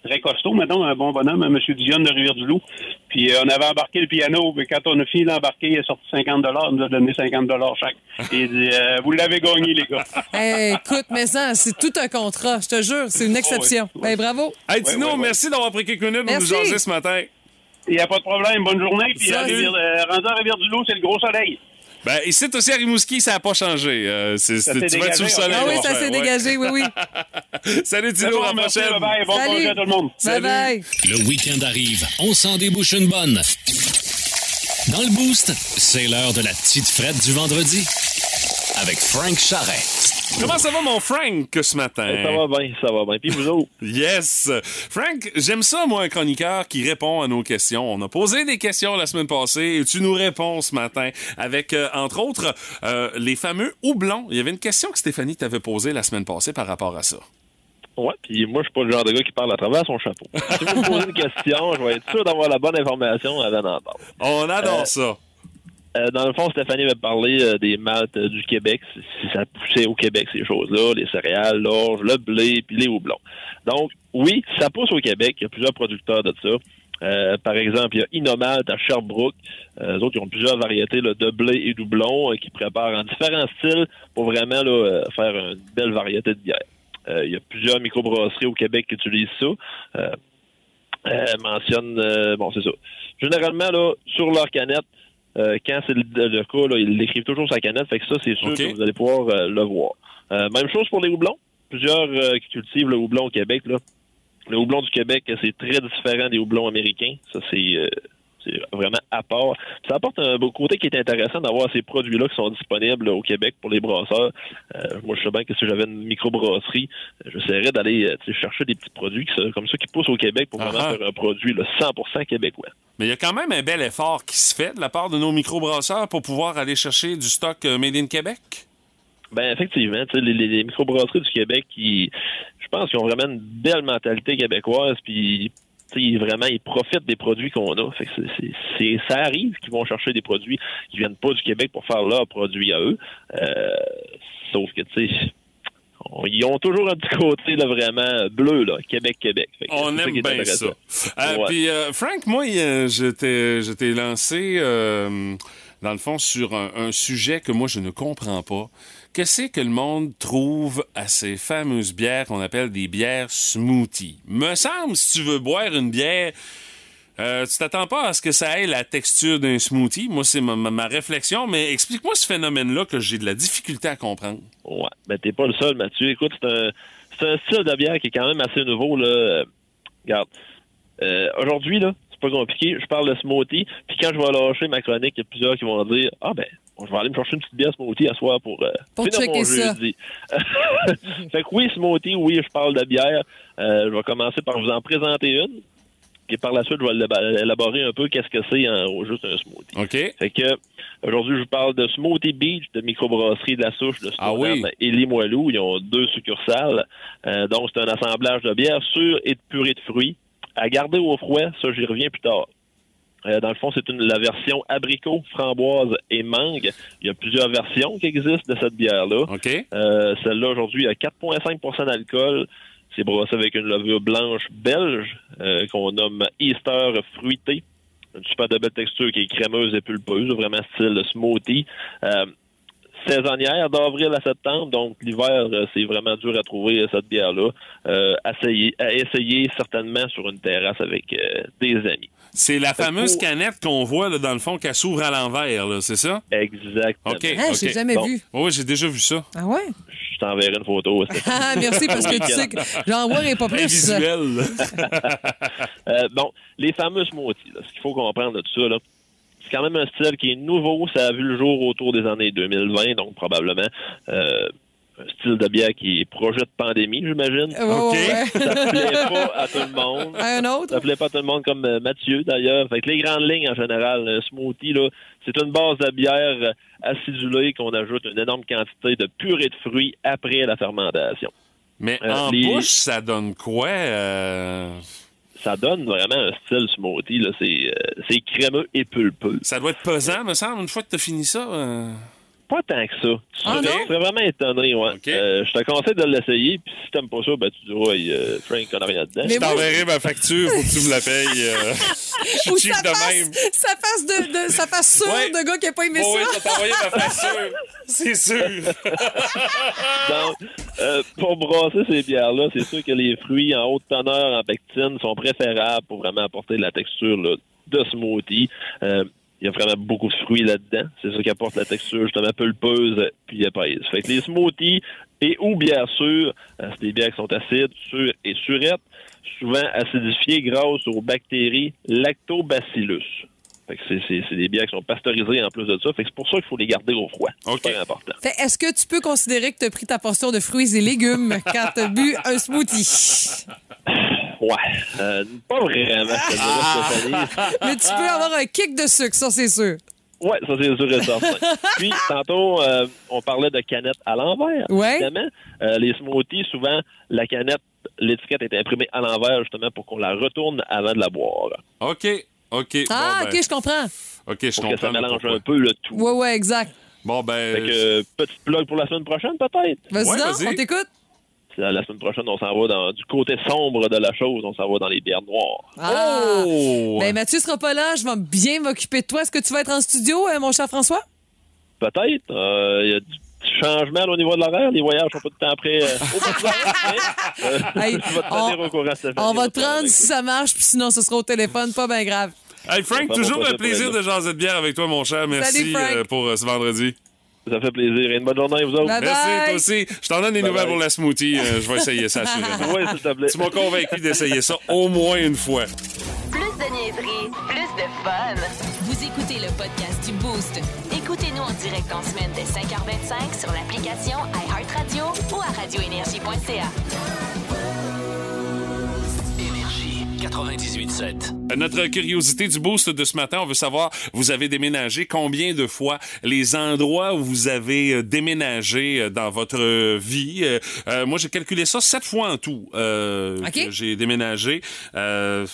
très costaud, maintenant, un bon bonhomme, un monsieur Dion de Rivière-du-Loup. Puis euh, on avait embarqué le piano, puis quand on a fini d'embarquer, il a sorti 50 il nous a donné 50 chaque. Et il dit, euh, vous l'avez gagné, les gars. Hey, écoute, mais ça, c'est tout un contrat. Je te jure, c'est une exception. Ben, bravo. Hey, Tino, merci d'avoir pris quelques minutes pour nous jaser ce matin. Il n'y a pas de problème, bonne journée. Puis à Salut. Rivière- euh, rendu à Rivière-du-Loup, c'est le gros soleil. Ben, ici, aussi à Rimouski, ça n'a pas changé. Euh, c'est- Ça tu vas être sous le dégagé, soleil. Ah oui, ça s'est ouais. dégagé, oui, oui. Salut, D'accord, à la prochaine. bye-bye, bon Salut. congé à tout le monde. Bye bye. Le week-end arrive, on s'en débouche une bonne. Dans le boost, c'est l'heure de la petite frette du vendredi. Avec Frank Charret. Comment ça va, mon Frank, ce matin? Ça va bien, ça va bien. Puis vous autres? Yes! Frank, j'aime ça, moi, un chroniqueur qui répond à nos questions. On a posé des questions la semaine passée et tu nous réponds ce matin avec, euh, entre autres, euh, les fameux houblons. Il y avait une question que Stéphanie t'avait posée la semaine passée par rapport à ça. Ouais, puis moi, je suis pas le genre de gars qui parle à travers son chapeau. Si vous me posez une question, je vais être sûr d'avoir la bonne information avant d'entendre. On adore Euh, ça. Euh, dans le fond, Stéphanie m'a parlé euh, des maltes euh, du Québec, si ça poussait au Québec, ces choses-là, les céréales, l'orge, le blé, puis les houblons. Donc, oui, ça pousse au Québec. Il y a plusieurs producteurs de ça. Euh, par exemple, il y a Inomalt à Sherbrooke. Euh, eux autres, ils ont plusieurs variétés là, de blé et doublons euh, qui préparent en différents styles pour vraiment là, euh, faire une belle variété de bière. Euh, il y a plusieurs microbrasseries au Québec qui utilisent ça. Euh, euh, mentionne, euh, bon, c'est ça. Généralement, là, sur leur canette, euh, quand c'est le, le cas, là, ils l'écrivent toujours la canette, fait que ça, c'est sûr que vous allez pouvoir euh, le voir. Euh, même chose pour les houblons. Plusieurs qui cultivent le houblon au Québec, là. Le houblon du Québec, c'est très différent des houblons américains. Ça, c'est euh, c'est vraiment à part. Ça apporte un beau côté qui est intéressant d'avoir ces produits-là qui sont disponibles au Québec pour les brasseurs. Euh, moi, je sais bien que si j'avais une microbrasserie, euh, j'essaierais d'aller euh, chercher des petits produits qui comme ça qui poussent au Québec pour vraiment Ah faire un produit là, 100% québécois. Mais il y a quand même un bel effort qui se fait de la part de nos microbrasseurs pour pouvoir aller chercher du stock Made in Québec? Ben effectivement, les, les, les microbrasseries du Québec, qui, je pense qu'ils ont vraiment une belle mentalité québécoise, puis tu sais, ils- vraiment ils profitent des produits qu'on a. Fait que ça arrive qu'ils vont chercher des produits qui viennent pas du Québec pour faire leurs produits à eux. Euh, sauf que tu sais, ils ont toujours un petit côté là, vraiment bleu là, Québec Québec. Fait que On ça aime est bien ça. Euh, Ouais. Puis, euh, Frank, moi, je t'ai lancé, dans le fond, sur un, un sujet que moi, je ne comprends pas. Qu'est-ce que le monde trouve à ces fameuses bières qu'on appelle des bières smoothie? Me semble, si tu veux boire une bière, euh, tu t'attends pas à ce que ça ait la texture d'un smoothie. Moi, c'est ma, réflexion, mais explique-moi ce phénomène-là que j'ai de la difficulté à comprendre. Ouais, ben t'es pas le seul, Mathieu. Écoute, c'est un, style de bière qui est quand même assez nouveau, là. Regarde. Euh, aujourd'hui, là, c'est pas compliqué. Je parle de smoothie, puis quand je vais lâcher ma chronique, il y a plusieurs qui vont dire Ah ben, je vais aller me chercher une petite bière smoothie à soir pour, euh, Pour finir checker mon ça. jeudi. fait que oui, smoothie, oui, je parle de bière. Euh, je vais commencer par vous en présenter une. Et par la suite, je vais élaborer- un peu qu'est-ce que c'est juste un smoothie. OK. Fait que aujourd'hui, je vous parle de Smoothie Beach de microbrasserie de la souche de Ah Stoneham oui. et Limoilou. Ils ont deux succursales. Euh, donc, c'est un assemblage de bière sûre et de purée de fruits. À garder au froid, ça, j'y reviens plus tard. Euh, dans le fond, c'est une, la version abricot, framboise et mangue. Il y a plusieurs versions qui existent de cette bière-là. Euh, Celle-là, aujourd'hui, a 4,5% d'alcool. C'est brassé avec une levure blanche belge euh, qu'on nomme Easter fruité. Une super de belle texture qui est crémeuse et pulpeuse, vraiment style smoothie. Saisonnière d'avril à septembre, donc l'hiver, c'est vraiment dur à trouver cette bière-là. À essayer certainement sur une terrasse avec des amis. C'est la fameuse canette qu'on voit là, dans le fond qu'elle s'envre à l'envers, c'est ça? Exactement. OK. J'ai OK. jamais vu. Oui, j'ai déjà vu ça. Ah ouais? Je t'enverrai une photo. Ah, merci, parce que tu sais que j'en vois et pas plus. Visuel. Euh, bon, les fameux smoothies, là, ce qu'il faut comprendre de tout ça, là, c'est quand même un style qui est nouveau. Ça a vu le jour autour des années 2020, donc probablement euh, style de bière qui est projet de pandémie, j'imagine. Ouais, OK. ouais. Ça plaît pas à tout le monde. Un autre? Ça plaît pas à tout le monde comme euh, Mathieu, d'ailleurs. Fait que les grandes lignes, en général, un smoothie, là, c'est une base de bière euh, acidulée qu'on ajoute une énorme quantité de purée de fruits après la fermentation. Mais Euh, en les- bouche, ça donne quoi? euh? Ça donne vraiment un style smoothie. Là. C'est, euh, c'est crémeux et pulpeux. Ça doit être pesant, me semble, une fois que tu as fini ça. euh. Pas tant que ça. Tu Ah, non? tu serais vraiment étonné, ouais. Euh, je te conseille de l'essayer, puis si t'aimes pas ça, ben tu diras, hey, euh, Frank, on a rien dedans. Je t'enverrai ma facture, faut que tu me la payes. euh. Je suis Ou cheap ça de fasse, même. ça fasse de, de- ça fasse sûr Ouais. de gars qui a pas aimé Oh oui, ça. je vais t'envoyer ma facture. C'est sûr. Donc, euh, pour brasser ces bières-là, c'est sûr que les fruits en haute teneur en pectine sont préférables pour vraiment apporter de la texture là, de smoothie. Euh, il y a vraiment beaucoup de fruits là-dedans. C'est ça qui apporte la texture justement pulpeuse puis épaisse. Fait que les smoothies et ou bières sûres, euh, c'est des bières qui sont acides, sûres et surettes, souvent acidifiées grâce aux bactéries lactobacillus. Fait que c'est, c'est- c'est des bières qui sont pasteurisées en plus de ça. Fait que c'est pour ça qu'il faut les garder au froid. C'est super important. Fait, est-ce que tu peux considérer que tu as pris ta portion de fruits et légumes quand tu as bu un smoothie? Ouais. Euh, pas vraiment, Stéphanie. Mais tu peux avoir un kick de sucre, ça, c'est sûr. Ouais, ça c'est sûr et certain. Puis, tantôt, euh, on parlait de canettes à l'envers. Ouais. Évidemment, Euh, les smoothies, souvent, la canette, l'étiquette est imprimée à l'envers justement pour qu'on la retourne avant de la boire. OK. OK. Ah, bon, ben, OK, je comprends. OK, je que comprends. ça mélange un peu le tout. Ouais, ouais, exact. Bon, ben. Fait que, euh, petite plug pour la semaine prochaine, peut-être? Vas-y on t'écoute. La la semaine prochaine, on s'en va dans du côté sombre de la chose. On s'en va dans les bières noires. Ah! Oh! Ben, Mathieu sera pas là. Je vais bien m'occuper de toi. Est-ce que tu vas être en studio, euh, mon cher François? Peut-être. Euh, Il y a du petit changement là, au niveau de l'horaire. Les voyages sont pas tout le temps prêts. euh, au euh, Hey, on-. On va te prendre si ça marche, puis sinon, ce sera au téléphone. Pas bien grave. Hey, Frank, toujours un plaisir de jaser de bière avec toi, mon cher. Merci Salut, euh, pour euh, ce vendredi. Ça fait plaisir. Et une bonne journée à vous autres. Bye Merci, bye. toi aussi. Je t'en donne des Bye nouvelles bye. pour la smoothie. Euh, je vais essayer ça, assurément. Oui, s'il te plaît. Tu m'as convaincu d'essayer ça au moins une fois. Plus de niaiserie, plus de fun. Vous écoutez le podcast du Boost. Écoutez-nous en direct en semaine dès 5h25 sur l'application iHeartRadio ou à radioénergie.ca. Énergie 98.7. Euh, Notre curiosité du boost de ce matin, on veut savoir, vous avez déménagé combien de fois les endroits où vous avez euh, déménagé euh, dans votre vie? Euh, moi, j'ai calculé ça sept fois en tout. Euh, J'ai déménagé. Euh,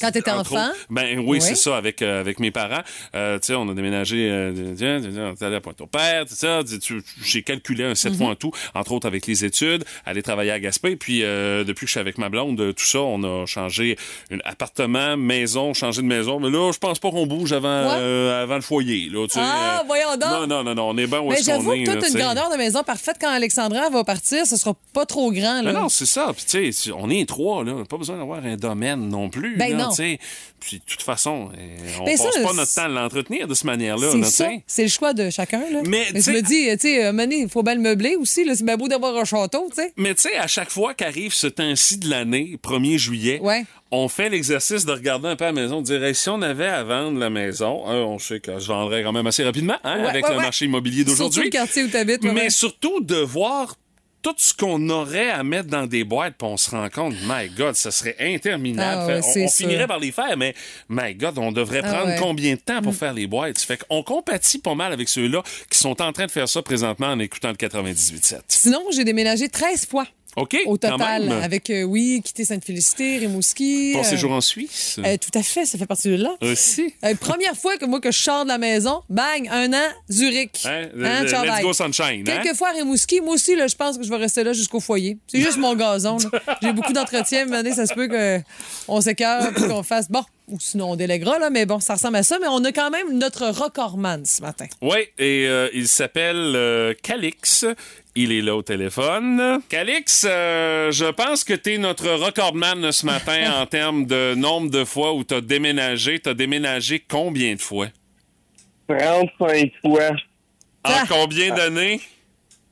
Quand t'étais entre enfant? autres- Ben oui, Oui. c'est ça, avec, euh, avec mes parents. Euh, tu sais, on a déménagé, euh, tiens, tiens, tiens, on allé à Pointe-au-Père, tout ça. J'ai calculé un sept Mhm. fois en tout, entre autres avec les études, aller travailler à Gaspé. Puis euh, depuis que je suis avec ma blonde, tout ça, on a changé un appartement, maison, changé de maison. Mais là, je pense pas qu'on bouge avant, euh, avant le foyer. Là, tu. Ah, voyons donc. Non, non, non, non, on est bien où Mais est-ce qu'on j'avoue est. que toi, là, t'as tu une grandeur de maison parfaite quand Alexandra va partir. Ce sera pas trop grand, là. Mais non, c'est ça. Puis, tu sais, on est trois, là. Pas besoin d'avoir un domaine non plus. Ben là, non. Puis, de toute façon, euh, on Ben ça, passe pas notre temps à l'entretenir de cette manière-là. C'est ça. C'est le choix de chacun, là. Mais, tu je me dis, tu sais, Mané, il faut bien le meubler aussi, là. C'est bien beau d'avoir un château, tu sais. Mais tu sais, à chaque fois qu'arrive ce temps-ci de l'année, 1er juillet, Ouais. On fait l'exercice de regarder un peu à la maison, de dire hey, si on avait à vendre la maison, hein, on sait que je vendrais quand même assez rapidement hein, Ouais, avec ouais, le ouais. marché immobilier d'aujourd'hui. Surtout le quartier où t'habites. ouais, Mais surtout de voir tout ce qu'on aurait à mettre dans des boîtes, puis on se rend compte, my God, ça serait interminable. Ah ouais, on finirait par les faire, mais my God, on devrait Ah prendre ouais. combien de temps pour Mm. faire les boîtes? Fait qu'on compatit pas mal avec ceux-là qui sont en train de faire ça présentement en écoutant le 98.7. Sinon, j'ai déménagé 13 fois. OK? Au total, avec, euh, oui, quitter Sainte-Félicité, Rimouski. Ton euh, séjour en Suisse? euh, tout à fait, ça fait partie de là. Aussi. Euh, première fois que moi que je sors de la maison, bang, un an, Zurich. Hein? Hein, le- let's go sunshine, hein? Quelques fois Rimouski, moi aussi, là, je pense que je vais rester là jusqu'au foyer. C'est juste mon gazon. J'ai beaucoup d'entretien, mais ça se peut qu'on s'écœure puis qu'on fasse bon. Ou sinon, on délèguera, là, mais bon, ça ressemble à ça. Mais on a quand même notre recordman ce matin. Oui, et euh, il s'appelle euh, Calix. Il est là au téléphone. Calix, euh, je pense que tu es notre recordman ce matin en termes de nombre de fois où tu as déménagé. Tu as déménagé combien de fois? 35 fois. En combien d'années?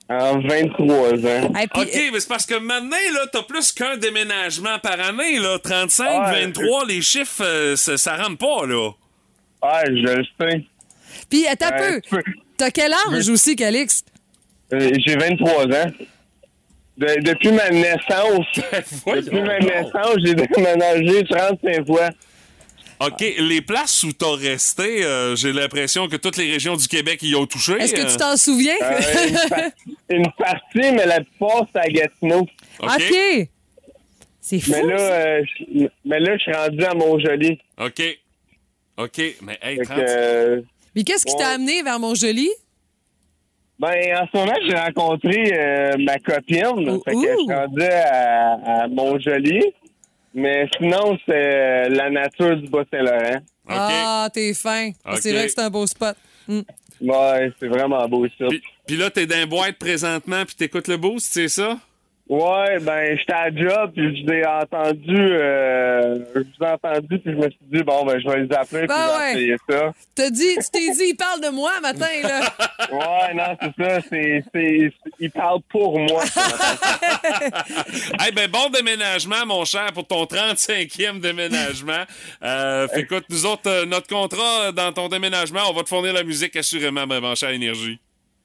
En 23 ans. OK, mais c'est parce que maintenant, là, t'as plus qu'un déménagement par année, là. 35, Ouais. 23, les chiffres, euh, ça, ça rentre pas, là. Ah, je le sais. Puis, attends un Euh, peu. T'as quel âge aussi, Calix? Euh, J'ai 23 ans. De- depuis ma naissance, depuis ma naissance, j'ai déménagé 35 fois. OK, les places où t'as resté, euh, j'ai l'impression que toutes les régions du Québec y ont touché. Est-ce que euh. tu t'en souviens? Euh, une, par- une partie, mais la plupart, c'est à Gatineau. OK. C'est fou. Mais là, euh, je- mais là, je suis rendu à Montjoli. OK. OK, mais hey, Fait 30... que, euh, Mais qu'est-ce qui t'a amené vers Montjoli? Ben, en ce moment, j'ai rencontré euh, ma copine. Fait que je suis rendu à, à Montjoli. Mais sinon, c'est euh, la nature du Bas-Saint-Laurent. Ah, t'es fin. Ah, C'est vrai que c'est un beau spot. Mm. Ouais, c'est vraiment beau, ça. Puis là, t'es dans une boîte présentement, puis t'écoutes le boost, c'est ça? Ouais, ben, j'étais à job, puis je l'ai entendu, euh, je vous ai entendu, puis je me suis dit, bon, ben, je vais les appeler, puis Ben je vais ouais. essayer ça. T'as dit, tu t'es dit, il parle de moi matin, là. Ouais, non, c'est ça, c'est, c'est, il parle pour moi. Eh ben, bon déménagement, mon cher, pour ton 35e déménagement. Euh, fait écoute, nous autres, euh, notre contrat euh, dans ton déménagement, on va te fournir la musique assurément, ben, mon cher Énergie.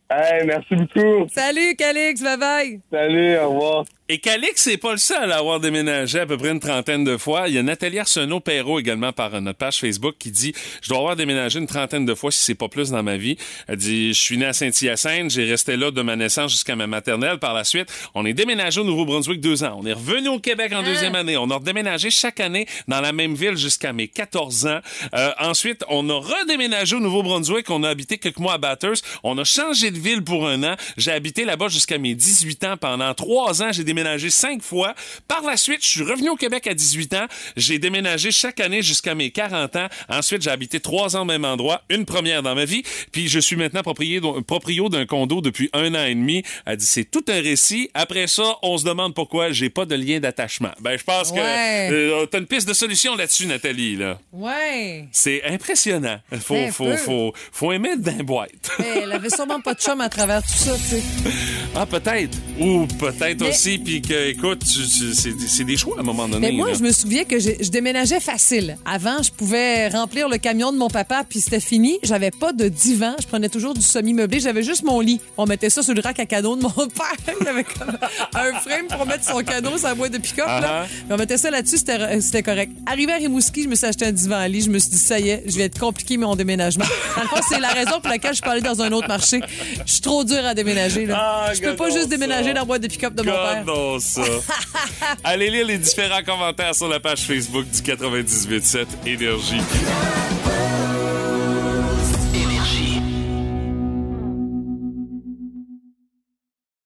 Hey, merci beaucoup. Salut, Calix, bye bye. Salut, au revoir. Et Calix n'est pas le seul à avoir déménagé à peu près une trentaine de fois. Il y a Nathalie Arsenault Perrault également par notre page Facebook qui dit Je dois avoir déménagé une trentaine de fois si c'est pas plus dans ma vie. Elle dit Je suis né à Saint-Hyacinthe, j'ai resté là de ma naissance jusqu'à ma maternelle. Par la suite, on est déménagé au Nouveau-Brunswick deux ans. On est revenu au Québec en deuxième année. On a redéménagé chaque année dans la même ville jusqu'à mes 14 ans. Euh, ensuite, on a redéménagé au Nouveau-Brunswick. On a habité quelques mois à Bathurst. On a changé de ville pour un an. J'ai habité là-bas jusqu'à mes 18 ans. Pendant trois ans, j'ai déménagé cinq fois. Par la suite, je suis revenu au Québec à 18 ans. J'ai déménagé chaque année jusqu'à mes 40 ans. Ensuite, j'ai habité trois ans au même endroit, une première dans ma vie. Puis je suis maintenant proprio, d'un condo depuis un an et demi. Elle dit c'est tout un récit. Après ça, on se demande pourquoi j'ai pas de lien d'attachement. Ben, je pense Ouais. que euh, t'as une piste de solution là-dessus, Nathalie. Là. Ouais. C'est impressionnant. Faut, faut, peu. faut, faut aimer d'un boîte. Mais elle avait sûrement pas de chum à travers tout ça, tu sais. Ah, peut-être. Ou peut-être Mais- aussi, puis que, écoute, c'est des choix à un moment donné. Mais moi, là. je me souviens que je déménageais facile. Avant, je pouvais remplir le camion de mon papa, puis c'était fini. J'avais pas de divan. Je prenais toujours du semi-meublé. J'avais juste mon lit. On mettait ça sur le rack à cadeaux de mon père. Il y avait comme un frame pour mettre son cadeau la boîte de pick-up. Ah-ha. Puis On mettait ça là-dessus, c'était correct. Arrivé à Rimouski, je me suis acheté un divan à lit. Je me suis dit, ça y est, je vais être compliqué mon déménagement. Dans le fond, c'est la raison pour laquelle je parlais dans un autre marché. Je suis trop dur à déménager. Là. Ah, je peux pas juste déménager ça. dans la boîte de pick-up de mon père. Ça. Allez lire les différents commentaires sur la page Facebook du 98.7 Énergie.